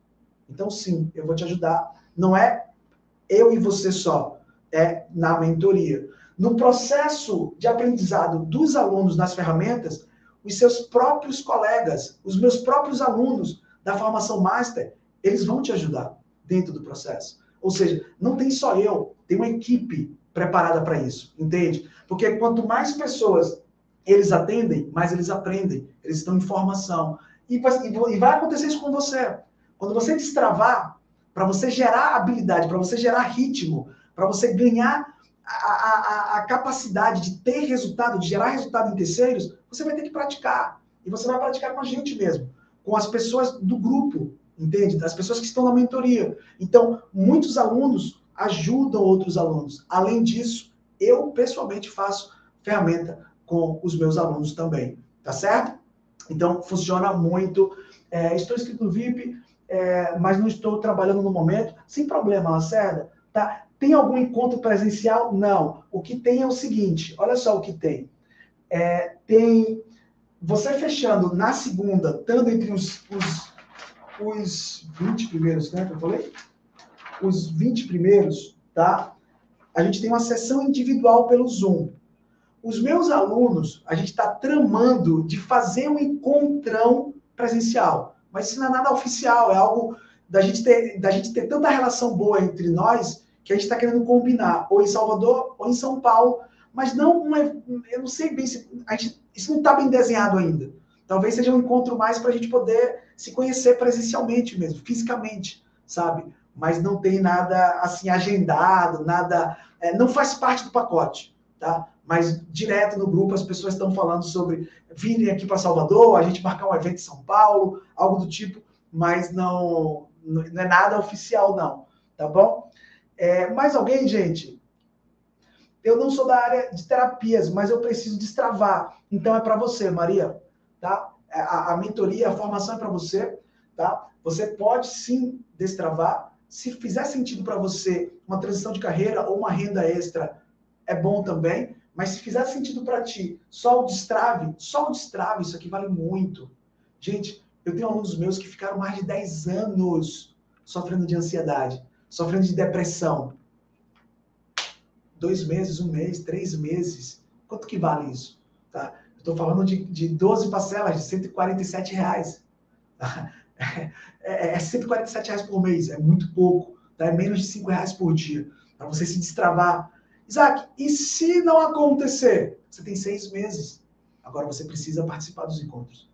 Então, sim, eu vou te ajudar. Não é eu e você só, é na mentoria. No processo de aprendizado dos alunos nas ferramentas, os seus próprios colegas, os meus próprios alunos da formação master, eles vão te ajudar dentro do processo. Ou seja, não tem só eu, tem uma equipe preparada para isso, entende? Porque quanto mais pessoas eles atendem, mais eles aprendem, eles estão em formação. E, e vai acontecer isso com você. Quando você destravar, para você gerar habilidade, para você gerar ritmo, para você ganhar a, a, a, capacidade de ter resultado, de gerar resultado em terceiros, você vai ter que praticar. E você vai praticar com a gente mesmo, com as pessoas do grupo, entende? As pessoas que estão na mentoria. Então, muitos alunos ajudam outros alunos. Além disso, eu pessoalmente faço ferramenta com os meus alunos também, tá certo? Então, funciona muito. É, estou inscrito no VIP, é, mas não estou trabalhando no momento. Sem problema, Lacerda. Tá? Tem algum encontro presencial? Não. O que tem é o seguinte: olha só o que tem. É, tem você fechando na segunda, estando entre os, os, os 20 primeiros, né? Que eu falei? Os 20 primeiros, tá? A gente tem uma sessão individual pelo Zoom. Os meus alunos, a gente está tramando de fazer um encontrão presencial. Mas isso não é nada oficial, é algo da gente ter, da gente ter tanta relação boa entre nós que a gente está querendo combinar, ou em Salvador ou em São Paulo, mas não, uma, eu não sei bem se gente, isso não está bem desenhado ainda. Talvez seja um encontro mais para a gente poder se conhecer presencialmente mesmo, fisicamente, sabe? Mas não tem nada assim agendado, nada, é, não faz parte do pacote, tá? Mas direto no grupo as pessoas estão falando sobre virem aqui para Salvador, a gente marcar um evento em São Paulo, algo do tipo, mas não, não é nada oficial não, tá bom? É, mais alguém, gente? Eu não sou da área de terapias, mas eu preciso destravar. Então é para você, Maria tá? É, a, a mentoria, a formação é para você, tá? Você pode sim destravar. Se fizer sentido para você uma transição de carreira ou uma renda extra, é bom também. Mas se fizer sentido para ti, só o destrave, só o destrave, isso aqui vale muito. Gente, eu tenho alunos meus que ficaram mais de 10 anos sofrendo de ansiedade, sofrendo de depressão. Dois meses, um mês, três meses. Quanto que vale isso? Tá? Estou falando de, de 12 parcelas de 147 reais. É, é 147 reais por mês, é muito pouco. Tá? É menos de 5 reais por dia. Para você se destravar. Isaac, e se não acontecer? Você tem seis meses. Agora você precisa participar dos encontros.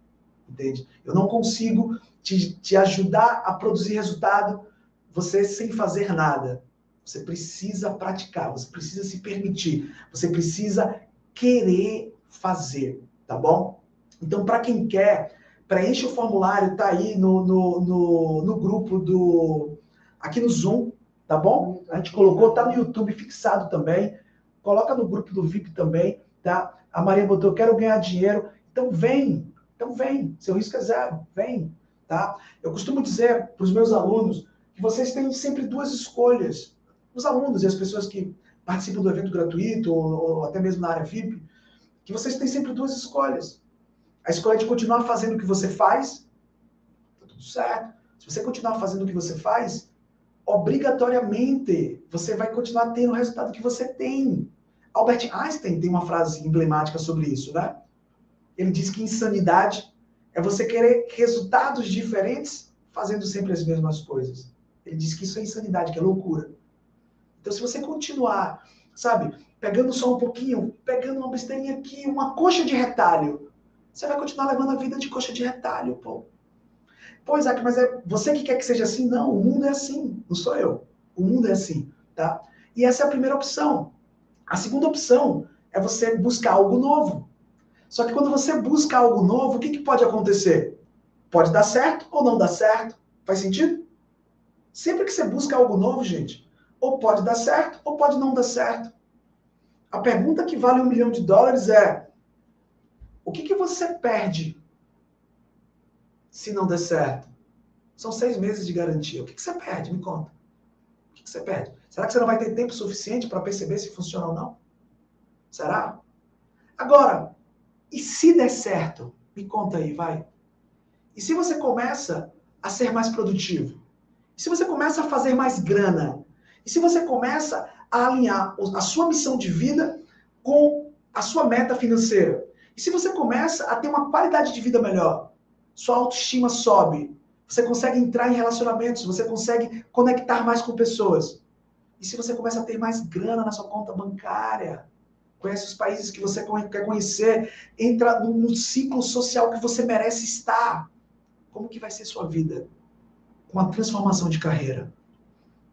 Entende? Eu não consigo te, te ajudar a produzir resultado você sem fazer nada. Você precisa praticar, você precisa se permitir, você precisa querer fazer, tá bom? Então, para quem quer, preenche o formulário, tá aí no, no, no, no, grupo do. aqui no Zoom, tá bom? A gente colocou, tá no YouTube fixado também. Coloca no grupo do VIP também, tá? A Maria botou, quero ganhar dinheiro. Então vem, então vem. Seu risco é zero, vem, tá? Eu costumo dizer para os meus alunos que vocês têm sempre duas escolhas. Os alunos e as pessoas que participam do evento gratuito ou, ou até mesmo na área VIP, que vocês têm sempre duas escolhas. A escolha de continuar fazendo o que você faz, tá tudo certo. Se você continuar fazendo o que você faz, obrigatoriamente você vai continuar tendo o resultado que você tem. Albert Einstein tem uma frase emblemática sobre isso, né? Ele diz que insanidade é você querer resultados diferentes fazendo sempre as mesmas coisas. Ele diz que isso é insanidade, que é loucura. Então, se você continuar, sabe, pegando só um pouquinho, pegando uma besteirinha aqui, uma coxa de retalho. Você vai continuar levando a vida de coxa de retalho, pô. Pô, Isaac, mas é você que quer que seja assim? Não, o mundo é assim, não sou eu. O mundo é assim, tá? E essa é a primeira opção. A segunda opção é você buscar algo novo. Só que quando você busca algo novo, o que, que pode acontecer? Pode dar certo ou não dar certo. Faz sentido? Sempre que você busca algo novo, gente, ou pode dar certo ou pode não dar certo. A pergunta que vale um milhão de dólares é: o que, que você perde se não der certo? São seis meses de garantia. O que, que você perde? Me conta. O que, que você perde? Será que você não vai ter tempo suficiente para perceber se funciona ou não? Será? Agora, e se der certo? Me conta aí, vai. E se você começa a ser mais produtivo? E se você começa a fazer mais grana? E se você começa a alinhar a sua missão de vida com a sua meta financeira. E se você começa a ter uma qualidade de vida melhor, sua autoestima sobe, você consegue entrar em relacionamentos, você consegue conectar mais com pessoas. E se você começa a ter mais grana na sua conta bancária, conhece os países que você quer conhecer, entra no, ciclo social que você merece estar. Como que vai ser sua vida? Com a transformação de carreira.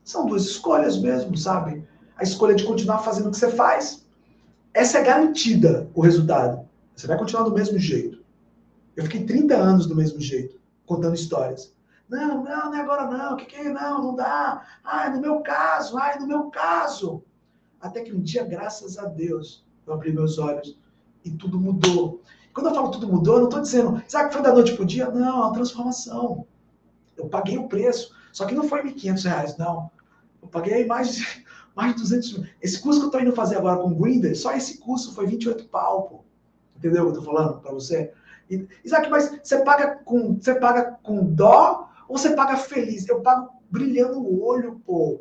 São duas escolhas mesmo, sabe? a escolha de continuar fazendo o que você faz, essa é garantida o resultado. Você vai continuar do mesmo jeito. Eu fiquei 30 anos do mesmo jeito, contando histórias. Não, não, não é agora não. O que, que é? Não, não dá. Ai, no meu caso, ai, no meu caso. Até que um dia, graças a Deus, eu abri meus olhos e tudo mudou. Quando eu falo tudo mudou, eu não estou dizendo, sabe que foi da noite para o dia? Não, é uma transformação. Eu paguei o preço. Só que não foi R$ 1.500, não. Eu paguei mais de mais de 200 mil. Esse curso que eu estou indo fazer agora com o Grinder, só esse curso foi 28 pau, pô. Entendeu o que eu estou falando para você? Isaac, mas você paga, com, você paga com dó ou você paga feliz? Eu pago brilhando o olho, pô.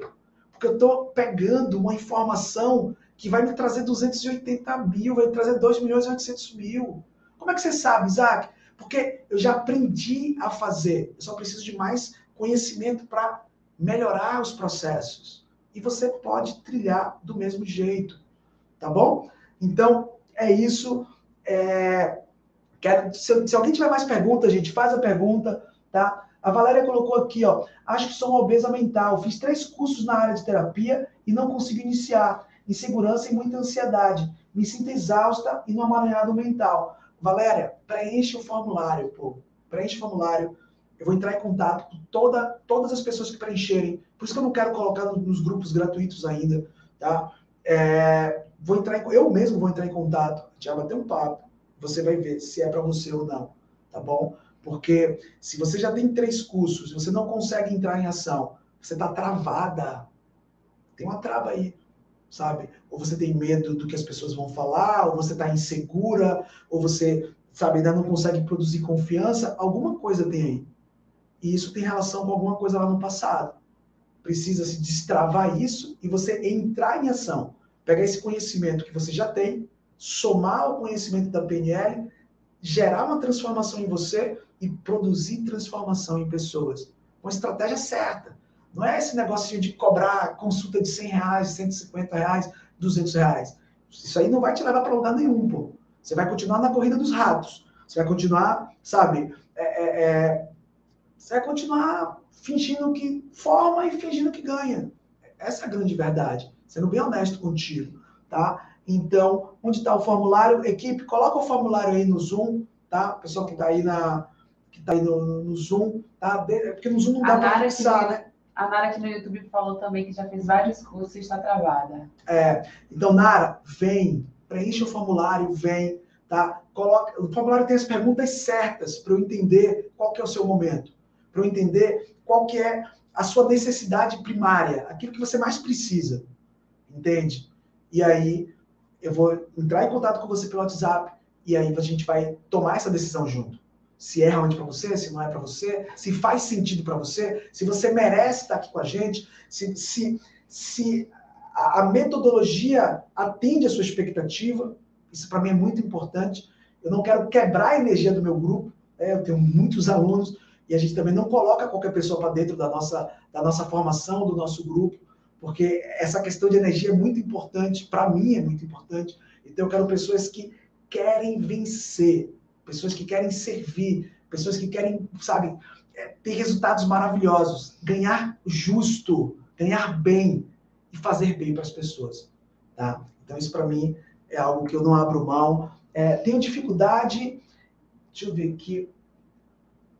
Porque eu estou pegando uma informação que vai me trazer 280 mil, vai me trazer 2 milhões e 800 mil. Como é que você sabe, Isaac? Porque eu já aprendi a fazer. Eu só preciso de mais conhecimento para melhorar os processos. E você pode trilhar do mesmo jeito. Tá bom? Então, é isso. É... Quero... Se, se alguém tiver mais perguntas, gente, faz a pergunta, tá? A Valéria colocou aqui, ó. Acho que sou uma obesa mental. Fiz três cursos na área de terapia e não consigo iniciar. Insegurança e muita ansiedade. Me sinto exausta e no amaranhado mental. Valéria, preenche o formulário, pô. Preenche o formulário. Eu vou entrar em contato com toda, todas as pessoas que preencherem. Por isso que eu não quero colocar nos grupos gratuitos ainda, tá? É, vou entrar em, eu mesmo vou entrar em contato. Já bater um papo. Você vai ver se é para você ou não, tá bom? Porque se você já tem três cursos, você não consegue entrar em ação, você está travada. Tem uma trava aí, sabe? Ou você tem medo do que as pessoas vão falar, ou você está insegura, ou você, sabe, ainda não consegue produzir confiança. Alguma coisa tem aí. E isso tem relação com alguma coisa lá no passado. Precisa se destravar isso e você entrar em ação. Pegar esse conhecimento que você já tem, somar o conhecimento da PNL, gerar uma transformação em você e produzir transformação em pessoas. Uma estratégia certa. Não é esse negócio de cobrar consulta de 100 reais, 150 reais, 200 reais. Isso aí não vai te levar para lugar nenhum, pô. Você vai continuar na corrida dos ratos. Você vai continuar, sabe? É, é, é... Você vai continuar fingindo que forma e fingindo que ganha. Essa é a grande verdade. Sendo bem honesto contigo, tá? Então, onde está o formulário? Equipe, coloca o formulário aí no Zoom, tá? Pessoal que está aí na, que está aí no, no, Zoom, tá? É porque no Zoom não dá para fixar, né? A Nara aqui no YouTube falou também que já fez vários cursos e está travada. É, então, Nara, vem, preencha o formulário, vem, tá? Coloca, o formulário tem as perguntas certas para eu entender qual que é o seu momento, para eu entender qual que é a sua necessidade primária, aquilo que você mais precisa, entende? E aí eu vou entrar em contato com você pelo WhatsApp e aí a gente vai tomar essa decisão junto se é realmente para você, se não é para você, se faz sentido para você, se você merece estar aqui com a gente, se, se, se a, metodologia atende a sua expectativa. Isso para mim é muito importante. Eu não quero quebrar a energia do meu grupo. Né? Eu tenho muitos alunos e a gente também não coloca qualquer pessoa para dentro da nossa, da nossa formação, do nosso grupo, porque essa questão de energia é muito importante, para mim é muito importante. Então eu quero pessoas que querem vencer, pessoas que querem servir, pessoas que querem, sabe, é, ter resultados maravilhosos, ganhar justo, ganhar bem e fazer bem para as pessoas, tá? Então isso para mim é algo que eu não abro mão. É, tenho dificuldade, deixa eu ver aqui,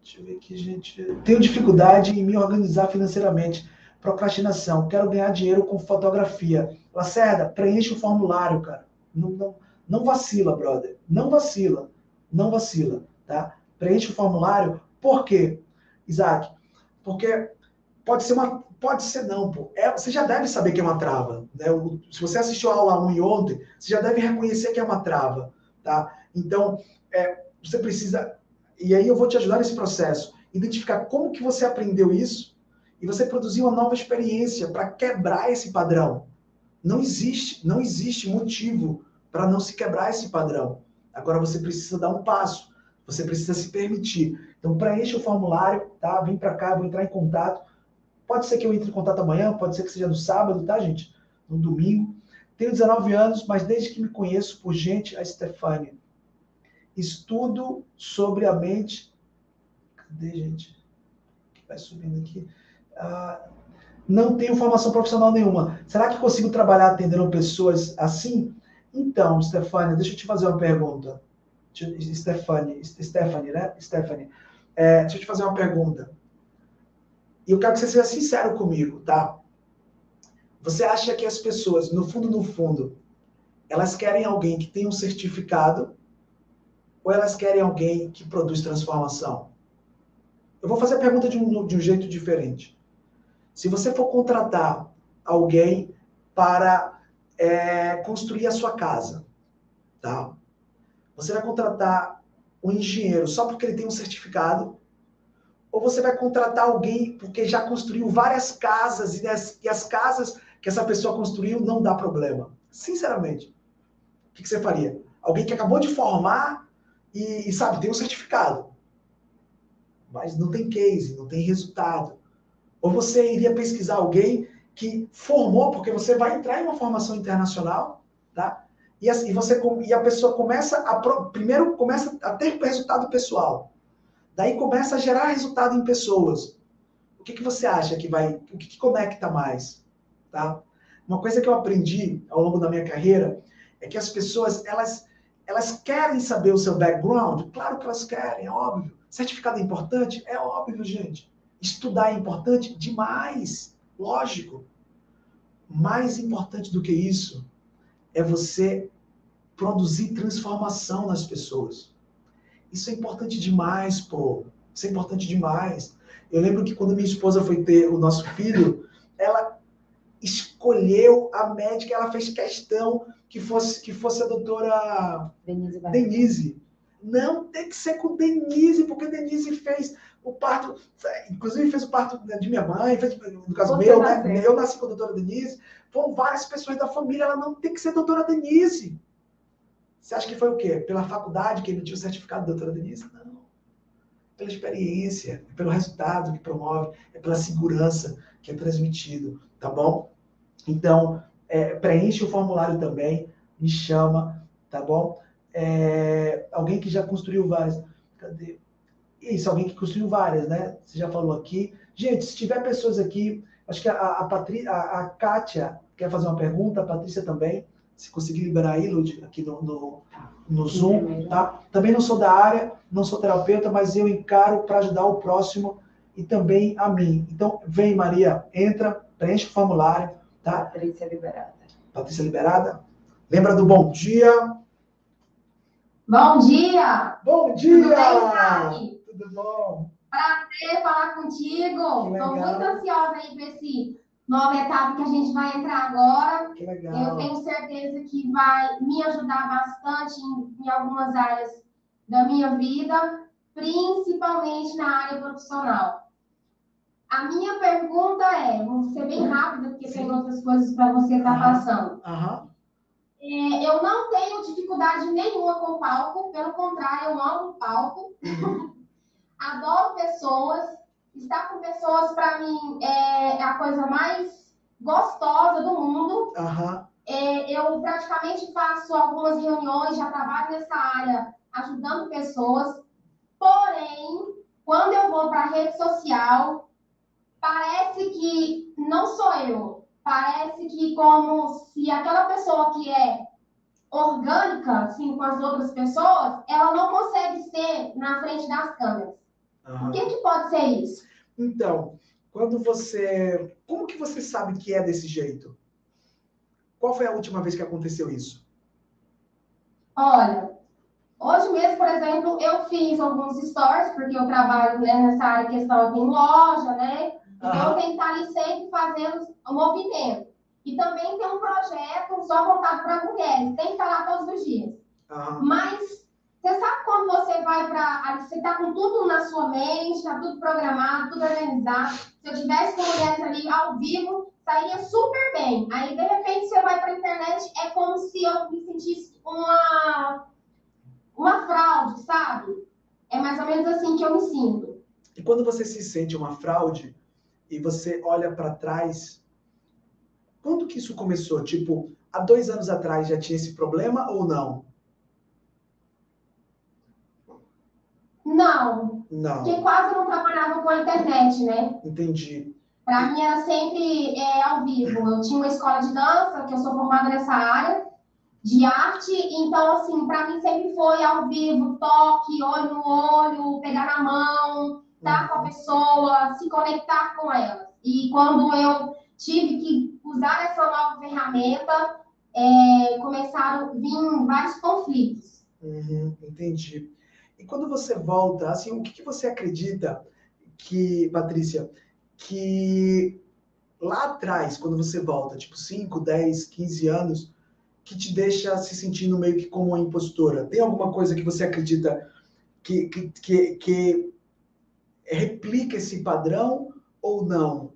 deixa eu ver aqui, gente. Tenho dificuldade em me organizar financeiramente. Procrastinação. Quero ganhar dinheiro com fotografia. Lacerda, preenche o formulário, cara. Não, não, não vacila, brother. Não vacila não vacila, tá? Preenche o formulário. Por quê, Isaac? Porque pode ser uma. Pode ser não, pô. É, você já deve saber que é uma trava. Né? Se você assistiu a aula 1 e ontem, você já deve reconhecer que é uma trava. Tá? Então, é, você precisa. E aí eu vou te ajudar nesse processo. Identificar como que você aprendeu isso e você produzir uma nova experiência para quebrar esse padrão. Não existe, não existe motivo para não se quebrar esse padrão. Agora você precisa dar um passo, você precisa se permitir. Então preencha o formulário, tá? Vem para cá, vou entrar em contato. Pode ser que eu entre em contato amanhã, pode ser que seja no sábado, tá, gente? No domingo. Tenho 19 anos, mas desde que me conheço por gente, a Stefania. Estudo sobre a mente. Cadê, gente? Vai subindo aqui. Ah, não tenho formação profissional nenhuma. Será que consigo trabalhar atendendo pessoas assim? Então, Stefania, deixa eu te fazer uma pergunta. Stephanie, Stephanie, né? Stephanie, é, deixa eu te fazer uma pergunta. E eu quero que você seja sincero comigo, tá? Você acha que as pessoas, no fundo, no fundo, elas querem alguém que tem um certificado ou elas querem alguém que produz transformação? Eu vou fazer a pergunta de um, de um jeito diferente. Se você for contratar alguém para é, construir a sua casa, tá? Você vai contratar um engenheiro só porque ele tem um certificado, ou você vai contratar alguém porque já construiu várias casas e as, e as casas que essa pessoa construiu não dá problema. Sinceramente, o que, que você faria? Alguém que acabou de formar e, e, sabe, tem um certificado. mas não tem case, não tem resultado. Ou você iria pesquisar alguém que formou, porque você vai entrar em uma formação internacional, tá? E, assim, você, e a pessoa começa a. Primeiro começa a ter resultado pessoal. Daí começa a gerar resultado em pessoas. O que, que você acha que vai. O que, que conecta mais? Tá? Uma coisa que eu aprendi ao longo da minha carreira é que as pessoas, elas, elas querem saber o seu background. Claro que elas querem, é óbvio. Certificado é importante? É óbvio, gente. Estudar é importante? Demais. Lógico. Mais importante do que isso é você produzir transformação nas pessoas. Isso é importante demais, pô. Isso é importante demais. Eu lembro que quando minha esposa foi ter o nosso filho, ela escolheu a médica, ela fez questão que fosse que fosse a doutora Denise. Denise. Não tem que ser com Denise, porque Denise fez o parto, inclusive fez o parto de minha mãe, fez, no caso Você meu, né? Eu nasci com a doutora Denise. Foram várias pessoas da família, ela não tem que ser doutora Denise. Você acha que foi o quê? Pela faculdade que emitiu o certificado de doutora Denise? Não. Pela experiência, é pelo resultado que promove, é pela segurança que é transmitido, tá bom? Então, é, preenche o formulário também, me chama, tá bom? É, alguém que já construiu várias. Cadê? Isso, alguém que construiu várias, né? Você já falou aqui. Gente, se tiver pessoas aqui, acho que a, a, Patri, a, a Kátia quer fazer uma pergunta, a Patrícia também, se conseguir liberar aí, Lud, aqui no, no, no Zoom, tá? Também não sou da área, não sou terapeuta, mas eu encaro para ajudar o próximo e também a mim. Então, vem, Maria, entra, preenche o formulário, tá? Patrícia liberada. Patrícia liberada? Lembra do bom dia? Bom dia! Bom dia! Tudo bem, Tudo bom? Prazer falar contigo. Estou muito ansiosa aí para esse nova etapa que a gente vai entrar agora. Que legal. Eu tenho certeza que vai me ajudar bastante em, em algumas áreas da minha vida, principalmente na área profissional. A minha pergunta é, vou ser bem rápida, porque Sim. tem outras coisas para você estar tá passando. Uhum. É, eu não tenho dificuldade nenhuma com o palco, pelo contrário, eu amo o palco. Adoro pessoas. Estar com pessoas, para mim, é, a coisa mais gostosa do mundo. Uhum. É, eu praticamente faço algumas reuniões, já trabalho nessa área, ajudando pessoas. Porém, quando eu vou para a rede social, parece que não sou eu parece que como se aquela pessoa que é orgânica, assim, com as outras pessoas, ela não consegue ser na frente das câmeras. Uhum. O que, que pode ser isso? Então, quando você. Como que você sabe que é desse jeito? Qual foi a última vez que aconteceu isso? Olha, hoje mesmo, por exemplo, eu fiz alguns stories, porque eu trabalho né, nessa área questão aqui em loja, né? Então, eu tenho que estar ali sempre fazendo o movimento. E também tem um projeto só voltado para mulheres, tem que estar lá todos os dias. Uhum. Mas você sabe quando você vai para. Você está com tudo na sua mente, está tudo programado, tudo organizado. Se eu tivesse com mulheres ali ao vivo, sairia super bem. Aí, de repente, você vai para a internet, é como se eu me sentisse uma, uma fraude, sabe? É mais ou menos assim que eu me sinto. E quando você se sente uma fraude, e você olha para trás, quando que isso começou? Tipo, há dois anos atrás já tinha esse problema ou não? Não. Não. Porque quase não trabalhava com a internet, né? Entendi. Para mim era sempre é, ao vivo. Eu tinha uma escola de dança, que eu sou formada nessa área de arte, então assim, para mim sempre foi ao vivo, toque, olho no olho, pegar na mão, estar com a pessoa, se conectar com ela. E quando eu tive que usar essa nova ferramenta, é, começaram a vir vários conflitos. Uhum, entendi. E quando você volta, assim, o que, que você acredita que, Patrícia, que lá atrás, quando você volta, tipo 5, 10, 15 anos, que te deixa se sentindo meio que como uma impostora? Tem alguma coisa que você acredita que, que, que, que replica esse padrão ou não?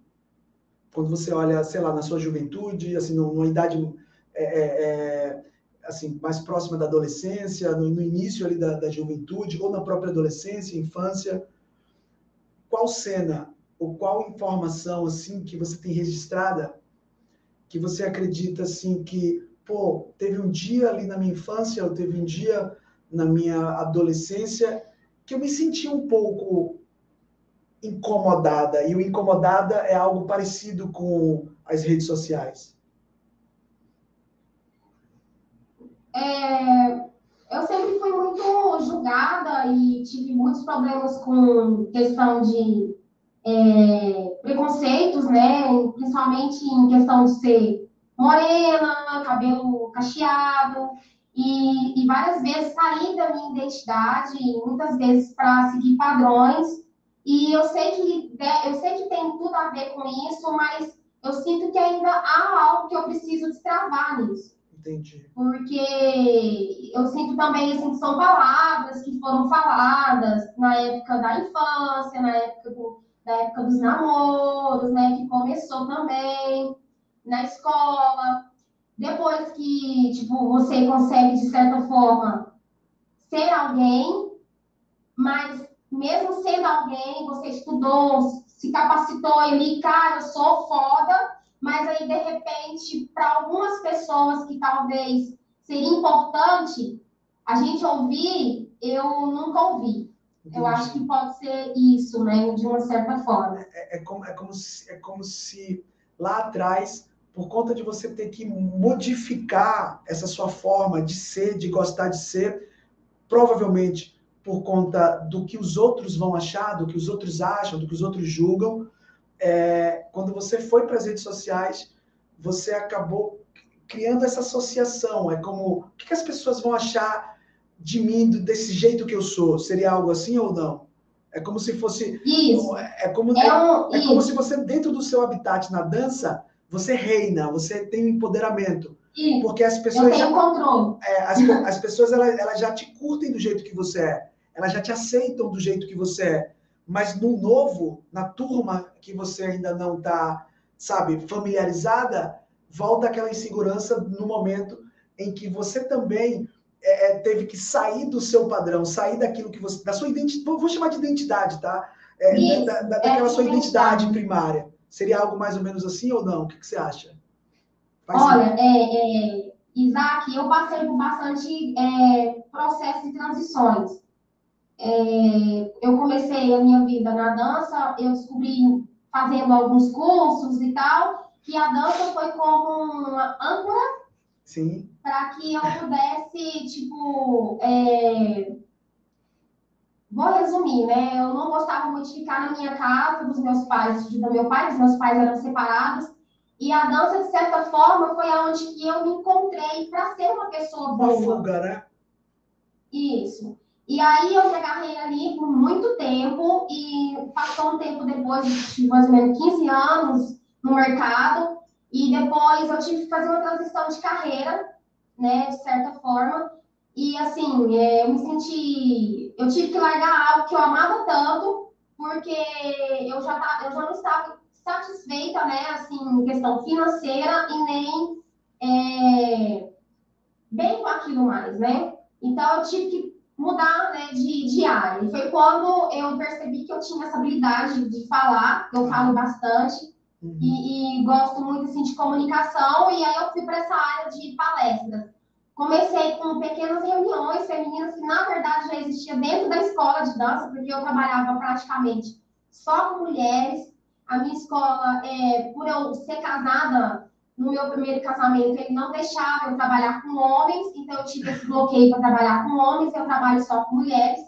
Quando você olha, sei lá, na sua juventude, assim, numa idade é, é, é, assim, mais próxima da adolescência, no, no início ali da, da, juventude, ou na própria adolescência, infância, qual cena ou qual informação assim que você tem registrada que você acredita assim que, pô, teve um dia ali na minha infância, ou teve um dia na minha adolescência que eu me senti um pouco incomodada, e o incomodada é algo parecido com as redes sociais. É, eu sempre fui muito julgada e tive muitos problemas com questão de é, preconceitos, né? Principalmente em questão de ser morena, cabelo cacheado, e, e várias vezes sair da minha identidade, muitas vezes para seguir padrões. E eu sei que eu sei que tem tudo a ver com isso, mas eu sinto que ainda há algo que eu preciso destravar nisso. Entendi. Porque eu sinto também assim, que são palavras que foram faladas na época da infância, na época do, da época dos namoros, né, que começou também na escola. Depois que, tipo, você consegue, de certa forma, ser alguém, mas mesmo sendo alguém, você estudou, se capacitou ali, cara, eu sou foda, mas aí, de repente, para algumas pessoas que talvez seria importante a gente ouvir, eu nunca ouvi. Entendi. Eu acho que pode ser isso, né, de uma certa forma. É, é, como, é, como se, é como se lá atrás, por conta de você ter que modificar essa sua forma de ser, de gostar de ser, provavelmente por conta do que os outros vão achar, do que os outros acham, do que os outros julgam, é, quando você foi para as redes sociais, você acabou criando essa associação. É como, o que as pessoas vão achar de mim desse jeito que eu sou? Seria algo assim ou não? É como se fosse. Isso. É como, é, um, é como se você, dentro do seu habitat na dança, você reina, você tem um empoderamento. Isso. Porque as pessoas. Eu tenho já, controle. É, as, as pessoas elas, elas já te curtem do jeito que você é. Elas já te aceitam do jeito que você é. Mas no novo, na turma que você ainda não está, sabe, familiarizada, volta aquela insegurança no momento em que você também é, é, teve que sair do seu padrão, sair daquilo que você. da sua identidade. Vou chamar de identidade, tá? É, Isso, da, da, daquela é sua identidade primária. Seria algo mais ou menos assim ou não? O que, que você acha? Faz Olha, é, é, Isaac, eu passei por bastante é, processos de transições. Eu comecei a minha vida na dança, eu descobri fazendo alguns cursos e tal, que a dança foi como uma âncora. Para que eu pudesse, tipo. É... Vou resumir, né? Eu não gostava muito de ficar na minha casa, dos meus pais, do meu pai, os meus pais eram separados. E a dança, de certa forma, foi aonde que eu me encontrei para ser uma pessoa boa. Uma fuga, né? Isso. E aí eu me agarrei ali por muito tempo e passou um tempo depois, de mais ou menos 15 anos no mercado, e depois eu tive que fazer uma transição de carreira, né, de certa forma. E assim, é, eu me senti. Eu tive que largar algo que eu amava tanto, porque eu já, tá, eu já não estava satisfeita, né, assim, questão financeira e nem é, bem com aquilo mais, né? Então eu tive que mudar né, de, de área. E foi quando eu percebi que eu tinha essa habilidade de falar, eu falo bastante, Uhum. E, e, gosto muito assim, de comunicação, e aí eu fui para essa área de palestras. Comecei com pequenas reuniões femininas que, na verdade, já existia dentro da escola de dança, porque eu trabalhava praticamente só com mulheres. A minha escola, é, por eu ser casada no meu primeiro casamento, ele não deixava eu trabalhar com homens, então eu tive esse bloqueio para trabalhar com homens, eu trabalho só com mulheres.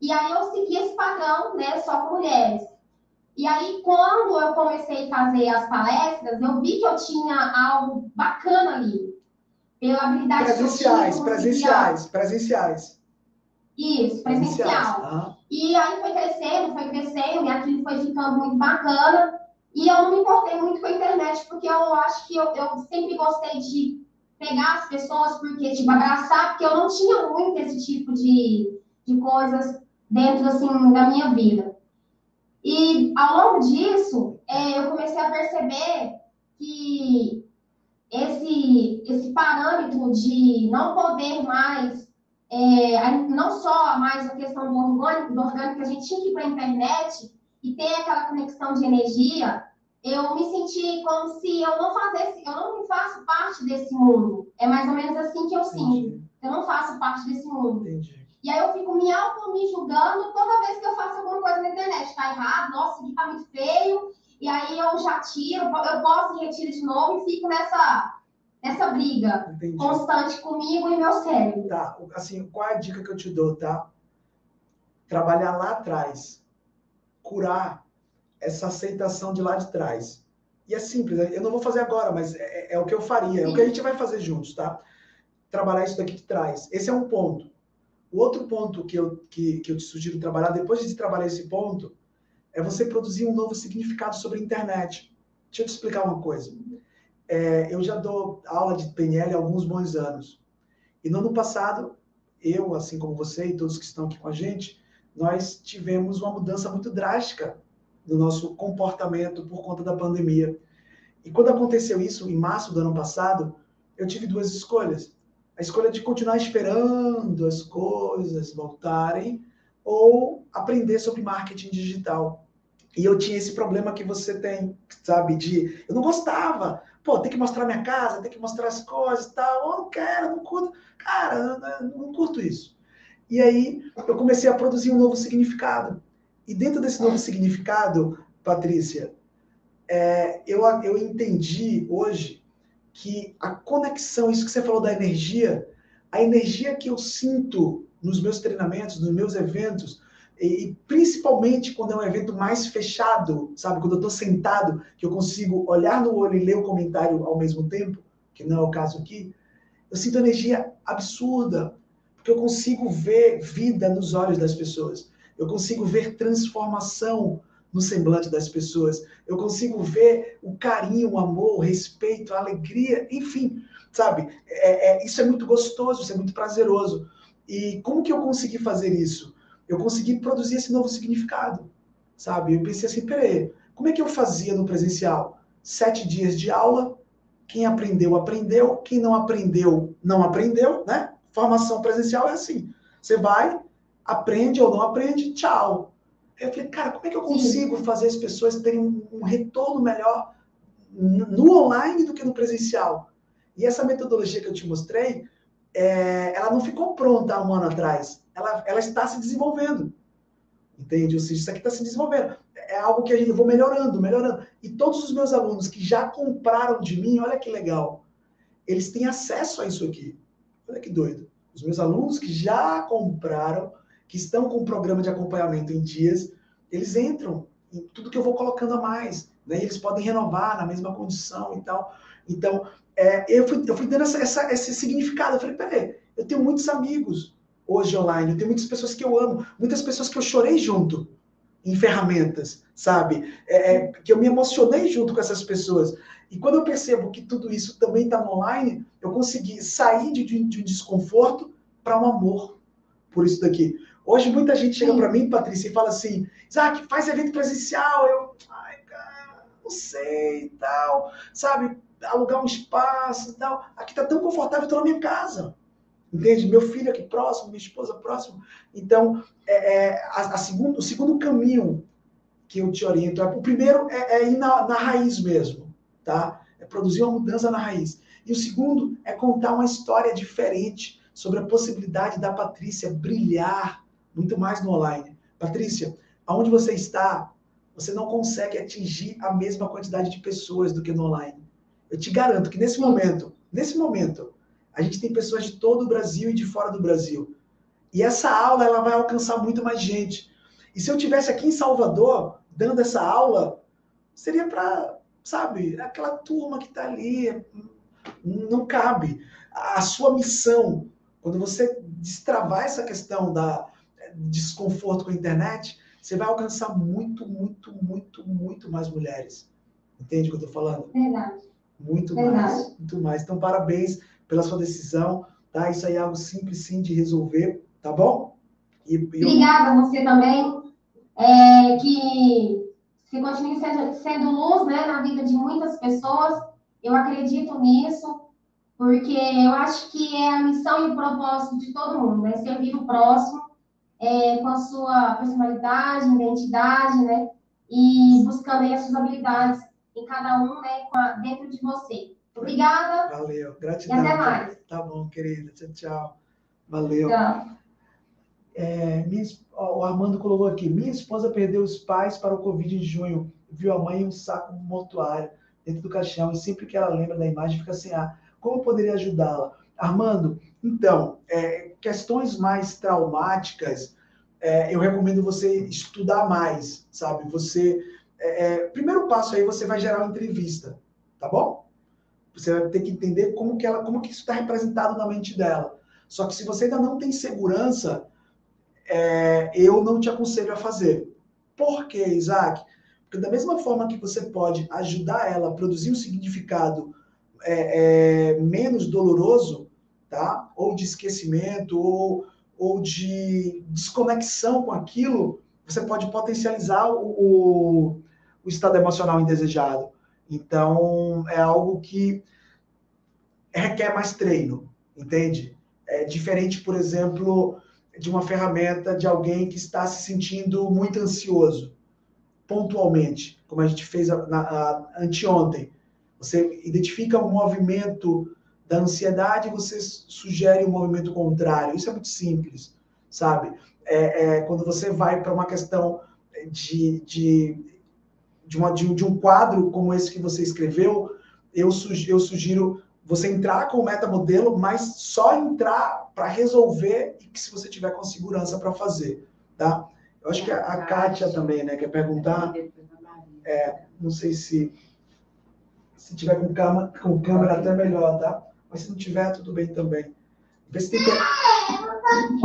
E aí eu segui esse padrão, né, só com mulheres. E aí, quando eu comecei a fazer as palestras, eu vi que eu tinha algo bacana ali. Pela habilidade presenciais, que eu tinha, presenciais, presenciais. Isso, presencial. Uhum. E aí foi crescendo, foi crescendo, e aquilo foi ficando muito bacana. E eu não me importei muito com a internet, porque eu acho que eu, eu sempre gostei de pegar as pessoas, porque, tipo, abraçar, porque eu não tinha muito esse tipo de, de coisas dentro, assim, da minha vida. E ao longo disso, é, eu comecei a perceber que esse, esse parâmetro de não poder mais, é, não só mais a questão do orgânico, do orgânico que a gente tinha que ir para a internet, e ter aquela conexão de energia, eu me senti como se eu não fazesse, eu não faço parte desse mundo. É mais ou menos assim que eu sinto. Eu não faço parte desse mundo. E aí eu fico me auto me julgando toda vez que eu faço alguma coisa na internet. Tá errado, nossa, isso aqui tá muito feio. E aí eu já tiro, eu posso e retiro de novo e fico nessa, nessa briga Entendi. constante comigo e meu cérebro. Tá, assim, qual é a dica que eu te dou, tá? Trabalhar lá atrás. Curar essa aceitação de lá de trás. E é simples, eu não vou fazer agora, mas é, é o que eu faria, é o que a gente vai fazer juntos, tá? Trabalhar isso daqui de trás. Esse é um ponto. O outro ponto que eu, que, que eu te sugiro trabalhar, depois de trabalhar esse ponto, é você produzir um novo significado sobre a internet. Deixa eu te explicar uma coisa. É, eu já dou aula de PNL há alguns bons anos. E no ano passado, eu, assim como você e todos que estão aqui com a gente, nós tivemos uma mudança muito drástica no nosso comportamento por conta da pandemia. E quando aconteceu isso, em março do ano passado, eu tive duas escolhas. A escolha de continuar esperando as coisas voltarem ou aprender sobre marketing digital. E eu tinha esse problema que você tem, sabe? De eu não gostava. Pô, tem que mostrar minha casa, tem que mostrar as coisas e tal. Eu não quero, não curto. Cara, não curto isso. E aí eu comecei a produzir um novo significado. E dentro desse novo significado, Patrícia, é, eu, eu entendi hoje que a conexão, isso que você falou da energia, a energia que eu sinto nos meus treinamentos, nos meus eventos, e, principalmente quando é um evento mais fechado, sabe? Quando eu estou sentado, que eu consigo olhar no olho e ler o comentário ao mesmo tempo, que não é o caso aqui, eu sinto energia absurda, porque eu consigo ver vida nos olhos das pessoas. Eu consigo ver transformação no semblante das pessoas. Eu consigo ver o carinho, o amor, o respeito, a alegria, enfim, sabe? É, é, isso é muito gostoso, isso é muito prazeroso. E como que eu consegui fazer isso? Eu consegui produzir esse novo significado, sabe? Eu pensei assim, peraí, como é que eu fazia no presencial? Sete dias de aula, quem aprendeu, aprendeu, quem não aprendeu, não aprendeu, né? Formação presencial é assim. Você vai, aprende ou não aprende, tchau. Eu falei, cara, como é que eu consigo Sim. fazer as pessoas terem um, retorno melhor no online do que no presencial? E essa metodologia que eu te mostrei, é, ela não ficou pronta há um ano atrás. Ela, ela está se desenvolvendo. Entende? Ou seja, isso aqui está se desenvolvendo. É algo que a gente, eu vou melhorando, melhorando. E todos os meus alunos que já compraram de mim, olha que legal, eles têm acesso a isso aqui. Olha que doido. Os meus alunos que já compraram, que estão com o programa de acompanhamento em dias, eles entram em tudo que eu vou colocando a mais. Né? eles podem renovar na mesma condição e tal. Então, é, eu, fui, eu fui dando essa, essa, esse significado. Eu falei, peraí, eu tenho muitos amigos hoje online, eu tenho muitas pessoas que eu amo, muitas pessoas que eu chorei junto em ferramentas, sabe? É, é, que eu me emocionei junto com essas pessoas. E quando eu percebo que tudo isso também está online, eu consegui sair de, de, de um desconforto para um amor por isso daqui. Hoje muita gente chega para mim, Patrícia, e fala assim: Isaac, faz evento presencial. Eu, ai, cara, não sei e tal, sabe? Alugar um espaço e tal. Aqui tá tão confortável, tô na minha casa. Entende? Meu filho aqui próximo, minha esposa próximo. Então, é, é a, a segundo, o segundo caminho que eu te oriento, é, o primeiro é, é ir na, na raiz mesmo, tá? É produzir uma mudança na raiz. E o segundo é contar uma história diferente sobre a possibilidade da Patrícia brilhar muito mais no online. Patrícia, aonde você está, você não consegue atingir a mesma quantidade de pessoas do que no online. Eu te garanto que nesse momento, nesse momento, a gente tem pessoas de todo o Brasil e de fora do Brasil. E essa aula ela vai alcançar muito mais gente. E se eu tivesse aqui em Salvador dando essa aula, seria para, sabe, aquela turma que está ali, não cabe. A sua missão, quando você destravar essa questão da desconforto com a internet, você vai alcançar muito, muito, muito, muito mais mulheres. Entende o que eu estou falando? Verdade. Muito Verdade. mais, muito mais. Então, parabéns pela sua decisão, tá? Isso aí é algo simples, sim, de resolver, tá bom? E, e Obrigada a você também, é, que se continue sendo, sendo luz, né, na vida de muitas pessoas. Eu acredito nisso, porque eu acho que é a missão e o propósito de todo mundo, né? Servir o próximo é, com a sua personalidade, identidade, né? e buscando aí as suas habilidades em cada um, né, a- dentro de você. Obrigada. Valeu, E gratidão. até mais. Tá bom, querida. Tchau, tchau. Valeu. Tchau. É, minha o Armando colocou aqui: minha esposa perdeu os pais para o Covid em junho. Viu a mãe em um saco mortuário dentro do caixão e sempre que ela lembra da imagem fica assim: ah, como poderia ajudá-la? Armando, então, é, questões mais traumáticas, é, eu recomendo você estudar mais, sabe? Você, é, é, primeiro passo aí, você vai gerar uma entrevista, tá bom? Você vai ter que entender como que ela, como que isso está representado na mente dela. Só que se você ainda não tem segurança, é, eu não te aconselho a fazer. Por quê, Isaac? Porque da mesma forma que você pode ajudar ela a produzir um significado é, é, menos doloroso, tá? Ou de esquecimento, ou, ou de desconexão com aquilo, você pode potencializar o, o, o estado emocional indesejado. Então, é algo que requer mais treino, entende? É diferente, por exemplo, de uma ferramenta de alguém que está se sentindo muito ansioso, pontualmente, como a gente fez a- a- anteontem. Você identifica o movimento da ansiedade você sugere um movimento contrário. Isso é muito simples, sabe? É, é, quando você vai para uma questão de, de, de, uma, de, um- de um quadro como esse que você escreveu, eu, eu sugiro você entrar com o metamodelo, mas só entrar para resolver e que se você tiver com segurança para fazer, tá? Eu acho que a, a Kátia também, né, quer perguntar. É, não sei se se tiver com câmera, com câmera até melhor, tá? Mas se não tiver, tudo bem também. Vê se tem que...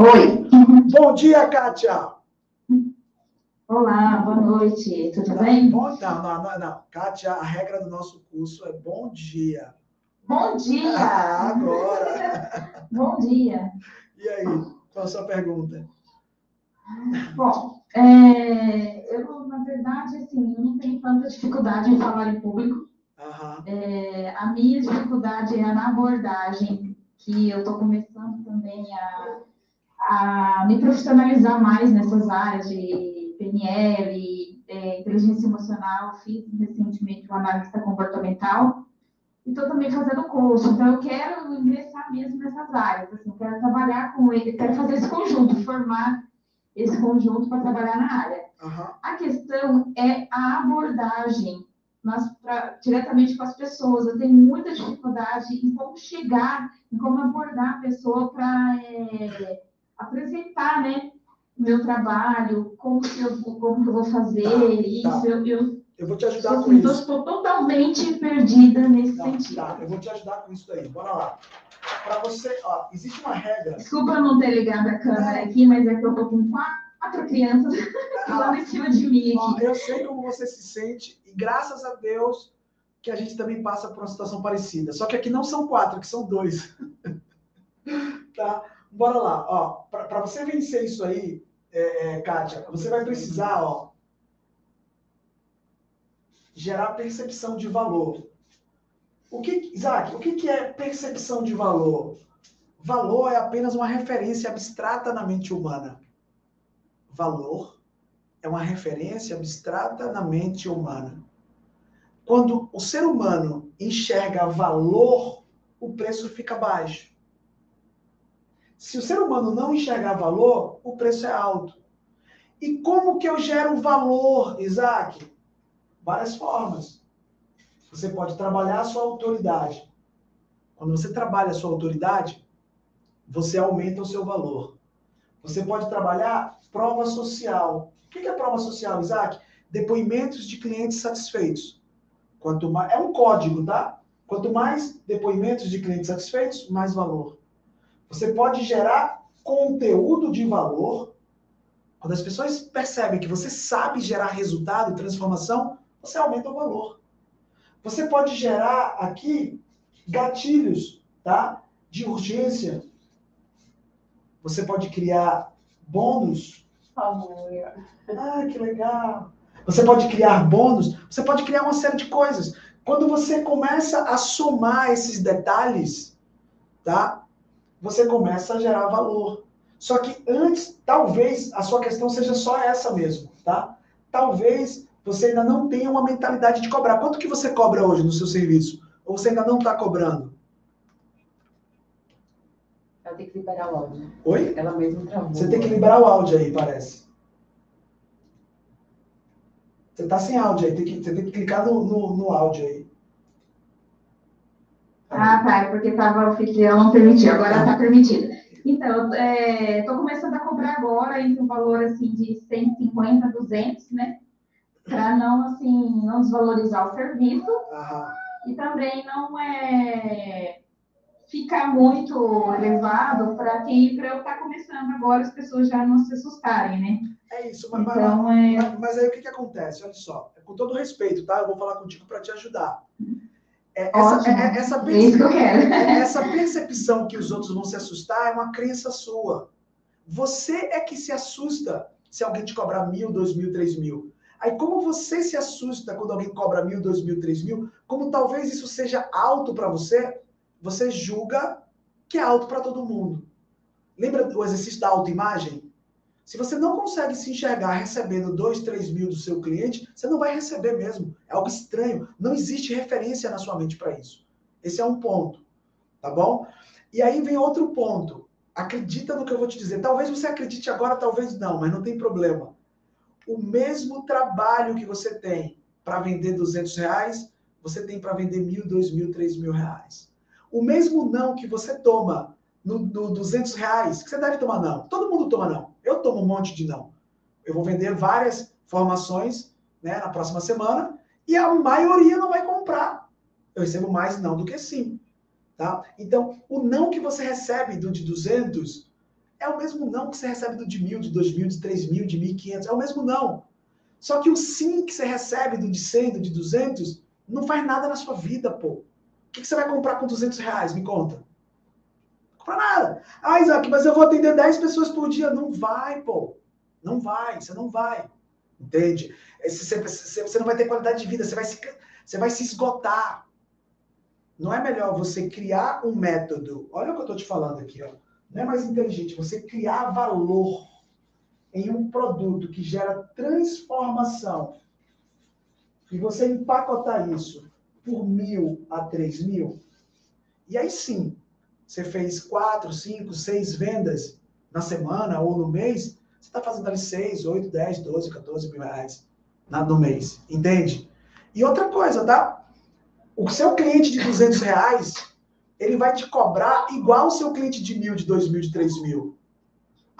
Oi. Bom dia, Kátia! Olá, boa noite. Tudo bem? Bom, não, não, não, não. Kátia, a regra do nosso curso é bom dia. Bom dia! Ah, agora! Bom dia. E aí, qual a sua pergunta? Bom, é, eu, na verdade, assim, eu não tenho tanta dificuldade em falar em público. É, a minha dificuldade é na abordagem, que eu estou começando também a, a me profissionalizar mais nessas áreas de PNL, é, inteligência emocional. Fiz recentemente uma analista comportamental e estou também fazendo curso. Então, eu quero ingressar mesmo nessas áreas. Assim, quero trabalhar com ele, quero fazer esse conjunto, formar esse conjunto para trabalhar na área. A questão é a abordagem mas pra, diretamente com as pessoas. Eu tenho muita dificuldade em como chegar, em como abordar a pessoa para é, apresentar, né, o meu trabalho, como que eu, como que eu vou fazer isso. tá. Eu, eu, Eu vou te ajudar eu com isso. estou totalmente perdida nesse Tá, sentido. tá, eu vou te ajudar com isso daí. Bora lá. Para você, ó, existe uma regra. Desculpa eu não ter ligado a câmera aqui, mas é que eu estou com quatro, crianças lá em cima de mim Ó, eu sei como você se sente e graças a Deus que a gente também passa por uma situação parecida. Só que aqui não são quatro, aqui são dois. tá? Bora lá. Ó, para você vencer isso aí, é, é, Kátia, você vai precisar, ó, gerar percepção de valor. O que, Isaac, o que, é percepção de valor? Valor é apenas uma referência abstrata na mente humana. Valor é uma referência abstrata na mente humana. Quando o ser humano enxerga valor, o preço fica baixo. Se o ser humano não enxergar valor, o preço é alto. E como que eu gero valor, Isaac? Várias formas. Você pode trabalhar a sua autoridade. Quando você trabalha a sua autoridade, você aumenta o seu valor. Você pode trabalhar prova social. O que é prova social, Isaac? Depoimentos de clientes satisfeitos. Quanto mais, é um código, tá? Quanto mais depoimentos de clientes satisfeitos, mais valor. Você pode gerar conteúdo de valor. Quando as pessoas percebem que você sabe gerar resultado, transformação, você aumenta o valor. Você pode gerar aqui gatilhos, tá? De urgência. Você pode criar bônus. Ah, que legal. Você pode criar bônus. Você pode criar uma série de coisas. Quando você começa a somar esses detalhes, tá? Você começa a gerar valor. Só que antes, talvez a sua questão seja só essa mesmo, tá? Talvez você ainda não tem uma mentalidade de cobrar. Quanto que você cobra hoje no seu serviço? Ou você ainda não está cobrando? Ela tem que liberar o áudio. Oi? Ela mesma travou. Você tem que liberar o áudio aí, parece. Você tá sem áudio aí, tem que, você tem que clicar no, no, no áudio aí. Ah, tá, é porque tava o anfitrião não permitia, agora está permitido. Então, estou é, começando a comprar agora entre um valor assim de 150, 200, né? Para não assim não desvalorizar o serviço e também não é ficar muito elevado para quem para eu estar tá começando agora as pessoas já não se assustarem, né? É isso, mas, então, mas, é... mas, aí o que, que acontece? Olha só, é com todo respeito, tá? Eu vou falar contigo para te ajudar. É, essa, é, é essa, percepção, é essa percepção que os outros vão se assustar é uma crença sua. Você é que se assusta se alguém te cobrar mil, dois mil, três mil. Aí, como você se assusta quando alguém cobra mil, dois mil, três mil, como talvez isso seja alto para você, você julga que é alto para todo mundo. Lembra do exercício da autoimagem? Se você não consegue se enxergar recebendo 2, 3 mil do seu cliente, você não vai receber mesmo. É algo estranho. Não existe referência na sua mente para isso. Esse é um ponto. Tá bom? E aí vem outro ponto. Acredita no que eu vou te dizer. Talvez você acredite agora, talvez não, mas não tem problema. O mesmo trabalho que você tem para vender 200 reais, você tem para vender mil, dois mil, três mil reais. O mesmo não que você toma no, no 200 reais, que você deve tomar não. Todo mundo toma não. Eu tomo um monte de não. Eu vou vender várias formações né, na próxima semana e a maioria não vai comprar. Eu recebo mais não do que sim. Tá? Então, o não que você recebe do de 200 é o mesmo não que você recebe do de mil, de dois mil, de três mil, de 1.500. É o mesmo não. Só que o sim que você recebe do de 100, do de 200, não faz nada na sua vida, pô. O que, você vai comprar com 200 reais? Me conta comprar nada. Ah, Isaac, mas eu vou atender 10 pessoas por dia. Não vai, pô. Não vai, você não vai. Entende? Você, você não vai ter qualidade de vida, você vai, se, você vai se esgotar. Não é melhor você criar um método. Olha o que eu estou te falando aqui, ó. Não é mais inteligente você criar valor em um produto que gera transformação e você empacotar isso por mil a três mil, e aí sim, você fez quatro, cinco, seis vendas na semana ou no mês, você está fazendo ali 6, 8, 10, 12, 14 mil reais no mês. Entende? E outra coisa, tá? O seu cliente de 200 reais, ele vai te cobrar igual o seu cliente de mil, de dois mil, de três mil.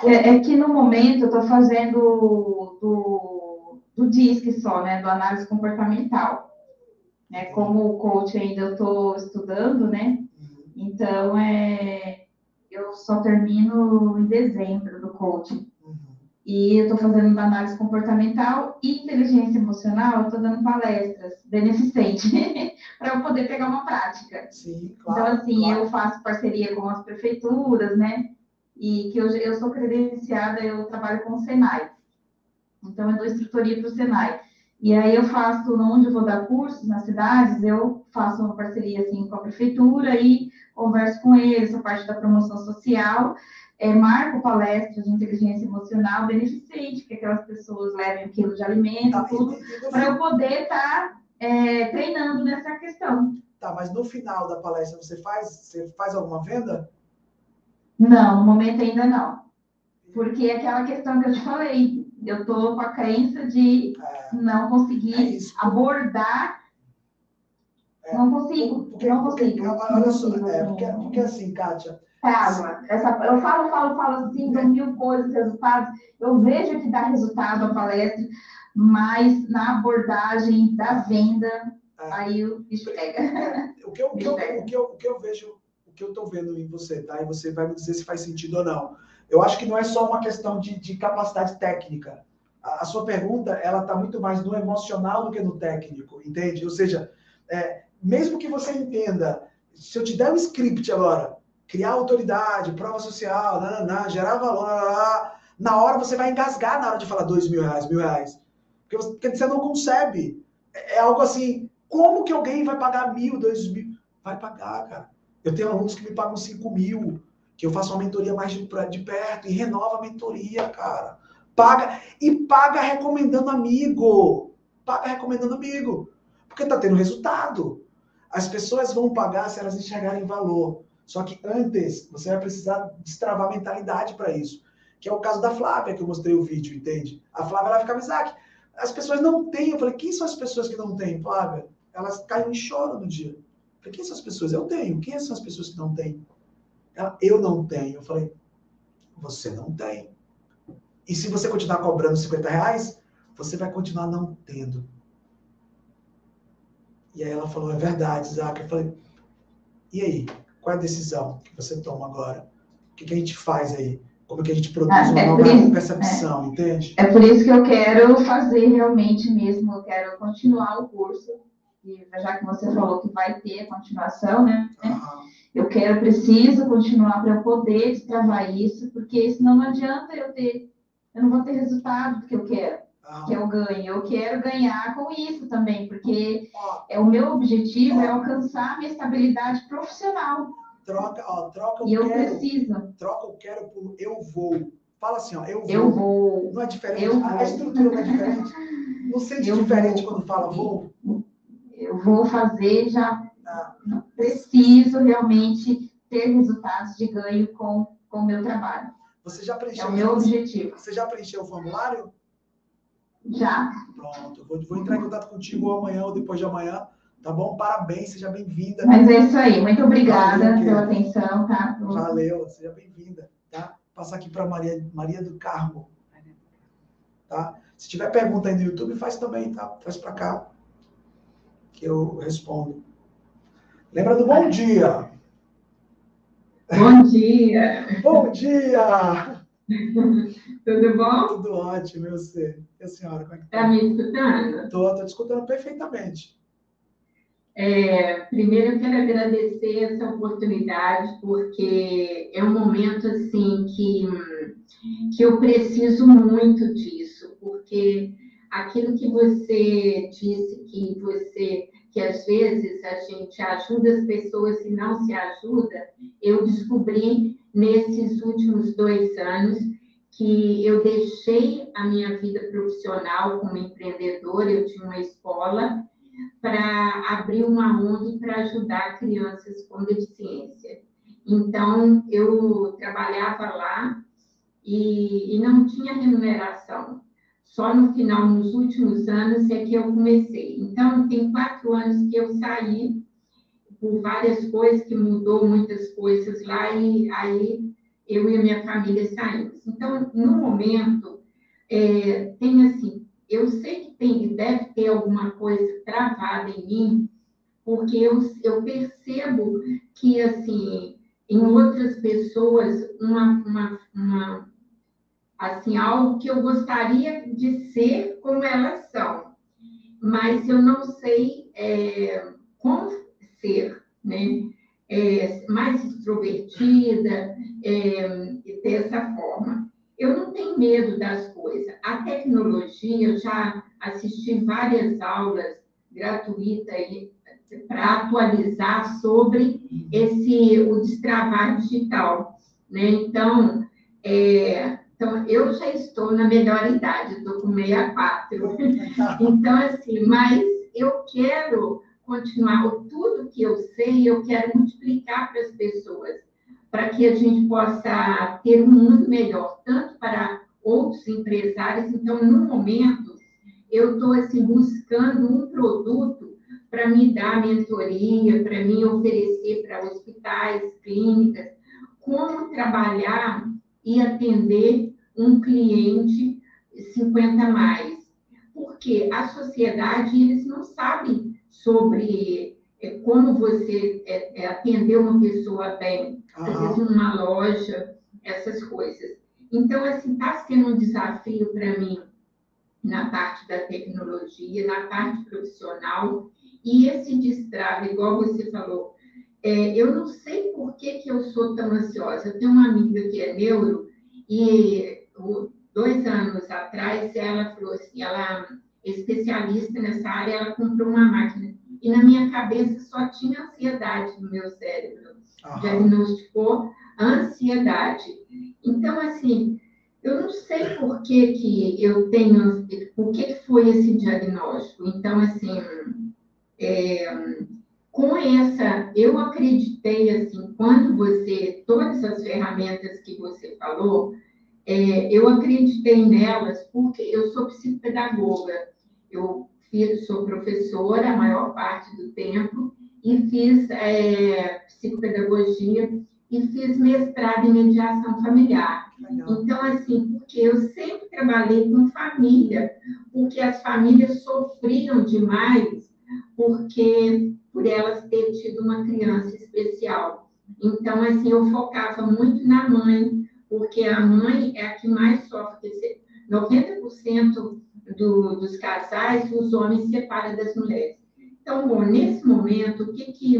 É, é que no momento eu estou fazendo do, do DISC só, né? Do análise comportamental. Né? Como coach ainda eu estou estudando, né? Então, é, eu só termino em dezembro do coaching. E eu estou fazendo análise comportamental e inteligência emocional, eu estou dando palestras beneficentes para eu poder pegar uma prática. Sim, claro, então, assim, claro. eu faço parceria com as prefeituras, né? E que eu, eu sou credenciada, eu trabalho com o Senai. Então, eu dou instrutoria para o Senai. E aí eu faço, onde eu vou dar cursos nas cidades, eu faço uma parceria assim com a prefeitura e converso com eles, a parte da promoção social, é, marco palestras de inteligência emocional beneficente, que aquelas pessoas levem um quilo de alimento, tá, tudo, para eu poder estar tá, é, treinando nessa questão. Tá, mas no final da palestra você faz, você faz alguma venda? Não, no momento ainda não. Porque é aquela questão que eu te falei, eu estou com a crença de é, não conseguir é abordar. É, não consigo, porque, não consigo. Porque, olha só, é, porque, porque assim, Kátia. Calma, essa, eu falo, falo, falo assim, mil coisas, resultados. Eu vejo que dá resultado a palestra, mas na abordagem da venda, é. aí o bicho pega. É, o, que eu, o, que eu, o, que eu, o que eu vejo, o que eu estou vendo em você, tá? E você vai me dizer se faz sentido ou não eu acho que não é só uma questão de, de capacidade técnica. A, a, sua pergunta, ela está muito mais no emocional do que no técnico, entende? Ou seja, é, mesmo que você entenda, se eu te der um script agora, criar autoridade, prova social, nananã, gerar valor, nananã, na hora você vai engasgar na hora de falar dois mil reais, mil reais. Porque você, porque você não concebe. É, é algo assim, como que alguém vai pagar mil, dois mil? Vai pagar, cara. Eu tenho alunos que me pagam cinco mil que eu faço uma mentoria mais de, de perto e renova a mentoria, cara. Paga e paga recomendando amigo. paga recomendando amigo. Porque tá tendo resultado. As pessoas vão pagar se elas enxergarem valor. Só que antes, você vai precisar destravar a mentalidade para isso. Que é o caso da Flávia, que eu mostrei o vídeo, entende? A Flávia, ela ficava, Isaac, as pessoas não têm. Eu falei, quem são as pessoas que não têm, Flávia? Elas caem em choro no dia. Eu falei, quem são as pessoas? Eu tenho. Quem são as pessoas que não têm? Ela, eu não tenho. Eu falei, você não tem. E se você continuar cobrando 50 reais, você vai continuar não tendo. E aí ela falou, é verdade, Isaac. Eu falei, e aí? Qual é a decisão que você toma agora? O que, que a gente faz aí? Como é que a gente produz ah, uma é nova isso, percepção, é, entende? É por isso que eu quero fazer realmente mesmo, eu quero continuar o curso, e já que você falou que vai ter continuação, né? Uhum. Eu quero, preciso continuar para eu poder destravar isso, porque senão não adianta eu ter, eu não vou ter resultado que eu quero que eu ganho. Eu quero ganhar com isso também, porque é o meu objetivo é alcançar a minha estabilidade profissional. Troca, ó, troca o e eu quero. preciso. Troca o quero por eu vou. Fala assim, ó, eu vou. Eu vou. Não é diferente? Eu a estrutura não é diferente? Não sente eu diferente vou. quando fala vou? Eu vou fazer, já ah. preciso realmente ter resultados de ganho com o meu trabalho. Você já preencheu? É o meu objetivo. Você já preencheu o formulário? Já. Pronto, vou, vou entrar em contato contigo amanhã ou depois de amanhã. Tá bom? Parabéns, seja bem-vinda. Mas é isso aí, muito obrigada Valeu, pela atenção, tá? Valeu, seja bem-vinda, tá? Passar aqui para Maria, Maria do Carmo. Tá? Se tiver pergunta aí no YouTube, faz também, tá? Traz para cá que eu respondo. Lembra do bom dia. Bom dia. bom dia. Tudo bom? Tudo ótimo, e você? E a senhora, como é que tá? Tá me escutando? Estou, estou te escutando perfeitamente. É, primeiro eu quero agradecer essa oportunidade, porque é um momento assim que, que eu preciso muito disso, porque aquilo que você disse que você que às vezes a gente ajuda as pessoas e não se ajuda, eu descobri nesses últimos dois anos que eu deixei a minha vida profissional como empreendedora, eu tinha uma escola, para abrir uma ONG para ajudar crianças com deficiência. Então, eu trabalhava lá e, e não tinha remuneração. Só no final, nos últimos anos, é que eu comecei. Então, tem quatro anos que eu saí por várias coisas, que mudou muitas coisas lá, e aí eu e a minha família saímos. Então, no momento, é, tem assim, eu sei que tem, deve ter alguma coisa travada em mim, porque eu, eu percebo que, assim, em outras pessoas, uma, uma, uma, assim, algo que eu gostaria de ser como elas são, mas eu não sei é, como ser, né? É, mais extrovertida, é, dessa forma. Eu não tenho medo das coisas. A tecnologia, eu já assisti várias aulas gratuitas para atualizar sobre esse o destravar digital, né? Então, é, então eu já estou na melhor idade, estou com 64. Então, assim, mas eu quero continuar tudo que eu sei, eu quero multiplicar para as pessoas para que a gente possa ter um mundo melhor, tanto para outros empresários. Então, no momento, eu estou assim, buscando um produto para me dar mentoria, para me oferecer para hospitais, clínicas, como trabalhar e atender um cliente 50 mais. Porque a sociedade, eles não sabem sobre é, como você é, é, atender uma pessoa bem. Às vezes numa loja, essas coisas. Então, assim, está sendo um desafio para mim na parte da tecnologia, na parte profissional, e esse destrave, igual você falou, é, eu não sei por que, que eu sou tão ansiosa. Eu tenho uma amiga que é neuro, e dois anos atrás ela falou assim, ela é especialista nessa área, ela comprou uma máquina e na minha cabeça só tinha ansiedade no meu cérebro. Aham. Diagnosticou ansiedade. Então, assim, eu não sei por que, que eu tenho, por que foi esse diagnóstico. Então, assim, é, com essa, eu acreditei, assim, quando você, todas as ferramentas que você falou, é, eu acreditei nelas porque eu sou psicopedagoga. Eu sou professora a maior parte do tempo e fiz é, psicopedagogia e fiz mestrado em mediação familiar. Então, assim, porque eu sempre trabalhei com família, porque as famílias sofriam demais porque por elas ter tido uma criança especial. Então, assim, eu focava muito na mãe, porque a mãe é a que mais sofre. 90% do, dos casais, os homens separam das mulheres. Então, bom, nesse momento, o que, que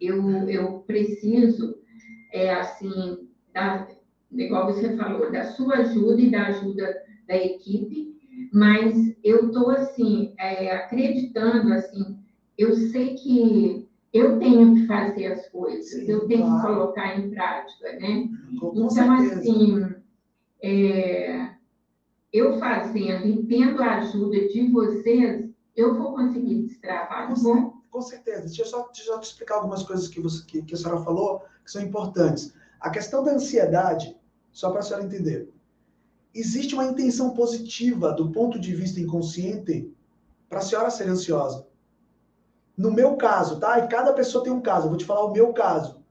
eu, eu preciso, é assim, da, igual você falou, da sua ajuda e da ajuda da equipe, mas eu estou, assim, é, acreditando, assim, eu sei que eu tenho que fazer as coisas, Sim, eu tenho claro. que colocar em prática, né? Com então, certeza. assim, é, eu fazendo e tendo a ajuda de vocês, eu vou conseguir destravar, com, bom? Com certeza. Deixa eu só, deixa eu te explicar algumas coisas que, você, que, que a senhora falou que são importantes. A questão da ansiedade, só para a senhora entender, existe uma intenção positiva do ponto de vista inconsciente para a senhora ser ansiosa. No meu caso, tá? E cada pessoa tem um caso. Eu vou te falar o meu caso.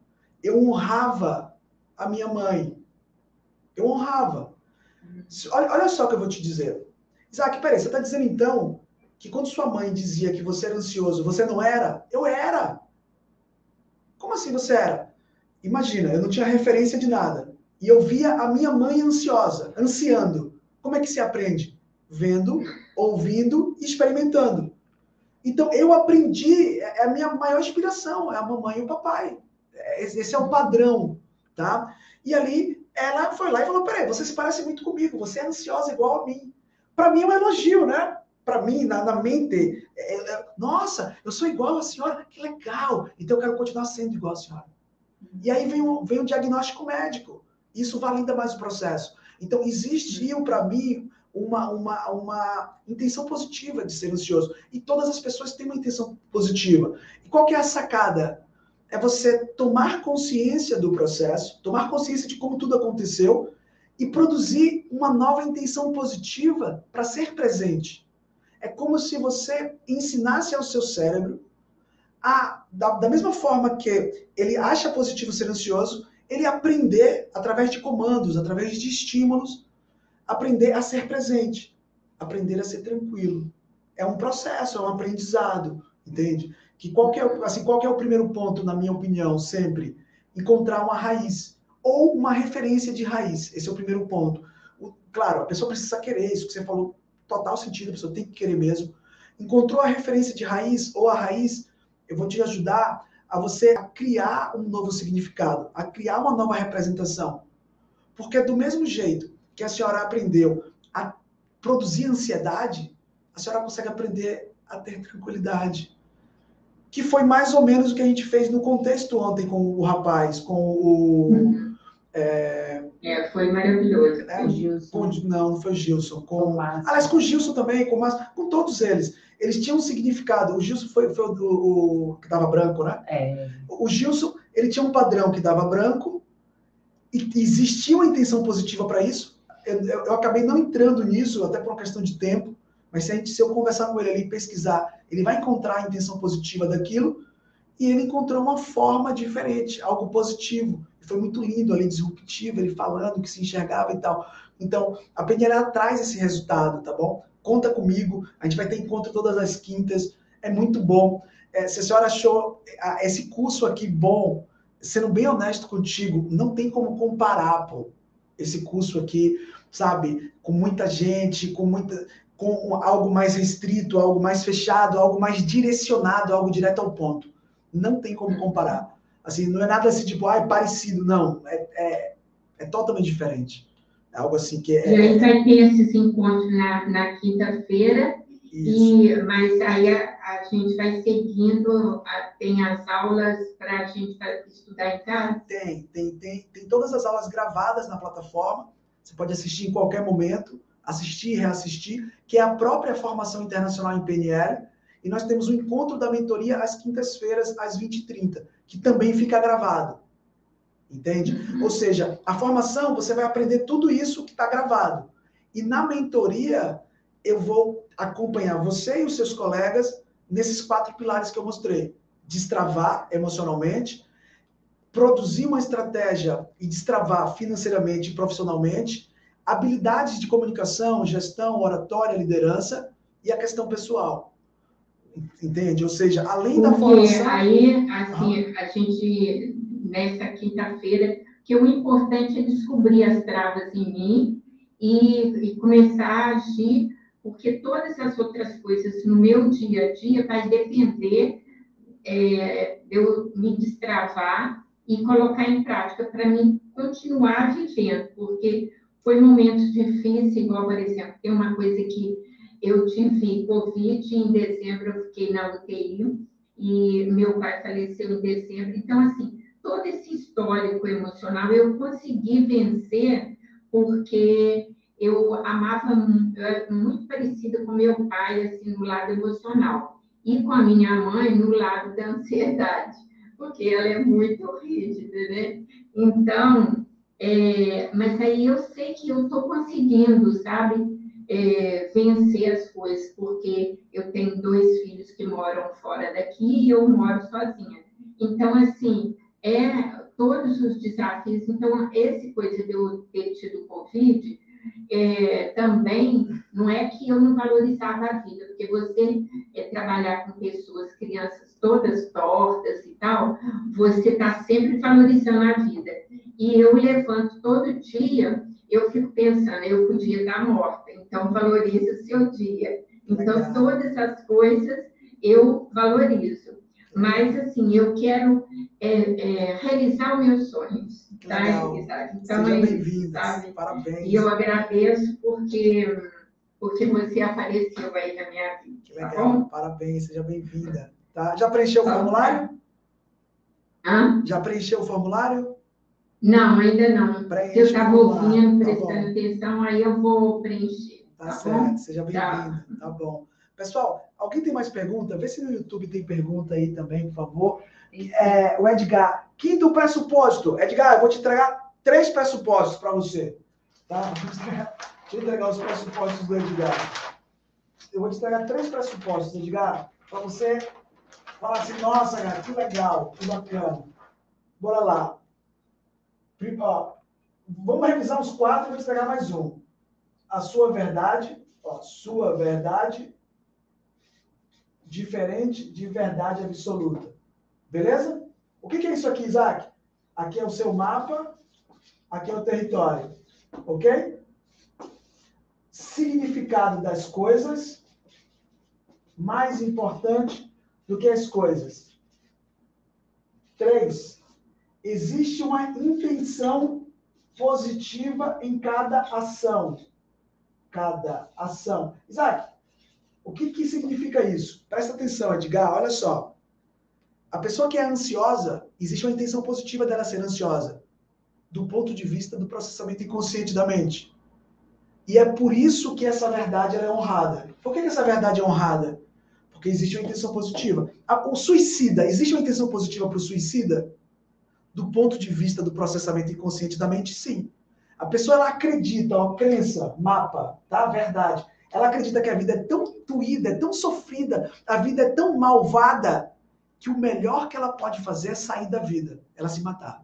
Eu honrava a minha mãe. Eu honrava. Olha, olha só o que eu vou te dizer. Isaac, peraí, você está dizendo então que quando sua mãe dizia que você era ansioso, você não era? Eu era. Como assim você era? Imagina, eu não tinha referência de nada. E eu via a minha mãe ansiosa, ansiando. Como é que se aprende? Vendo, ouvindo e experimentando. Então, eu aprendi, é, é a minha maior inspiração, é a mamãe e o papai. É, esse é o padrão, tá? E ali, ela foi lá e falou, peraí, você se parece muito comigo, você é ansiosa igual a mim. Para mim é um elogio, né? Para mim, na, na mente, é, é, nossa, eu sou igual a senhora, que legal, então eu quero continuar sendo igual a senhora. E aí vem um, vem um diagnóstico médico, isso valida mais o processo. Então, existiu para mim uma, uma, uma intenção positiva de ser ansioso. E todas as pessoas têm uma intenção positiva. E qual que é a sacada? É você tomar consciência do processo, tomar consciência de como tudo aconteceu e produzir uma nova intenção positiva para ser presente. É como se você ensinasse ao seu cérebro a, da, da mesma forma que ele acha positivo ser ansioso, ele aprender através de comandos, através de estímulos, aprender a ser presente, aprender a ser tranquilo. É um processo, é um aprendizado, entende? Que qual que é, assim, qual é o primeiro ponto, na minha opinião, sempre? Encontrar uma raiz ou uma referência de raiz. Esse é o primeiro ponto. O, claro, a pessoa precisa querer isso que você falou, total sentido, a pessoa tem que querer mesmo. Encontrou a referência de raiz ou a raiz, eu vou te ajudar a você a criar um novo significado, a criar uma nova representação. Porque do mesmo jeito que a senhora aprendeu a produzir ansiedade, a senhora consegue aprender a ter tranquilidade. Que foi mais ou menos o que a gente fez no contexto ontem com o rapaz, com o. Uhum. É... é... foi maravilhoso. É, Gilson. Com, não, não foi Gilson. Com, com aliás, com o Gilson também, com, Márcio, com todos eles. Eles tinham um significado. O Gilson foi, foi o, o, que dava branco, né? É. O Gilson, ele tinha um padrão que dava branco, e existia uma intenção positiva para isso, eu, eu, acabei não entrando nisso, até por uma questão de tempo, mas se, a gente, se eu conversar com ele ali e pesquisar, ele vai encontrar a intenção positiva daquilo, e ele encontrou uma forma diferente, algo positivo. Foi muito lindo ali, disruptivo, ele falando que se enxergava e tal. Então, a Penheira traz esse resultado, tá bom? Conta comigo, a gente vai ter encontro todas as quintas, é muito bom. É, se a senhora achou esse curso aqui bom, sendo bem honesto contigo, não tem como comparar, pô esse curso aqui, sabe, com muita gente, com muita com algo mais restrito, algo mais fechado, algo mais direcionado, algo direto ao ponto. Não tem como comparar. Assim, não é nada assim, tipo, ah, é parecido. Não, é, é, é totalmente diferente. É algo assim que é... E aí vai ter esses encontros na, na quinta-feira, e, mas aí a, a, gente vai seguindo, a, tem as aulas para a gente estudar em casa? Tem, tem, tem, tem todas as aulas gravadas na plataforma, Você pode assistir em qualquer momento, assistir reassistir, que é a própria formação internacional em PNL. E nós temos o encontro da mentoria às quintas-feiras, às 20h30, que também fica gravado. Entende? Ou seja, a formação, você vai aprender tudo isso que está gravado. E na mentoria, eu vou acompanhar você e os seus colegas nesses quatro pilares que eu mostrei: destravar emocionalmente, produzir uma estratégia e destravar financeiramente e profissionalmente, habilidades de comunicação, gestão, oratória, liderança e a questão pessoal. Entende? Ou seja, além Porque da formação. Aí, assim, a gente, nessa quinta-feira, que o importante é descobrir as travas em mim e, e começar a agir, porque todas as outras coisas no meu dia a dia vai depender é, de eu me destravar e colocar em prática para mim continuar vivendo, porque foi momentos difíceis, igual, por exemplo, tem uma coisa que eu tive Covid, em dezembro eu fiquei na UTI, e meu pai faleceu em dezembro. Então, assim, todo esse histórico emocional eu consegui vencer porque eu amava, era muito parecida com meu pai, assim, no lado emocional, e com a minha mãe no lado da ansiedade, porque ela é muito rígida, né? Então, é, mas aí eu sei que eu estou conseguindo, sabe? É, vencer as coisas, porque eu tenho dois filhos que moram fora daqui e eu moro sozinha. Então, assim, é todos os desafios. Então, esse coisa de eu ter tido Covid, é, também não é que eu não valorizava a vida, porque você é, trabalhar com pessoas, crianças todas tortas e tal, você está sempre valorizando a vida. E eu levanto todo dia, eu fico pensando, eu podia estar morta, então valorize o seu dia. Então, Legal. todas as coisas eu valorizo. Mas, assim, eu quero é, é, realizar os meus sonhos. Tá? Então, Seja é bem-vinda. Parabéns. E eu agradeço porque, porque você apareceu aí na minha vida. Que tá legal. Tá Parabéns, seja bem-vinda. Tá? Já preencheu tá. o formulário? Hã? Já preencheu o formulário? Não, ainda não. Preenche eu estava ouvindo, tá prestando tá atenção, aí eu vou preencher. Tá, tá certo, bom? seja bem-vinda. Tá. tá bom. Pessoal, alguém tem mais pergunta? Vê se no YouTube tem pergunta aí também, por favor. É, o Edgar, quinto pressuposto. Edgar, eu vou te entregar três pressupostos para você. Tá? Deixa eu entregar os pressupostos do Edgar. Eu vou te entregar três pressupostos, Edgar, para você falar assim, nossa, cara, que legal, que bacana. Bora lá. Ó, vamos revisar os quatro e te entregar mais um. A sua verdade, ó, sua verdade diferente de verdade absoluta. Beleza? O que, é isso aqui, Isaac? Aqui é o seu mapa, aqui é o território. Ok? Significado das coisas mais importante do que as coisas. Três. Existe uma intenção positiva em cada ação. Cada ação. Isaac, o que, que significa isso? Presta atenção, Edgar, olha só. A pessoa que é ansiosa, existe uma intenção positiva dela ser ansiosa, do ponto de vista do processamento inconsciente da mente. E é por isso que essa verdade é honrada. Por que, que essa verdade é honrada? Porque existe uma intenção positiva. O suicida, existe uma intenção positiva para o suicida? Do ponto de vista do processamento inconsciente da mente, sim. A pessoa ela acredita, ó, crença, mapa, tá? Verdade. Ela acredita que a vida é tão doída, é tão sofrida, a vida é tão malvada, que o melhor que ela pode fazer é sair da vida, ela se matar.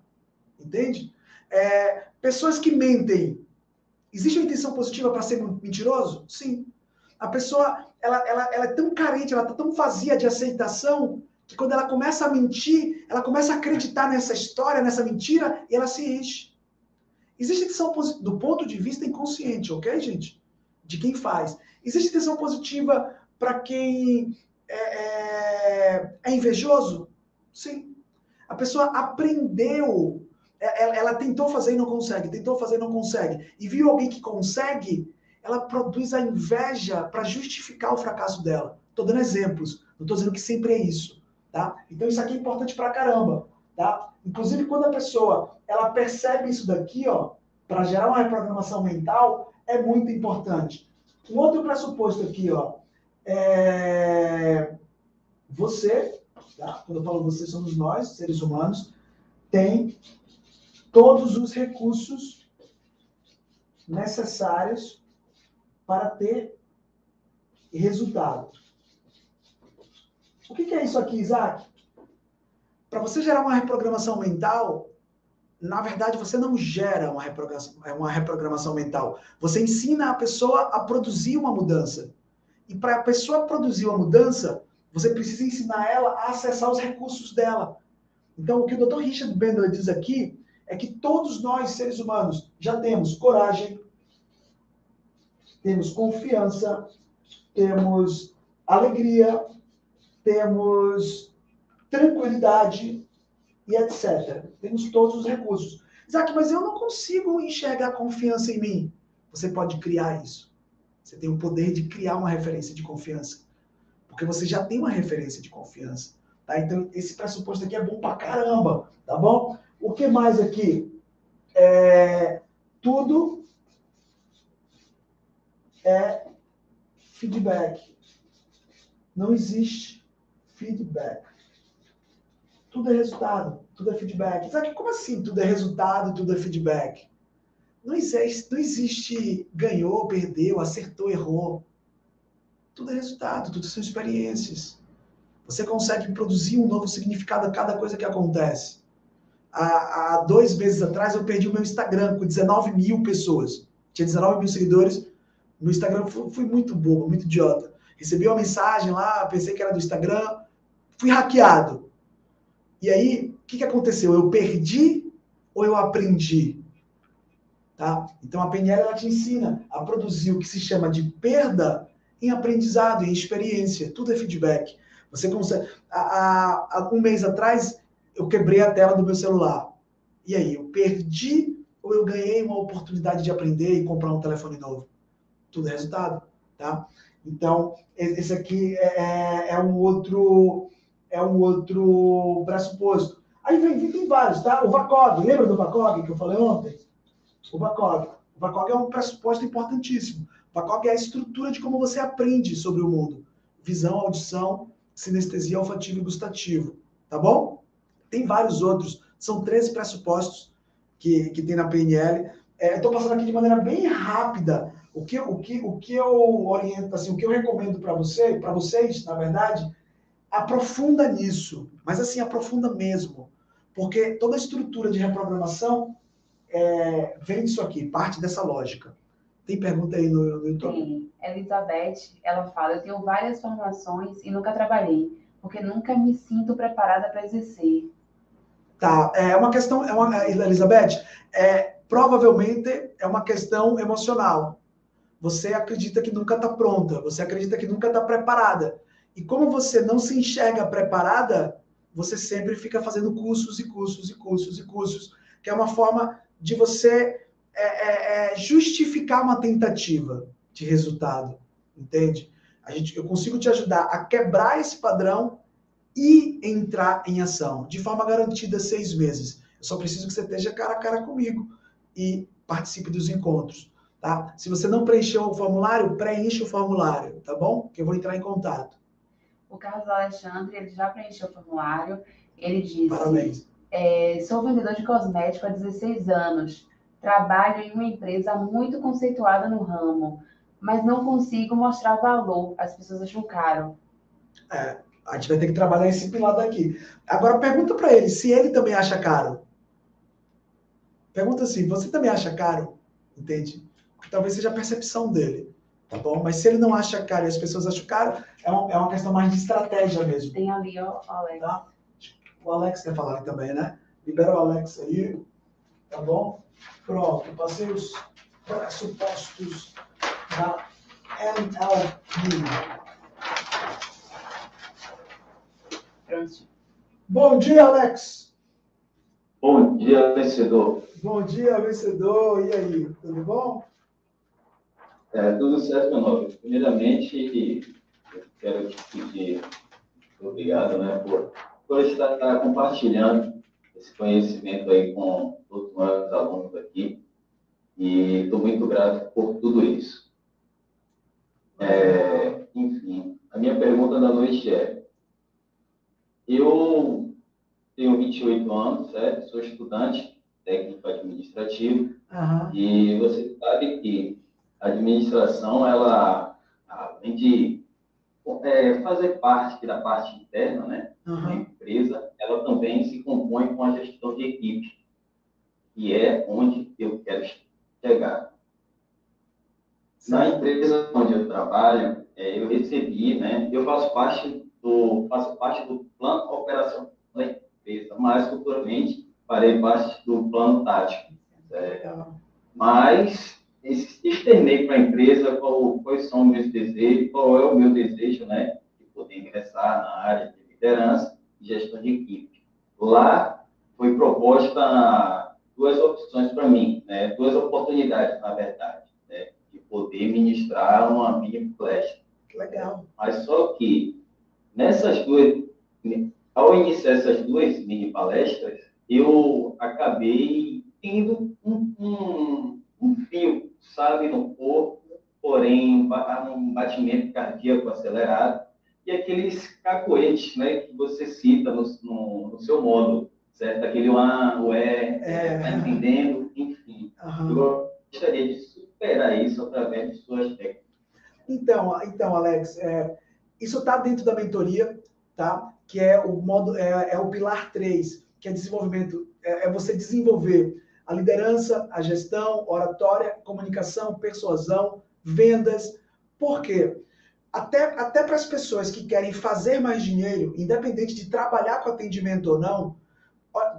Entende? É, pessoas que mentem. Existe uma intenção positiva para ser mentiroso? Sim. A pessoa, ela, ela, ela é tão carente, ela está tão vazia de aceitação, que quando ela começa a mentir, ela começa a acreditar nessa história, nessa mentira, e ela se enche. Existe intenção do ponto de vista inconsciente, ok, gente? De quem faz. Existe intenção positiva para quem é, é, é, invejoso? Sim. A pessoa aprendeu, é, ela, ela, tentou fazer e não consegue, tentou fazer e não consegue, e viu alguém que consegue, ela produz a inveja para justificar o fracasso dela. Estou dando exemplos, não estou dizendo que sempre é isso, tá? Então isso aqui é importante para caramba, tá? Inclusive quando a pessoa ela percebe isso daqui, ó, para gerar uma reprogramação mental é muito importante. Um outro pressuposto aqui, ó, é você, tá? quando eu falo você, somos nós, seres humanos, tem todos os recursos necessários para ter resultado. O que é isso aqui, Isaac? Para você gerar uma reprogramação mental, na verdade, você não gera uma reprogramação, uma reprogramação mental. Você ensina a pessoa a produzir uma mudança. E para a pessoa produzir uma mudança, você precisa ensinar ela a acessar os recursos dela. Então, o que o Dr. Richard Bandler diz aqui é que todos nós, seres humanos, já temos coragem, temos confiança, temos alegria, temos tranquilidade e etc. Temos todos os recursos. Isaac, mas eu não consigo enxergar confiança em mim. Você pode criar isso. Você tem o poder de criar uma referência de confiança. Porque você já tem uma referência de confiança. Tá? Então, esse pressuposto aqui é bom pra caramba. Tá bom? O que mais aqui? É, tudo é feedback. Não existe feedback. Tudo é resultado, tudo é feedback. Sabe como assim tudo é resultado, tudo é feedback? Não existe, não existe ganhou, perdeu, acertou, errou. Tudo é resultado, tudo são experiências. Você consegue produzir um novo significado a cada coisa que acontece. Há, há dois meses atrás eu perdi o meu Instagram com 19 mil pessoas. Tinha 19 mil seguidores. No Instagram fui, fui muito bobo, muito idiota. Recebi uma mensagem lá, pensei que era do Instagram, fui hackeado. E aí, o que, que aconteceu? Eu perdi ou eu aprendi? Tá? Então a PNL ela te ensina a produzir o que se chama de perda em aprendizado, em experiência. Tudo é feedback. Você consegue. Há, há um mês atrás eu quebrei a tela do meu celular. E aí, eu perdi ou eu ganhei uma oportunidade de aprender e comprar um telefone novo? Tudo é resultado, tá? Então, esse aqui é, é, é um outro é um outro pressuposto. Aí vem, tem vários, tá? O VACOG, lembra do VACOG que eu falei ontem? O VACOG. O VACOG é um pressuposto importantíssimo. O VACOG é a estrutura de como você aprende sobre o mundo. Visão, audição, sinestesia olfativo e gustativo. Tá bom? Tem vários outros. São 13 pressupostos que, que tem na PNL. É, Estou passando aqui de maneira bem rápida o que, o que, o que eu oriento, assim, o que eu recomendo para você, para vocês, na verdade, aprofunda nisso, mas assim, aprofunda mesmo. Porque toda a estrutura de reprogramação é, vem disso aqui, parte dessa lógica. Tem pergunta aí no, no YouTube? Sim. Elizabeth, ela fala, eu tenho várias formações e nunca trabalhei, porque nunca me sinto preparada para exercer. Tá, é uma questão, é uma, Elizabeth, é, provavelmente é uma questão emocional você acredita que nunca está pronta, você acredita que nunca está preparada. E como você não se enxerga preparada, você sempre fica fazendo cursos e cursos e cursos e cursos, que é uma forma de você é, é, é, justificar uma tentativa de resultado, entende? A gente, eu consigo te ajudar a quebrar esse padrão e entrar em ação, de forma garantida seis meses. Eu só preciso que você esteja cara a cara comigo e participe dos encontros. Tá? Se você não preencheu o formulário, preencha o formulário, tá bom? Que eu vou entrar em contato. O Carlos Alexandre, ele já preencheu o formulário. Ele disse: Parabéns. É, sou vendedor de cosmético há 16 anos. Trabalho em uma empresa muito conceituada no ramo, mas não consigo mostrar valor. As pessoas acham caro. É, a gente vai ter que trabalhar esse pilar daqui. Agora pergunta para ele se ele também acha caro. Pergunta assim: você também acha caro? Entende? que talvez seja a percepção dele, tá bom? Mas se ele não acha caro e as pessoas acham caro, é uma, é uma questão mais de estratégia mesmo. Tem ali, ó, o Alex. Tá? O Alex quer falar também, né? Libera o Alex aí, tá bom? Pronto, passei os pressupostos da NLP. Pronto. Bom dia, Alex. Bom dia, vencedor. Bom dia, vencedor. E aí, tudo bom? É, tudo certo, meu nome. Primeiramente, quero te pedir obrigado né, por, por estar compartilhando esse conhecimento aí com todos nós alunos aqui. E estou muito grato por tudo isso. É, enfim, a minha pergunta da noite é: eu tenho 28 anos, certo? Sou estudante técnico administrativo uhum. e você sabe que a administração, ela, além de é, fazer parte da parte interna, né, uhum. da empresa, ela também se compõe com a gestão de equipe, que é onde eu quero chegar. Na empresa onde eu trabalho, é, eu recebi, né, eu faço parte do faço parte do plano operacional da empresa, mas futuramente farei parte do plano tático. É, mas externei para a empresa qual, quais são os meus desejos, qual é o meu desejo, né, de poder ingressar na área de liderança e gestão de equipe. Lá foi proposta duas opções para mim, né, duas oportunidades, na verdade, né, de poder ministrar uma mini palestra. Legal. Mas só que nessas duas, ao iniciar essas duas mini palestras, eu acabei tendo um, um, um fio, sabe, no corpo, porém um batimento cardíaco acelerado e aqueles cacoetes, né, que você cita no, no, no seu modo, certo? Aquele A, o E, é. tá entendendo, enfim. Uhum. Eu gostaria de superar isso através de suas técnicas. Então, então Alex, é, isso está dentro da mentoria, tá? Que é o modo, é, é o pilar 3, que é desenvolvimento, é, é você desenvolver a liderança, a gestão, oratória, comunicação, persuasão, vendas. Por quê? Até, até para as pessoas que querem fazer mais dinheiro, independente de trabalhar com atendimento ou não,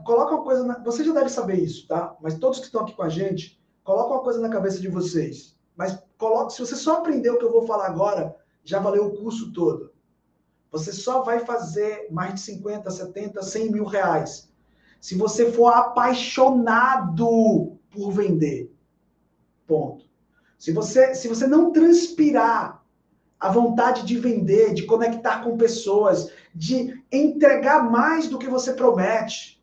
coloca uma coisa. Na, você já deve saber isso, tá? Mas todos que estão aqui com a gente, coloca uma coisa na cabeça de vocês. Mas coloque, se você só aprender o que eu vou falar agora, já valeu o curso todo. Você só vai fazer mais de 50, 70, 100 mil reais. Se você for apaixonado por vender. Ponto. Se você, se você não transpirar a vontade de vender, de conectar com pessoas, de entregar mais do que você promete,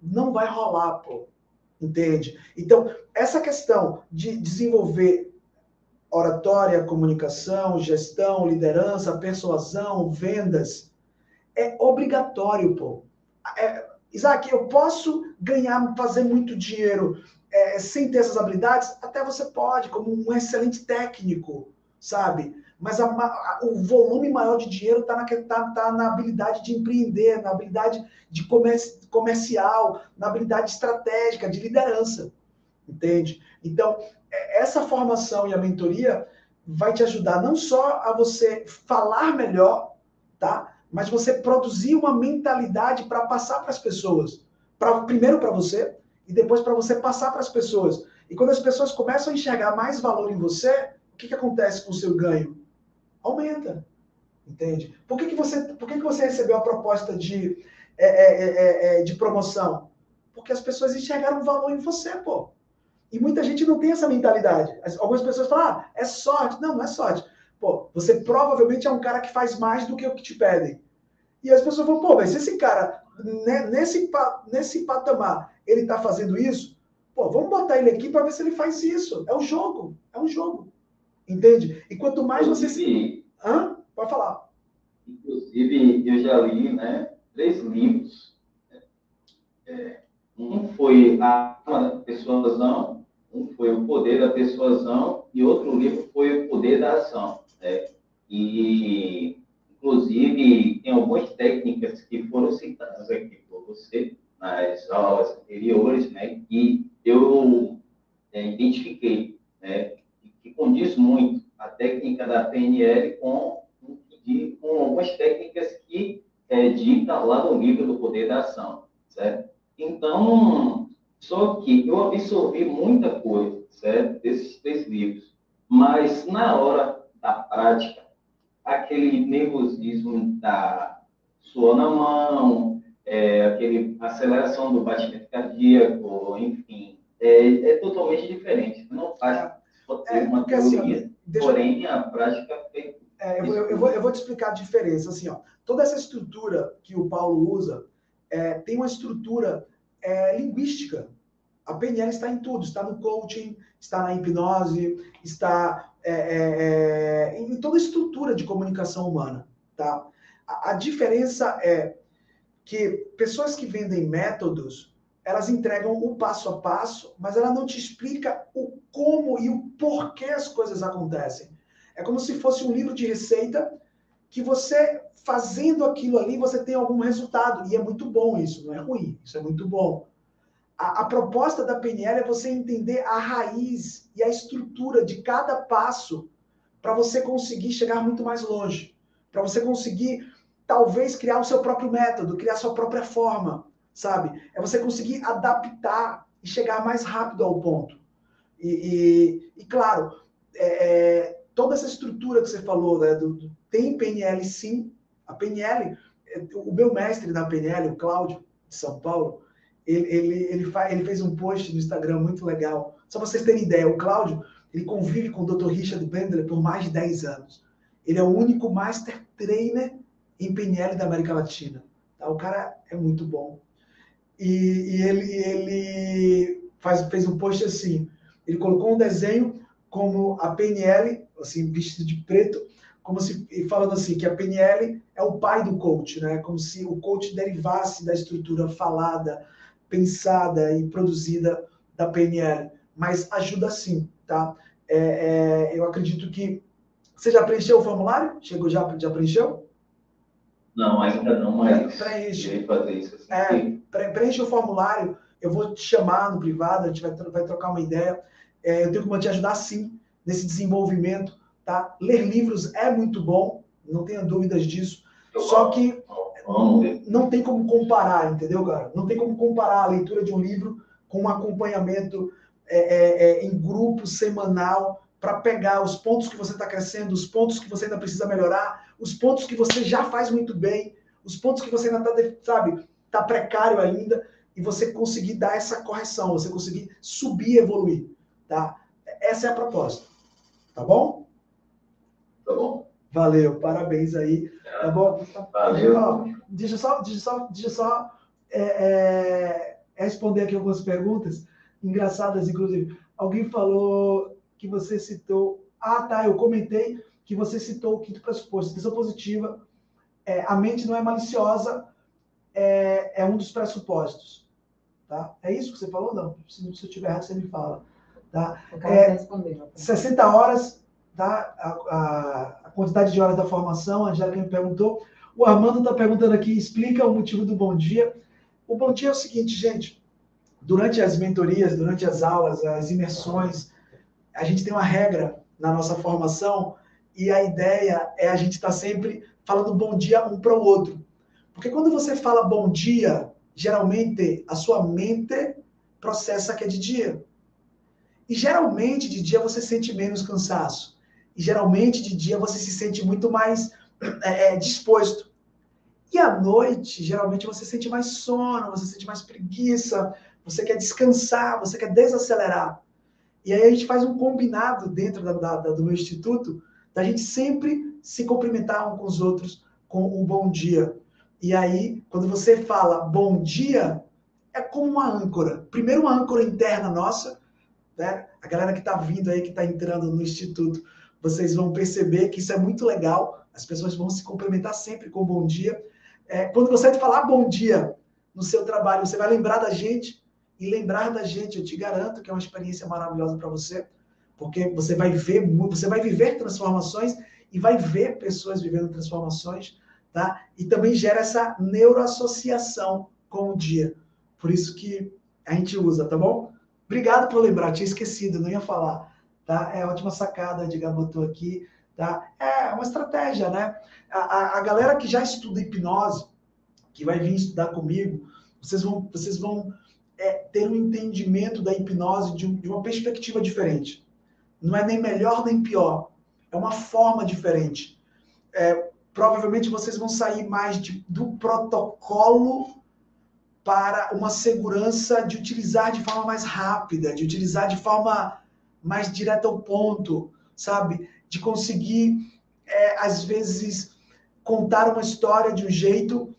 não vai rolar, pô. Entende? Então, essa questão de desenvolver oratória, comunicação, gestão, liderança, persuasão, vendas, é obrigatório, pô. É, Isaac, eu posso ganhar, fazer muito dinheiro é, sem ter essas habilidades? Até você pode, como um excelente técnico, sabe? Mas a, a, o volume maior de dinheiro está na, tá, tá na habilidade de empreender, na habilidade de comerci, comercial, na habilidade estratégica, de liderança. Entende? Então, essa formação e a mentoria vai te ajudar não só a você falar melhor, tá? Mas você produzir uma mentalidade para passar para as pessoas. Pra, primeiro para você e depois para você passar para as pessoas. E quando as pessoas começam a enxergar mais valor em você, o que, que acontece com o seu ganho? Aumenta. Entende? Por que, que, você, por que, que você recebeu a proposta de, é, é, é, é de promoção? Porque as pessoas enxergaram valor em você, pô. E muita gente não tem essa mentalidade. Algumas pessoas falam, ah, é sorte. Não, não é sorte. Pô, você provavelmente é um cara que faz mais do que o que te pedem. E as pessoas falam, pô, mas esse cara, né, nesse, nesse patamar, ele tá fazendo isso? Pô, vamos botar ele aqui para ver se ele faz isso. É um jogo. É um jogo. Entende? E quanto mais você se. Hã? Pode falar. Inclusive, eu já li né, três livros. É, um foi A Persuasão, um foi O Poder da Persuasão e outro livro foi O Poder da Ação. Né? E, inclusive, tem algumas técnicas que foram citadas aqui por você nas aulas anteriores, né, que eu é, identifiquei, né, que condiz muito a técnica da PNL com, com algumas técnicas que é, dita lá no livro do Poder da Ação, certo? Então, só que eu absorvi muita coisa, certo? Desses três livros. Mas na hora da prática, aquele nervosismo da suor na mão, é, aquele aceleração do batimento cardíaco, enfim, é, é totalmente diferente. Não faz é, uma assim, teoria, assim, deixa... porém a prática é, é eu, eu, eu, vou, eu vou te explicar a diferença. Assim, ó, toda essa estrutura que o Paulo usa é, tem uma estrutura é, linguística, A PNL está em tudo, está no coaching, está na hipnose, está é, é, é em toda a estrutura de comunicação humana, tá? A, a diferença é que pessoas que vendem métodos, elas entregam o passo a passo, mas ela não te explica o como e o porquê as coisas acontecem. É como se fosse um livro de receita que você fazendo aquilo ali, você tem algum resultado. E é muito bom isso, não é ruim, isso é muito bom. A, a, proposta da PNL é você entender a raiz e a estrutura de cada passo para você conseguir chegar muito mais longe, para você conseguir talvez criar o seu próprio método, criar a sua própria forma, sabe? É você conseguir adaptar e chegar mais rápido ao ponto. E, e, e claro, é, é, toda essa estrutura que você falou, né, do, do, tem PNL sim, a PNL, é, o meu mestre da PNL, o Cláudio, de São Paulo, ele, ele, ele, faz, ele fez um post no Instagram muito legal. Só para vocês terem ideia, o Cláudio, ele convive com o Dr. Richard Bendler por mais de 10 anos. Ele é o único Master Trainer em PNL da América Latina. Tá? O cara é muito bom. E, e ele, ele faz, fez um post assim, ele colocou um desenho como a PNL, assim, vestido de preto, como se falando assim que a PNL é o pai do coach, né? Como se o coach derivasse da estrutura falada, pensada e produzida da PNL, mas ajuda sim, tá? É, é, eu acredito que você já preencheu o formulário? Chegou já, já preencheu? Não, ainda não, mas preenche. fazer isso assim. É, preenche o formulário. Eu vou te chamar no privado, a gente vai, vai trocar uma ideia. É, eu tenho como te ajudar sim nesse desenvolvimento, tá? Ler livros é muito bom, não tenha dúvidas disso. Só que não tem como comparar, entendeu, cara? Não tem como comparar a leitura de um livro com um acompanhamento é, é, é em grupo semanal para pegar os pontos que você está crescendo, os pontos que você ainda precisa melhorar, os pontos que você já faz muito bem, os pontos que você ainda está, sabe, está precário ainda, e você conseguir dar essa correção, você conseguir subir e evoluir, tá? Essa é a proposta, tá bom? Tá bom. Valeu, parabéns aí, tá bom? Valeu. Deixa só, deixa só, deixa só é, é, responder aqui algumas perguntas engraçadas, inclusive. Alguém falou que você citou. Ah, tá, eu comentei que você citou o quinto pressuposto. Intenção positiva, é, a mente não é maliciosa, é, é, um dos pressupostos. Tá? É isso que você falou? Não. Se, se eu estiver errado, você me fala. Tá? É, responder, 60 horas, tá? A, a, quantidade de horas da formação, a Angélica me perguntou. O Armando está perguntando aqui, explica o motivo do bom dia. O bom dia é o seguinte, gente. Durante as mentorias, durante as aulas, as imersões, a gente tem uma regra na nossa formação e a ideia é a gente estar tá sempre falando bom dia um para o outro. Porque quando você fala bom dia, geralmente a sua mente processa que é de dia. E geralmente de dia você sente menos cansaço. E geralmente de dia você se sente muito mais é, disposto. E à noite, geralmente você sente mais sono, você sente mais preguiça, você quer descansar, você quer desacelerar. E aí a gente faz um combinado dentro da, da, do meu instituto, da gente sempre se cumprimentar um com os outros com um bom dia. E aí, quando você fala bom dia, é como uma âncora. Primeiro, uma âncora interna nossa, né? A galera que está vindo aí, que está entrando no instituto, vocês vão perceber que isso é muito legal. As pessoas vão se cumprimentar sempre com bom dia. É, quando você falar bom dia no seu trabalho, você vai lembrar da gente e lembrar da gente, eu te garanto que é uma experiência maravilhosa para você, porque você vai ver, você vai viver transformações e vai ver pessoas vivendo transformações, tá? E também gera essa neuroassociação com o dia. Por isso que a gente usa, tá bom? Obrigado por lembrar, tinha esquecido, não ia falar, tá? É ótima sacada, de botou aqui, tá? É uma estratégia, né? A, a, a galera que já estuda hipnose, que vai vir estudar comigo, vocês vão, vocês vão é ter um entendimento da hipnose de, de uma perspectiva diferente. Não é nem melhor nem pior. É uma forma diferente. É, provavelmente vocês vão sair mais de, do protocolo para uma segurança de utilizar de forma mais rápida, de utilizar de forma mais direta ao ponto, sabe? De conseguir, é, às vezes, contar uma história de um jeito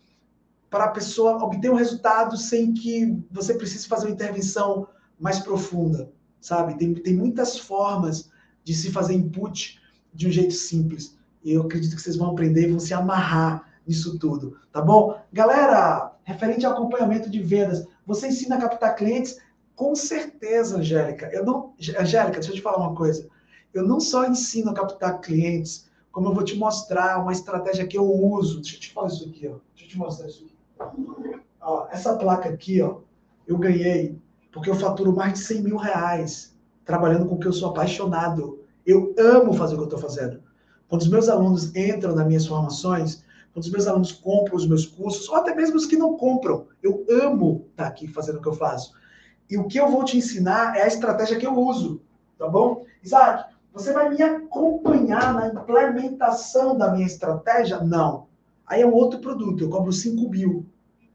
para a pessoa obter um resultado sem que você precise fazer uma intervenção mais profunda, sabe? Tem, tem muitas formas de se fazer input de um jeito simples. E eu acredito que vocês vão aprender e vão se amarrar nisso tudo, tá bom? Galera, referente ao acompanhamento de vendas, você ensina a captar clientes? Com certeza, Angélica. Eu não, Angélica, deixa eu te falar uma coisa. Eu não só ensino a captar clientes, como eu vou te mostrar uma estratégia que eu uso. Deixa eu te falar isso aqui, ó. Deixa eu te mostrar isso aqui. Ó, essa placa aqui, ó, eu ganhei porque eu faturo mais de 100 mil reais trabalhando com o que eu sou apaixonado. Eu amo fazer o que eu estou fazendo. Quando os meus alunos entram nas minhas formações, quando os meus alunos compram os meus cursos, ou até mesmo os que não compram, eu amo estar aqui fazendo o que eu faço. E o que eu vou te ensinar é a estratégia que eu uso, tá bom? Isaac, você vai me acompanhar na implementação da minha estratégia? Não. Aí é um outro produto, eu cobro 5 mil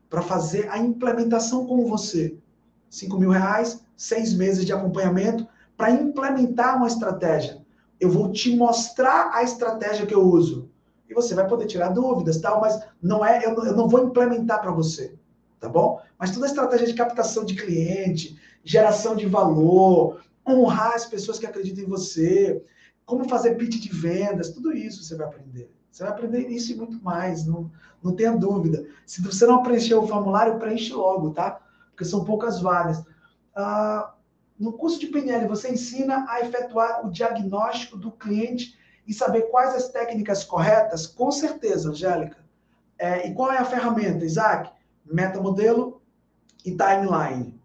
para fazer a implementação com você. 5 mil reais, seis meses de acompanhamento para implementar uma estratégia. Eu vou te mostrar a estratégia que eu uso. E você vai poder tirar dúvidas, tal, mas não é, eu, eu não vou implementar para você, tá bom? Mas toda a estratégia de captação de cliente, geração de valor, honrar as pessoas que acreditam em você, como fazer pitch de vendas, tudo isso você vai aprender. Você vai aprender isso e muito mais, não, não tenha dúvida. Se você não preencheu o formulário, preenche logo, tá? Porque são poucas vagas. Ah, no curso de PNL, você ensina a efetuar o diagnóstico do cliente e saber quais as técnicas corretas? Com certeza, Angélica. É, e qual é a ferramenta, Isaac? Metamodelo e timeline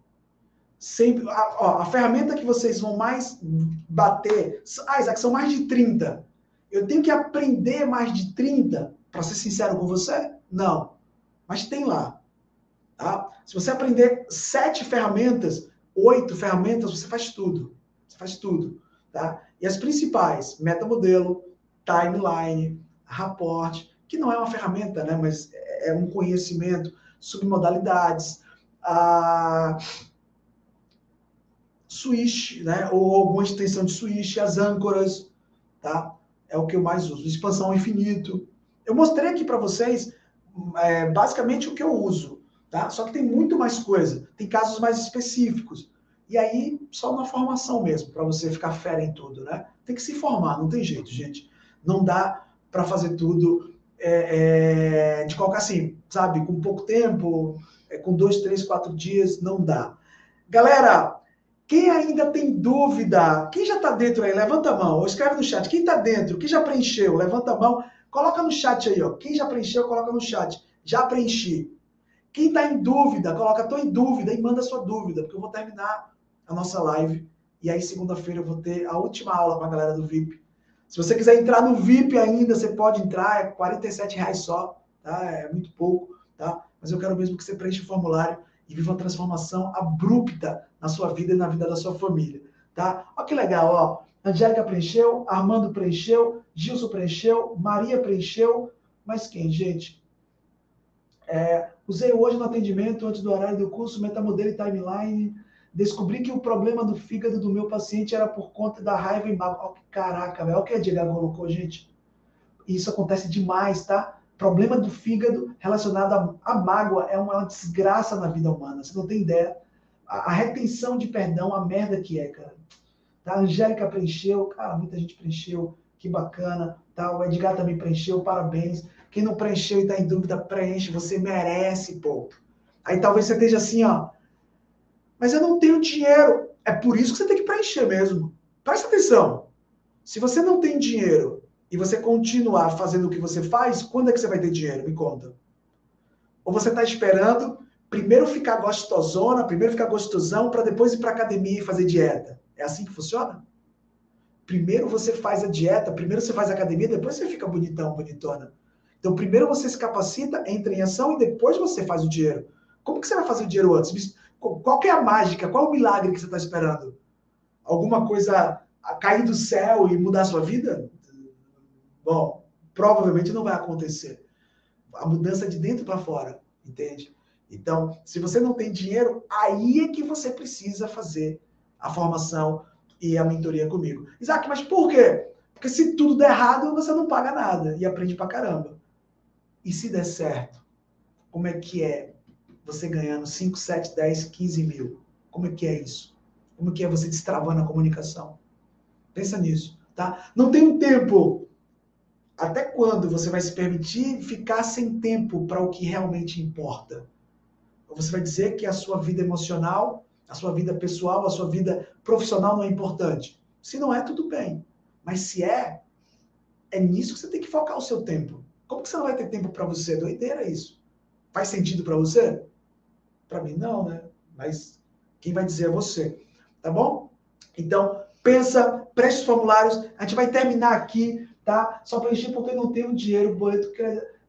sempre. A, ó, a ferramenta que vocês vão mais bater. Ah, Isaac, são mais de 30. Eu tenho que aprender mais de 30 para ser sincero com você? Não. Mas tem lá. Tá? Se você aprender sete ferramentas, oito ferramentas, você faz tudo. Você faz tudo. Tá? E as principais, metamodelo, timeline, rapport, que não é uma ferramenta, né? mas é um conhecimento, submodalidades, a switch, né? Ou alguma extensão de switch, as âncoras, tá? É o que eu mais uso. Expansão infinito. Eu mostrei aqui para vocês é, basicamente o que eu uso, tá? Só que tem muito mais coisa. Tem casos mais específicos. E aí, só na formação mesmo, para você ficar fera em tudo, né? Tem que se formar, não tem jeito, gente. Não dá para fazer tudo é, é, de qualquer assim, sabe? Com pouco tempo, é, com dois, três, quatro dias, não dá. Galera, quem ainda tem dúvida, quem já está dentro aí, levanta a mão, ou escreve no chat. Quem está dentro, quem já preencheu, levanta a mão, coloca no chat aí, ó. Quem já preencheu, coloca no chat. Já preenchi. Quem está em dúvida, coloca estou em dúvida e manda sua dúvida, porque eu vou terminar a nossa live. E aí, segunda-feira, eu vou ter a última aula com a galera do VIP. Se você quiser entrar no VIP ainda, você pode entrar, é 47 reais só, tá? É muito pouco, tá? Mas eu quero mesmo que você preencha o formulário e viva uma transformação abrupta na sua vida e na vida da sua família, tá? Olha que legal, ó. Angélica preencheu, Armando preencheu, Gilson preencheu, Maria preencheu, mas quem, gente? É, usei hoje no atendimento, antes do horário do curso, metamodelo e timeline. Descobri que o problema do fígado do meu paciente era por conta da raiva e mágoa. Caraca, velho, olha o que a Diego colocou, gente. Isso acontece demais, tá? problema do fígado relacionado à, mágoa é uma desgraça na vida humana. Você não tem ideia. A, a retenção de perdão, a merda que é, cara. Tá? A Angélica preencheu, cara, muita gente preencheu, que bacana. Tá? O Edgar também preencheu, parabéns. Quem não preencheu e está em dúvida, preenche, você merece, pô. Aí talvez você esteja assim, ó. Mas eu não tenho dinheiro. É por isso que você tem que preencher mesmo. Presta atenção. Se você não tem dinheiro e você continuar fazendo o que você faz, quando é que você vai ter dinheiro? Me conta. Ou você está esperando primeiro ficar gostosona, primeiro ficar gostosão, para depois ir para academia e fazer dieta? É assim que funciona? Primeiro você faz a dieta, primeiro você faz a academia, depois você fica bonitão, bonitona. Então, primeiro você se capacita, entra em ação e depois você faz o dinheiro. Como que você vai fazer o dinheiro antes? Qual é a mágica? Qual é o milagre que você está esperando? Alguma coisa cair do céu e mudar a sua vida? Bom, provavelmente não vai acontecer. A mudança de dentro para fora, entende? Então, se você não tem dinheiro, aí é que você precisa fazer a formação e a mentoria comigo. Isaac, mas por quê? Porque se tudo der errado, você não paga nada e aprende pra caramba. E se der certo, como é que é você ganhando 5, 7, 10, 15 mil? Como é que é isso? como que é você destravando a comunicação. Pensa nisso, tá? Não tem um tempo. Até quando você vai se permitir ficar sem tempo para o que realmente importa? Ou você vai dizer que a sua vida emocional, a sua vida pessoal, a sua vida profissional não é importante? Se não é, tudo bem. Mas se é, é nisso que você tem que focar o seu tempo. Como que você não vai ter tempo para você? Doideira isso. Faz sentido para você? Para mim não, né? Mas quem vai dizer é você. Tá bom? Então, pensa, preste os formulários. A gente vai terminar aqui, tá? Só preencher porque não tenho dinheiro. O boleto que.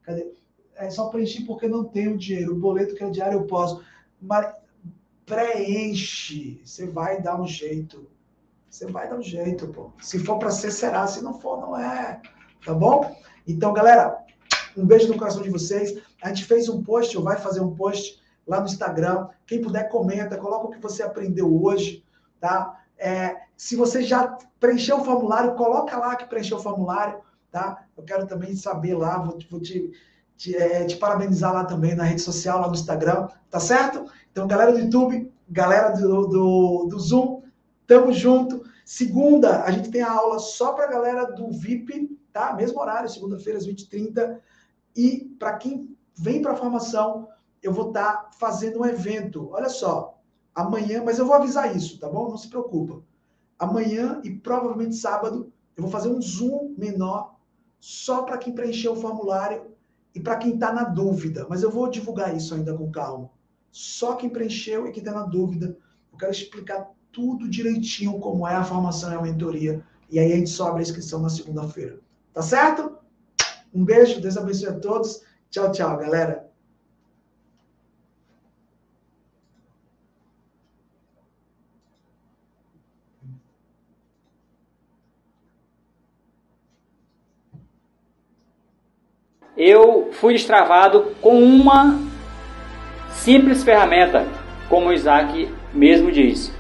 Cadê? É só preencher porque não tenho dinheiro. O boleto que é diário eu posso. Mas preenche. Você vai dar um jeito. Você vai dar um jeito, pô. Se for para ser, será. Se não for, não é. Tá bom? Então, galera, um beijo no coração de vocês. A gente fez um post, ou vai fazer um post lá no Instagram. Quem puder, comenta, coloca o que você aprendeu hoje, tá? É, se você já preencheu o formulário, coloca lá que preencheu o formulário, tá? Eu quero também saber lá, vou, vou te, te, é, te, parabenizar lá também na rede social, lá no Instagram, tá certo? Então, galera do YouTube, galera do, do, do Zoom, tamo junto. Segunda, a gente tem a aula só para a galera do VIP, tá? Mesmo horário, segunda-feira, às 20h30. E para quem vem para a formação, eu vou estar tá fazendo um evento. Olha só, amanhã, mas eu vou avisar isso, tá bom? Não se preocupa. Amanhã e provavelmente sábado, eu vou fazer um Zoom menor só para quem preencheu o formulário e para quem está na dúvida. Mas eu vou divulgar isso ainda com calma. Só quem preencheu e quem está na dúvida. Eu quero explicar tudo direitinho como é a formação e a mentoria. E aí a gente sobe a inscrição na segunda-feira. Tá certo? Um beijo, Deus abençoe a todos. Tchau, tchau, galera. Eu fui destravado com uma simples ferramenta, como o Isaac mesmo diz.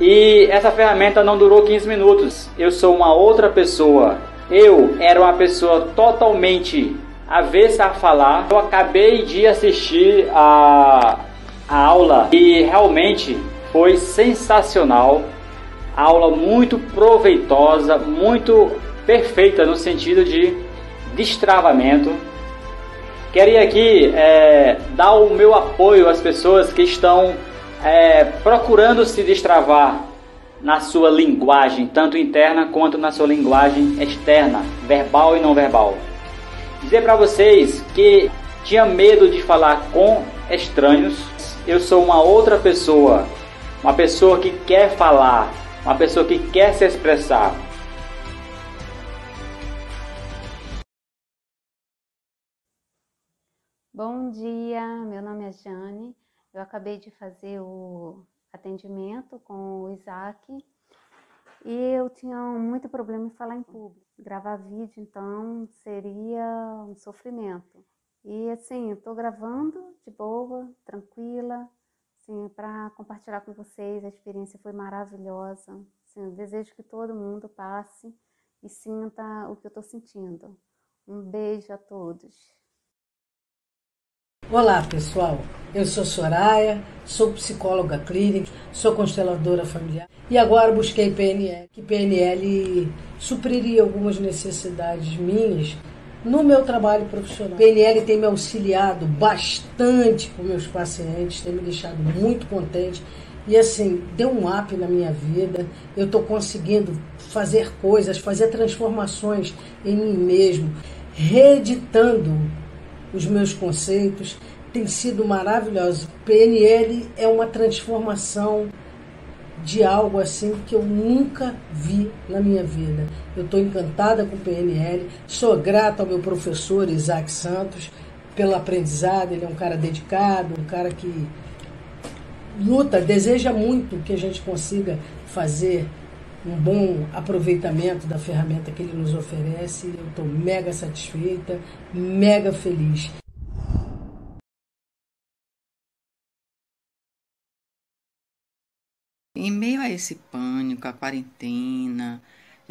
E essa ferramenta não durou 15 minutos. Eu sou uma outra pessoa eu era uma pessoa totalmente avessa a falar. Eu acabei de assistir a, a aula e realmente foi sensacional. aula muito proveitosa, muito perfeita no sentido de destravamento. Queria aqui é, dar o meu apoio às pessoas que estão é, procurando se destravar na sua linguagem, tanto interna quanto na sua linguagem externa, verbal e não verbal. Dizer para vocês que tinha medo de falar com estranhos, eu sou uma outra pessoa, uma pessoa que quer falar, uma pessoa que quer se expressar. Bom dia, meu nome é Jane. Eu acabei de fazer o atendimento com o Isaac e eu tinha muito problema em falar em público. Gravar vídeo, então, seria um sofrimento. E assim, eu tô gravando de boa, tranquila, assim, para compartilhar com vocês. A experiência foi maravilhosa. Assim, desejo que todo mundo passe e sinta o que eu estou sentindo. Um beijo a todos. Olá, pessoal. Eu sou Soraya, sou psicóloga clínica, sou consteladora familiar e agora busquei PNL, que PNL supriria algumas necessidades minhas no meu trabalho profissional. PNL tem me auxiliado bastante com meus pacientes, tem me deixado muito contente e assim, deu um up na minha vida. Eu estou conseguindo fazer coisas, fazer transformações em mim mesmo, reeditando os meus conceitos, tem sido maravilhoso. PNL é uma transformação de algo assim que eu nunca vi na minha vida. Eu estou encantada com PNL, sou grata ao meu professor Isaac Santos pelo aprendizado. Ele é um cara dedicado, um cara que luta, deseja muito que a gente consiga fazer um bom aproveitamento da ferramenta que ele nos oferece. Eu estou mega satisfeita, mega feliz. Em meio a esse pânico, a quarentena,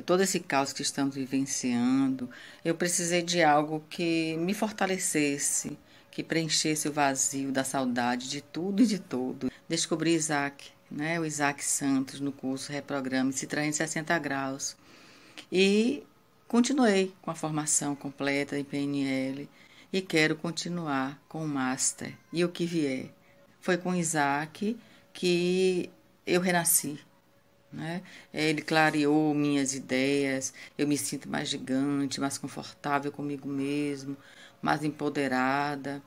todo esse caos que estamos vivenciando, eu precisei de algo que me fortalecesse, que preenchesse o vazio da saudade de tudo e de todo. Descobri Isaac né, o Isaac Santos no curso Reprograme-se 360 graus. E continuei com a formação completa em PNL e quero continuar com o Master e o que vier. Foi com Isaac que eu renasci. Né? Ele clareou minhas ideias, eu me sinto mais gigante, mais confortável comigo mesmo, mais empoderada.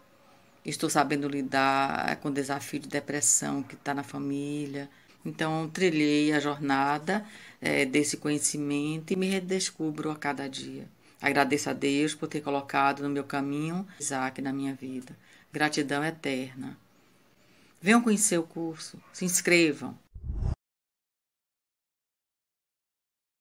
Estou sabendo lidar com o desafio de depressão que está na família. Então, trilhei a jornada é, desse conhecimento e me redescubro a cada dia. Agradeço a Deus por ter colocado no meu caminho Isaac na minha vida. Gratidão eterna. Venham conhecer o curso, se inscrevam.